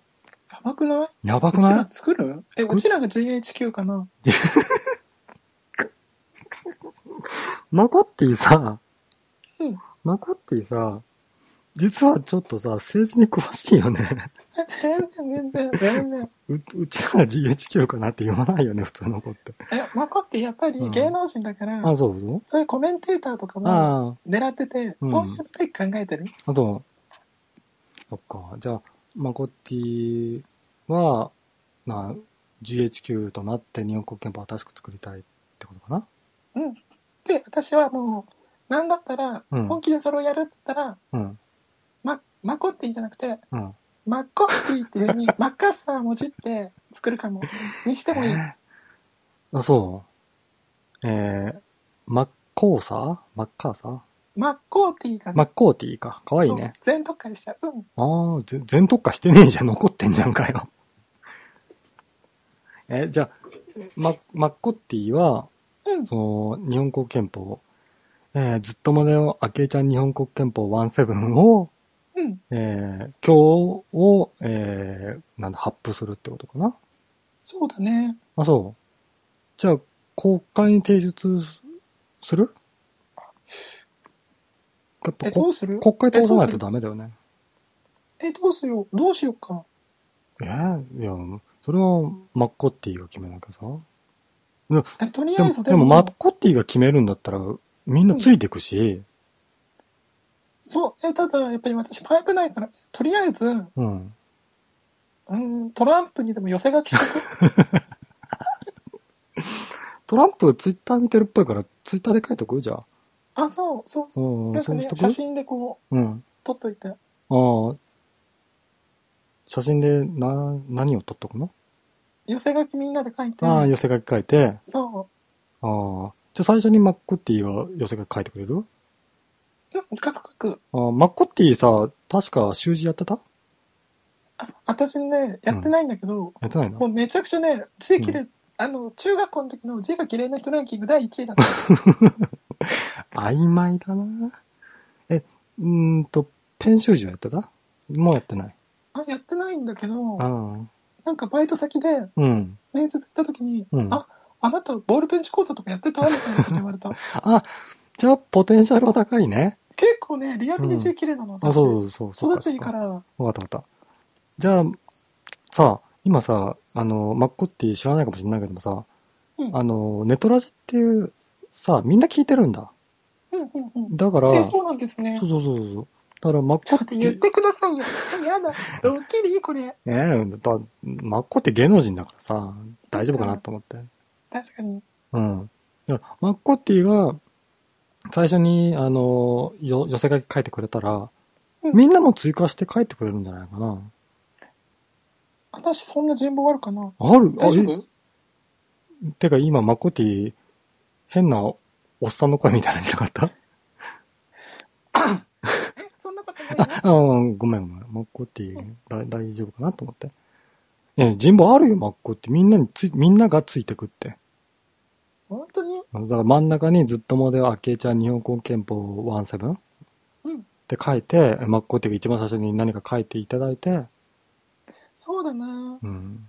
やばくない？やばくうちらない作る？え、作る？うちらが GHQ かな？マコッティさ、うん。マコッティさ、実はちょっとさ、政治に詳しいよね。え全然、全然、全然。う、うちらが GHQ かなって言わないよね、普通の子って。え、マコってやっぱりうん芸能人だから、あ、そうそうそういうコメンテーターとかもあ狙ってて、うんそういう時考えてる？あ、あ、そう。そっか。じゃあ、マコッティは、な、GHQ となって日本国憲法を新しく作りたいってことかな？うん。で、私はもう、なんだったら、うん本気でそれをやるって言ったら、うん。ま、マコッティじゃなくて、うん。マッコッティっていう風に、マッカッサーもじって作るかも。にしてもいい。えーあ、そう？えー、マッコーサーマッカーサーマッコーティがねマッコーティーか。かわいいね。全特化しちゃう。うん。ああ、ぜ全特化してねえじゃん。残ってんじゃんかよ。え、じゃあ、ママッコッティは、うん。その、日本国憲法、えーずっとまでよ、あきえちゃん日本国憲法17を、うん。えー今日を、えーなんだ、発布するってことかな？そうだね。あ、そう。じゃあ、国会に提出する？やっぱえ、こどうする？国会通さないとダメだよね。え、どうしよ？う。どうしようか。えーいや、それはマッコッティが決めなきゃさ。えとりでも、あえずでもマッコッティが決めるんだったら、みんなついてくし、そう、え、ただ、やっぱり私パイプないから、とりあえず、うん。うん、トランプにでも寄せ書きしとく。(laughs) トランプツイッター見てるっぽいから、ツイッターで書いとく？じゃあ。あ、そう、そうそう。うん、なんかそうしと、く？ね写真でこう、うん。撮っといて。ああ。写真で、な、何を撮っとくの？寄せ書きみんなで書いて。ああ、寄せ書き書いて、そああ。じゃあ最初にマッコッティが寄せ書き書いてくれる？う。うん、書く書く。ああ、マッコッティさ、確か習字やってた？あ、私ね、やってないんだけど、やってないの？もうめちゃくちゃね、字綺麗、あの、中学校の時の字が綺麗な人ランキング第1位だった。(laughs) 曖昧だな。え、うーんと、ペン習字はやってた？もうやってない？あ、やってないんだけど、ああ。なんかバイト先でうん。面接行った時に、うんあ、あなたボールペンチ講座とかやってた？みたいなこと言われた。(laughs) あ、じゃあ、ポテンシャルは高いね。結構ね、リアルに字綺麗なの。あ、そうそうそう。育ちいいか。ら、わかったわかった。じゃあ、さ、今さ、あの、マッコッティ知らないかもしれないけどもさ、うんあの、ネトラジっていう、さ、みんな聞いてるんだ。うんうんうん。だから、え、そうなんですねそう。そうそうそう。だから、マッちょっと言ってくださいよ。やだ。ドッキリ？これ。ねえ、だマッコって芸能人だからさ、大丈夫かなと思って。確かに。うん。だからマッコッティが、最初に、あの、よ、寄せ書き書いてくれたら、うんみんなも追加して書いてくれるんじゃないかな。私そんな人望あるかな？ある？あ大丈夫？えてか今、マッコッティ、変なおっさんの声みたいなのじゃなかっ (coughs) え、そんなことないたあ、うん、ごめんごめん。マッコッティ、だ大丈夫かなと思って。え、人望あるよ、マッコッティ。みんなについ、みんながついてくって。本当に？だから真ん中にずっとモデル、アケイちゃん日本国憲法17うん。って書いて、マッコッティが一番最初に何か書いていただいて、そうだなうん。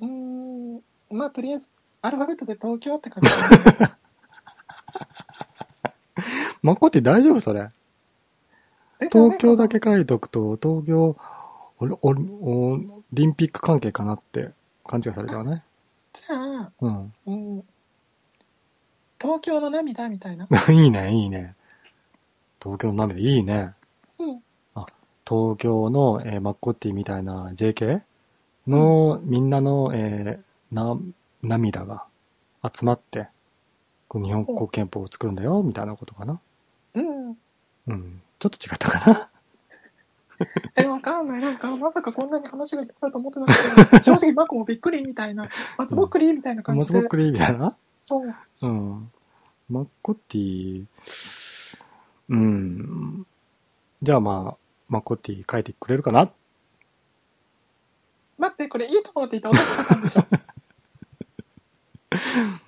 うーん。まあ、とりあえず、アルファベットで東京って書く。マッコッティ大丈夫それ？え東京だけ書いとくと、東京、オリオリオリンピック関係かなって勘違いされちゃうね。じゃあ、うん。うん。東京の涙みたいな？(laughs) いいね、いいね。東京の涙、いいね。うん。東京の、えーマッコッティみたいな JK の、みんなの、えーな、涙が集まって、こう日本国憲法を作るんだよ、みたいなことかな。うん。うん。ちょっと違ったかな。(laughs) え、わかんない。なんか、まさかこんなに話がいっぱいあると思ってなくて、(laughs) 正直マコもびっくりみたいな、松ぼっくりみたいな感じで松ぼっ。くりみたいな？そう。うん。マッコッティ、うん。じゃあまあ、マッコッティ書いてくれるかな？待って、これいいと思って言って音がったんでしょ？(laughs)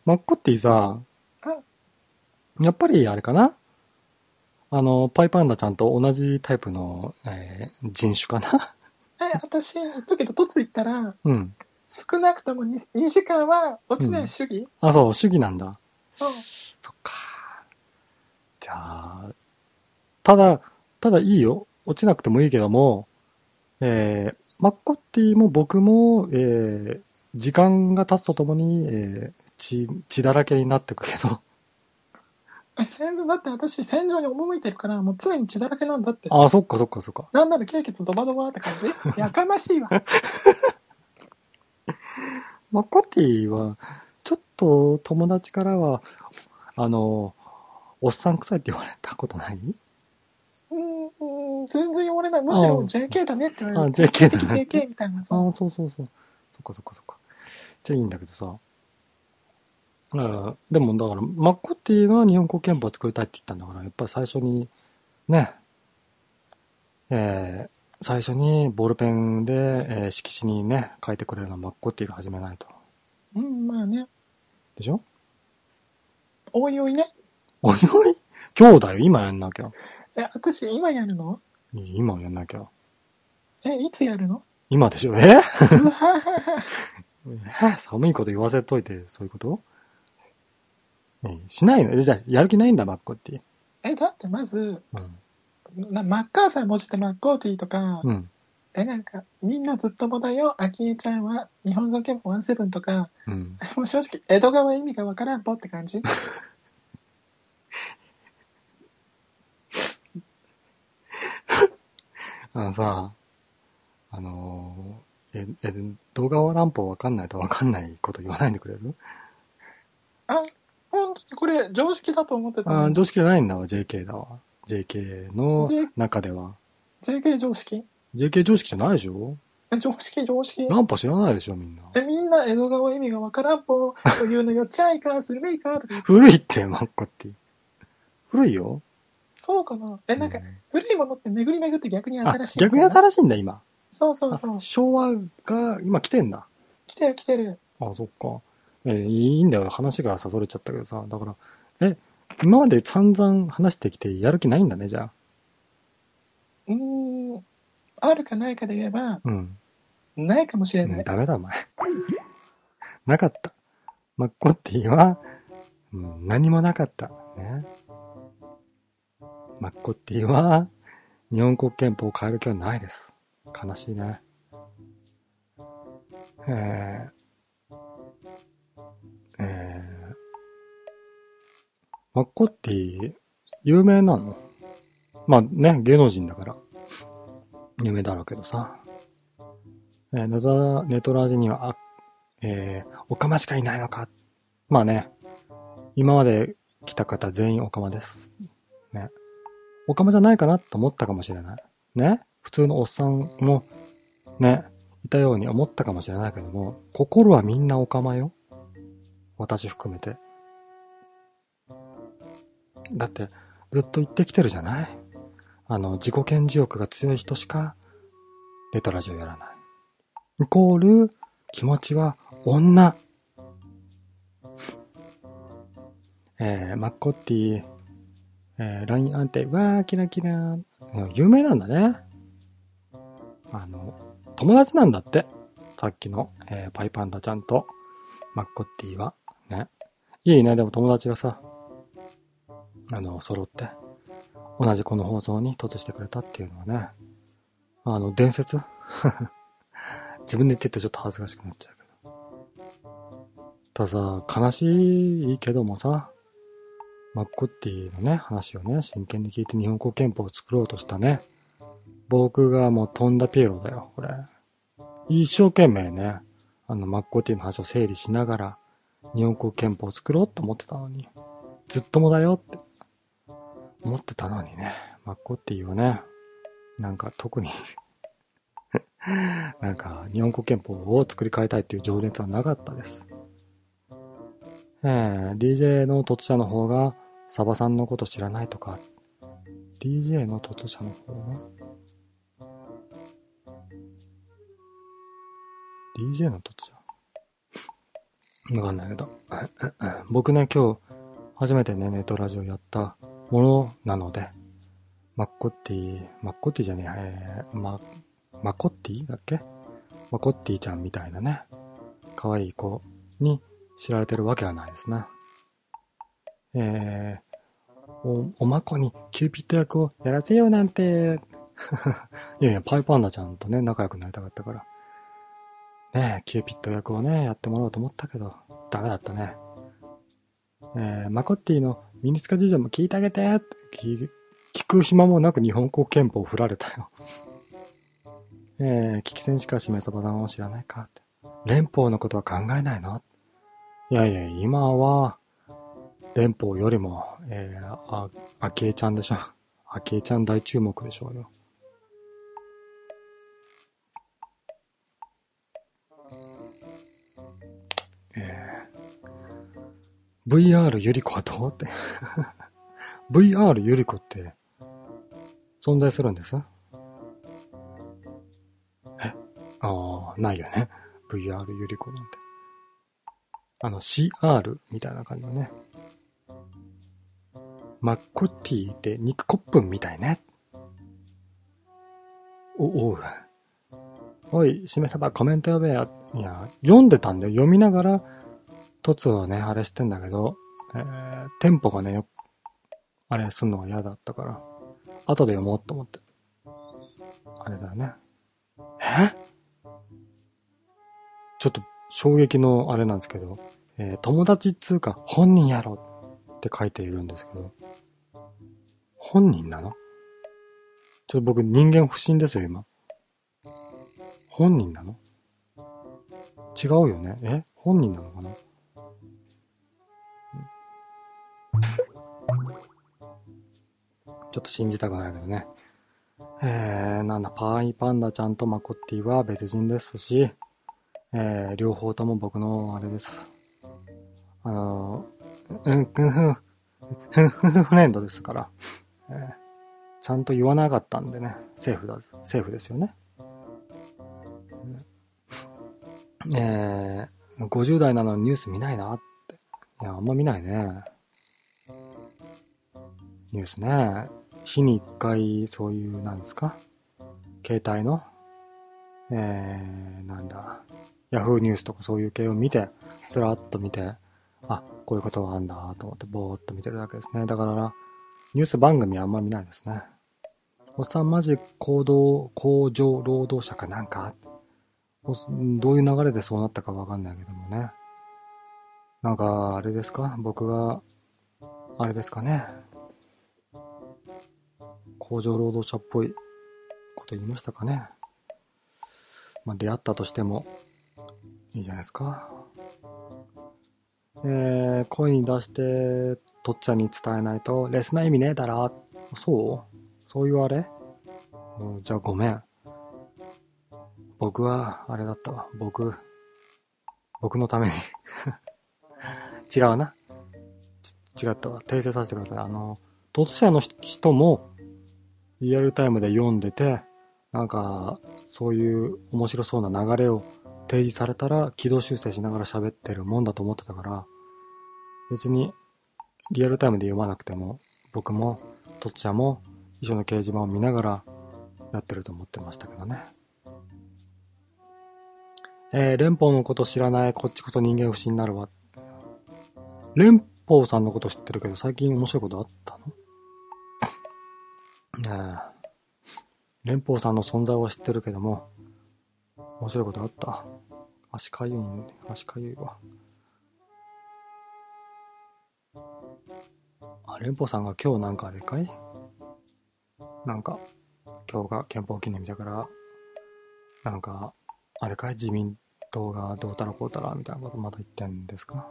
マッコッティさ、やっぱりあれかな？あの、パイパンダちゃんと同じタイプの、えー人種かな？え、私、言っとくけど、突行ったら、うん。少なくとも 2, 2時間は落ちない主義、あ、そう、主義なんだ。そう。そっか。じゃあ、ただ、ただいいよ。落ちなくてもいいけども、えー、マッコッティも僕も、えー、時間が経つとともに、えー、血、血だらけになってくけど。え、先生、だって私、戦場に赴いてるから、もう常に血だらけなんだって。あ、そっかそっかそっか。なんなら経血ドバドバって感じ？(laughs) やかましいわ。(laughs) マッコッティは、ちょっと友達からは、あの、おっさん臭いって言われたことない？うーん、うーん全然言われない。むしろあ JK だねって言われる。あ JK だね JK みたいな。あそうあ、そうそうそう。そっかそっかそっか。じゃあいいんだけどさ。あでもだから、マッコッティが日本国憲法を作りたいって言ったんだから、やっぱり最初に、ね、えー、最初にボールペンで、えー色紙にね、書いてくれるのはマッコッティが始めないと。うん、まあね。でしょ？おいおいね。おいおい？今日だよ、今やんなきゃ。え、私、今やるの？今やんなきゃ。え、いつやるの？今でしょ (laughs) え？寒いこと言わせといて、そういうこと？えしないの？えじゃあ、やる気ないんだ、マッコッティ。え、だってまず、うん。なマッカーサー文字ってマッコーティーとか、うん。え、なんか、みんなずっともだよ、アキエちゃんは日本語憲法17とか、うん。もう正直、江戸川意味がわからんぽって感じ (laughs) あのさ、あのーえ、え、動画乱歩わかんないとわかんないこと言わないでくれる？あ、本当にこれ常識だと思ってたの？あー常識じゃないんだわ、JK だわ。JK の J- 中では。JK 常識？JK 常識じゃないでしょ？常識常識？乱歩知らないでしょ、みんな。で、みんな江戸川意味がわからんぽ、というのよっちゃいか、するべいか、とか言って古いって、マッコって。古いよ。そうかな？え、なんかう、古いものって巡り巡って逆にあ新し、い。逆に新しいんだ、今。そうそうそうあ。昭和が今来てんだ。来てる来てる。あ、そっか。えーいいんだよ。話がさ、それちゃったけどさ。だから、え、今まで散々話してきてやる気ないんだね、じゃあ。うーん。あるかないかで言えば、うん。ないかもしれうなんい。ダメだ、お前。(laughs) なかった。マッコッティは、うん、何もなかった。ね。マッコッティは、日本国憲法を変える気はないです。悲しいね。えー、えー、マッコッティ、有名なの？まあね、芸能人だから。有名だろうけどさ。えーネトラネトラジには、あ、えー、オカマしかいないのか。まあね、今まで来た方全員オカマです。ね。オカマじゃないかなと思ったかもしれない。ね。普通のおっさんも、ね、いたように思ったかもしれないけども、心はみんなオカマよ。私含めて。だって、ずっと言ってきてるじゃない？あの、自己顕示欲が強い人しか、ネトラジオやらない。イコール、気持ちは女。えー、マッコッティ、えー、LINE 安定、わー、キラキラ。有名なんだね。あの、友達なんだって。さっきの、えー、パイパンダちゃんと、マッコッティは。ね。いいね、でも友達がさ、あの、揃って、同じこの放送に突してくれたっていうのはね、あの、伝説？(laughs) 自分で言ってるとちょっと恥ずかしくなっちゃうけど。たださ、悲しいけどもさ、マッコッティのね、話をね、真剣に聞いて日本国憲法を作ろうとしたね。僕がもう飛んだピエロだよ、これ。一生懸命ね、あの、マッコッティの話を整理しながら、日本国憲法を作ろうと思ってたのに、ずっともだよって思ってたのにね、マッコッティはね、なんか特に (laughs) なんか日本国憲法を作り変えたいっていう情熱はなかったです。えー、DJ の突者の方がサバさんのこと知らないとか、DJ の突者の方が DJ の突者？わかんないけど。僕ね、今日初めてね、ネットラジオやったものなので、マッコッティ、マッコッティじゃねえ、マ、マコッティだっけ？マコッティちゃんみたいなね、可愛い子に知られてるわけはないですね。えー、お、おまこにキューピッド役をやらせようなんて。(laughs) いやいや、パイパンダちゃんとね、仲良くなりたかったから。ねえ、キューピッド役をね、やってもらおうと思ったけど、ダメだったね。えー、マコッティのミニスカ事情も聞いてあげてって聞く暇もなく日本国憲法を振られたよ。(laughs) えー、危機戦しかしめそばさんを知らないかって。連邦のことは考えないの？いやいや、今は、連邦よりも、えー、あ、あきえちゃんでしょ。あきえちゃん大注目でしょうよ。VR ゆり子はどうって。(laughs) VR ゆり子って、存在するんです？え？ああ、ないよね。VR ゆり子なんて。あの、CR みたいな感じのね。マッコティって肉コップンみたいね。お、おう。おい、しめさばコメント呼べや。いや、読んでたんで読みながら、凸をね、あれしてんだけど、えー、テンポがね、よあれすんのが嫌だったから、後で読もうと思って。あれだね。え？ちょっと衝撃のあれなんですけど、えー友達っつうか本人やろって書いているんですけど、本人なの？ちょっと僕人間不信ですよ、今。本人なの？違うよね？え？本人なのかな？ちょっと信じたくないけどね。えー、なんだ、パイパンダちゃんとマコッティは別人ですし、えー、両方とも僕のあれです。あの、うん、うん、ふん、ふん、ふん、フレンドですから、えーちゃんと言わなかったんでね、セーフだ、セーフですよね。えー、50代なのにニュース見ないなって。いや、あんま見ないね。ニュースね。日に一回、そういう、なんですか？携帯の、えー、なんだ、ヤフーニュースとかそういう系を見て、ずらっと見て、あ、こういうことがあんだと思って、ぼーっと見てるだけですね。だから、ニュース番組はあんま見ないですね。おっさんマジ行動、工場労働者かなんか？どういう流れでそうなったかわかんないけどもね。なんか、あれですか？僕が、あれですかね。工場労働者っぽいこと言いましたかね。まあ、出会ったとしても、いいじゃないですか。えー、声に出して、とっちゃんに伝えないと、レスな意味ねえだろ。そう？そういうあれうじゃあごめん。僕は、あれだったわ。僕、僕のために。(laughs) 違うな。違ったわ。訂正させてください。あの、突者の人も、リアルタイムで読んでて、なんか、そういう面白そうな流れを提示されたら、軌道修正しながら喋ってるもんだと思ってたから、別に、リアルタイムで読まなくても、僕も、とっちゃんも、一緒の掲示板を見ながら、やってると思ってましたけどね。えー、連邦のこと知らない、こっちこそ人間不信になるわ。連邦さんのこと知ってるけど、最近面白いことあったの？ねえ。連邦さんの存在は知ってるけども、面白いことあった？足かゆい、足かゆいわ。あ、連邦さんが今日なんかあれかい？なんか、今日が憲法記念日だから、なんか、あれかい？自民党がどうたらこうたらみたいなことまだ言ってんですか？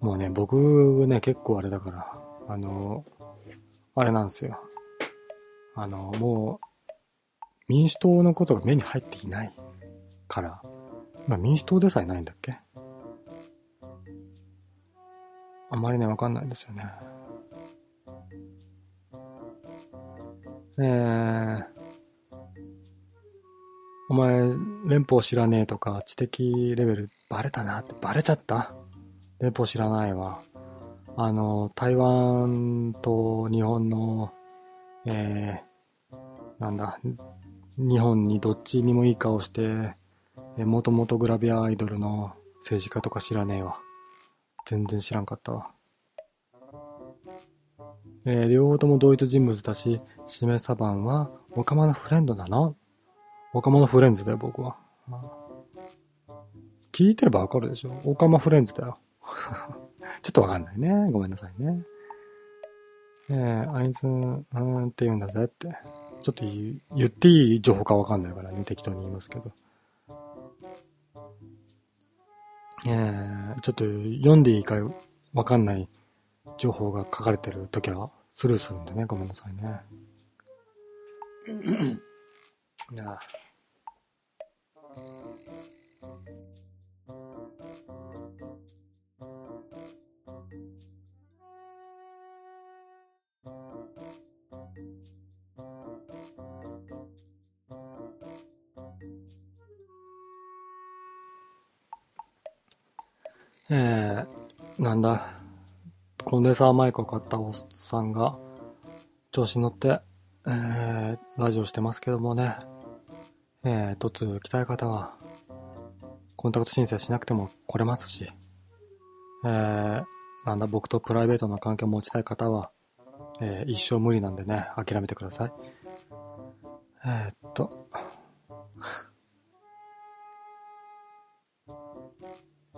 もうね、僕ね、結構あれだから、あの、あれなんですよ。あの、もう、民主党のことが目に入っていないから、まあ民主党でさえないんだっけ？あんまりね、わかんないんですよね。えー、お前、連邦知らねえとか、知的レベルバレたなって、バレちゃった？連邦知らないわ。あの、台湾と日本の、えー、なんだ、日本にどっちにもいい顔して、えもともとグラビアアイドルの政治家とか知らねえわ。全然知らんかったわ。えー両方とも同一人物だし、しめさばんは、オカマのフレンドなの？オカマのフレンズだよ、僕は。聞いてればわかるでしょ？オカマフレンズだよ。(laughs) ちょっとわかんないね。ごめんなさいね。えー、あいつ、うーんって言うんだぜって。ちょっと言っていい情報かわかんないからね、適当に言いますけど。えー、ちょっと読んでいいかわかんない情報が書かれてるときはスルーするんでね、ごめんなさいね。(laughs) いやえー、なんだ、コンデンサーマイクを買ったおっさんが、調子に乗って、えー、ラジオしてますけどもね、えー、突如来たい方は、コンタクト申請しなくても来れますし、えー、なんだ、僕とプライベートな関係を持ちたい方は、えー、一生無理なんでね、諦めてください。えー、っと、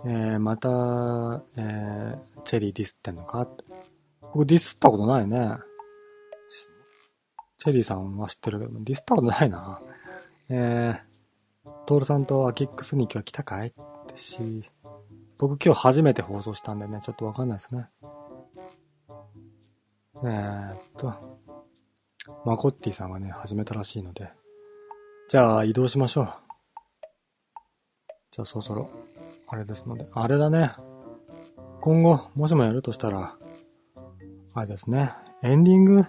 えー、また、えー、チェリーディスってんのか？僕ディスったことないね。チェリーさんは知ってるけど、ディスったことないな。えー、トールさんとアキックスに今日は来たかい？ってし、僕今日初めて放送したんでね、ちょっとわかんないですね。えー、っと、マコッティさんがね、始めたらしいので、じゃあ移動しましょう。じゃあそろそろ、あれですので、あれだね。今後、もしもやるとしたら、あれですね、エンディング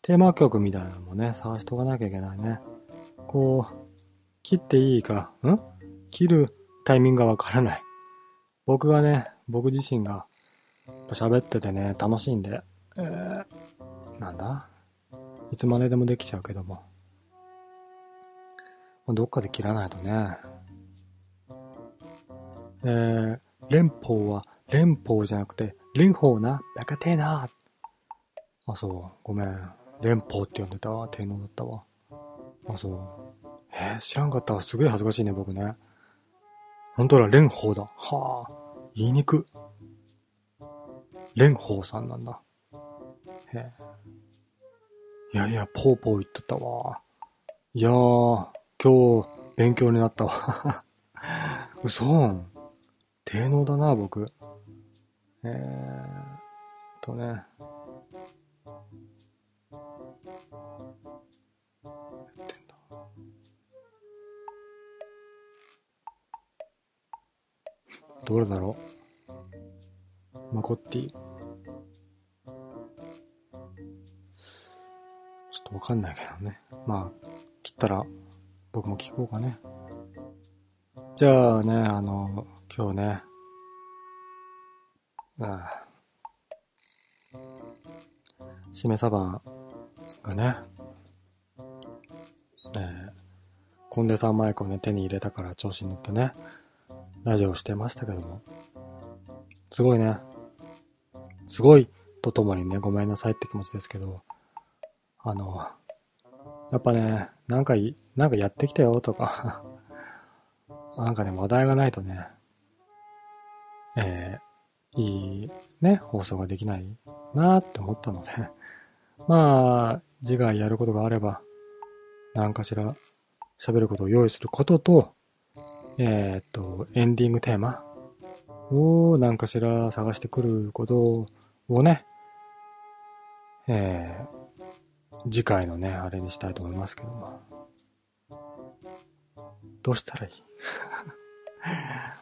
テーマ曲みたいなのもね、探しとかなきゃいけないね。こう、切っていいか、ん？切るタイミングがわからない。僕がね、僕自身が喋っててね、楽しいんで、えー、なんだ？いつまででもできちゃうけども。どっかで切らないとね。えー、連邦は連邦じゃなくて、連邦な、バカテーナあ、そう、ごめん。連邦って呼んでたわ。天皇だったわ。あ、そう。えー知らんかったわ。すげえ恥ずかしいね、僕ね。本当だ、蓮舫だ。はあ。言いにく。蓮舫さんなんだ。へえ。いやいや、ぽーぽー言っとったわ。いやー、今日、勉強になったわ。(laughs) 嘘。低能だな、僕。えーとね。どれだろう？マコッティ。ちょっとわかんないけどね。まあ、切ったら僕も聞こうかね。じゃあね、あの、今日ね、ああ。しめ鯖がね、えーコンデンサーマイクをね、手に入れたから調子に乗ってね、ラジオしてましたけども、すごいね、すごいとともにね、ごめんなさいって気持ちですけど、あの、やっぱね、なんか、なんかやってきたよとか、(laughs) なんかね、話題がないとね、えー、いいね、放送ができないなーって思ったので、(laughs) まあ、次回やることがあれば、何かしら喋ることを用意することと、えーっと、エンディングテーマを何かしら探してくることをね、えー、次回のね、あれにしたいと思いますけども。どうしたらいい？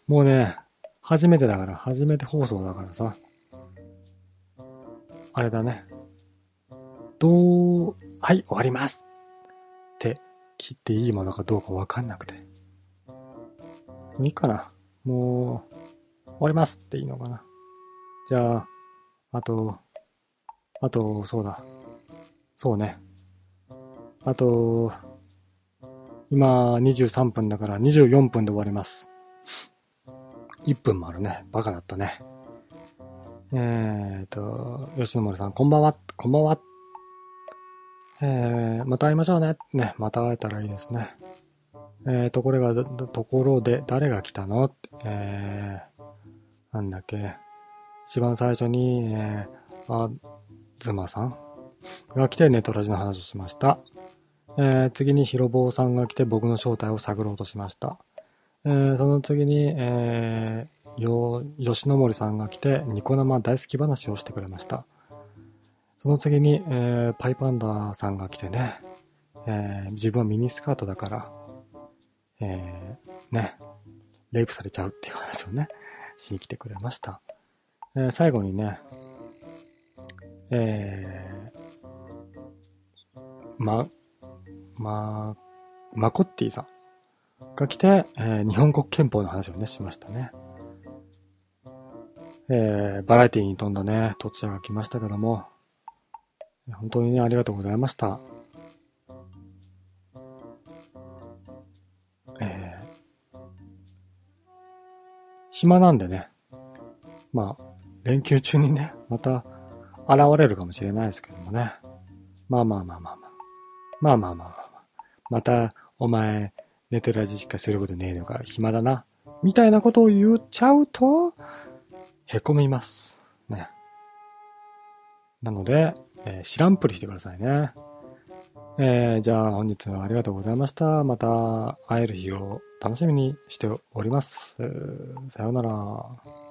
(laughs) もうね、初めてだから、初めて放送だからさ。あれだね。どう、はい、終わりますって切っていいものかどうかわかんなくて。いいかな。もう、終わりますっていいのかな。じゃあ、あと、あと、そうだ。そうね。あと、今23分だから24分で終わります。1分もあるね。バカだったね。えーと、吉野森さん、こんばんは。こんばんは。えー、また会いましょうね。ね、また会えたらいいですね。えー、ところが、ところで、誰が来たの？えー、なんだっけ？一番最初に、えー、あ、ズマさん？が来てネトラジの話をしました。えー、次にヒロボーさんが来て僕の正体を探ろうとしました。えー、その次に、えー、よ、吉野森さんが来てニコ生大好き話をしてくれました。その次に、えー、パイパンダさんが来てね、えー、自分はミニスカートだから、えー、ね、レイプされちゃうっていう話をね、しに来てくれました。えー、最後にね、えー、ま、ま、マコッティさんが来て、えー日本国憲法の話をね、しましたね。えー、バラエティに富んだね、とちゃが来ましたけども、本当にね、ありがとうございました。えー、暇なんでね、まあ、連休中にね、また現れるかもしれないですけどもね。まあまあまあまあまあ。まあまあまあまあまあ。また、お前、寝てる味しかすることねえのか、暇だな。みたいなことを言っちゃうと、へこみます。ね。なので、えー知らんぷりしてくださいね。えーじゃあ本日はありがとうございました。また会える日を楽しみにしております。さようなら。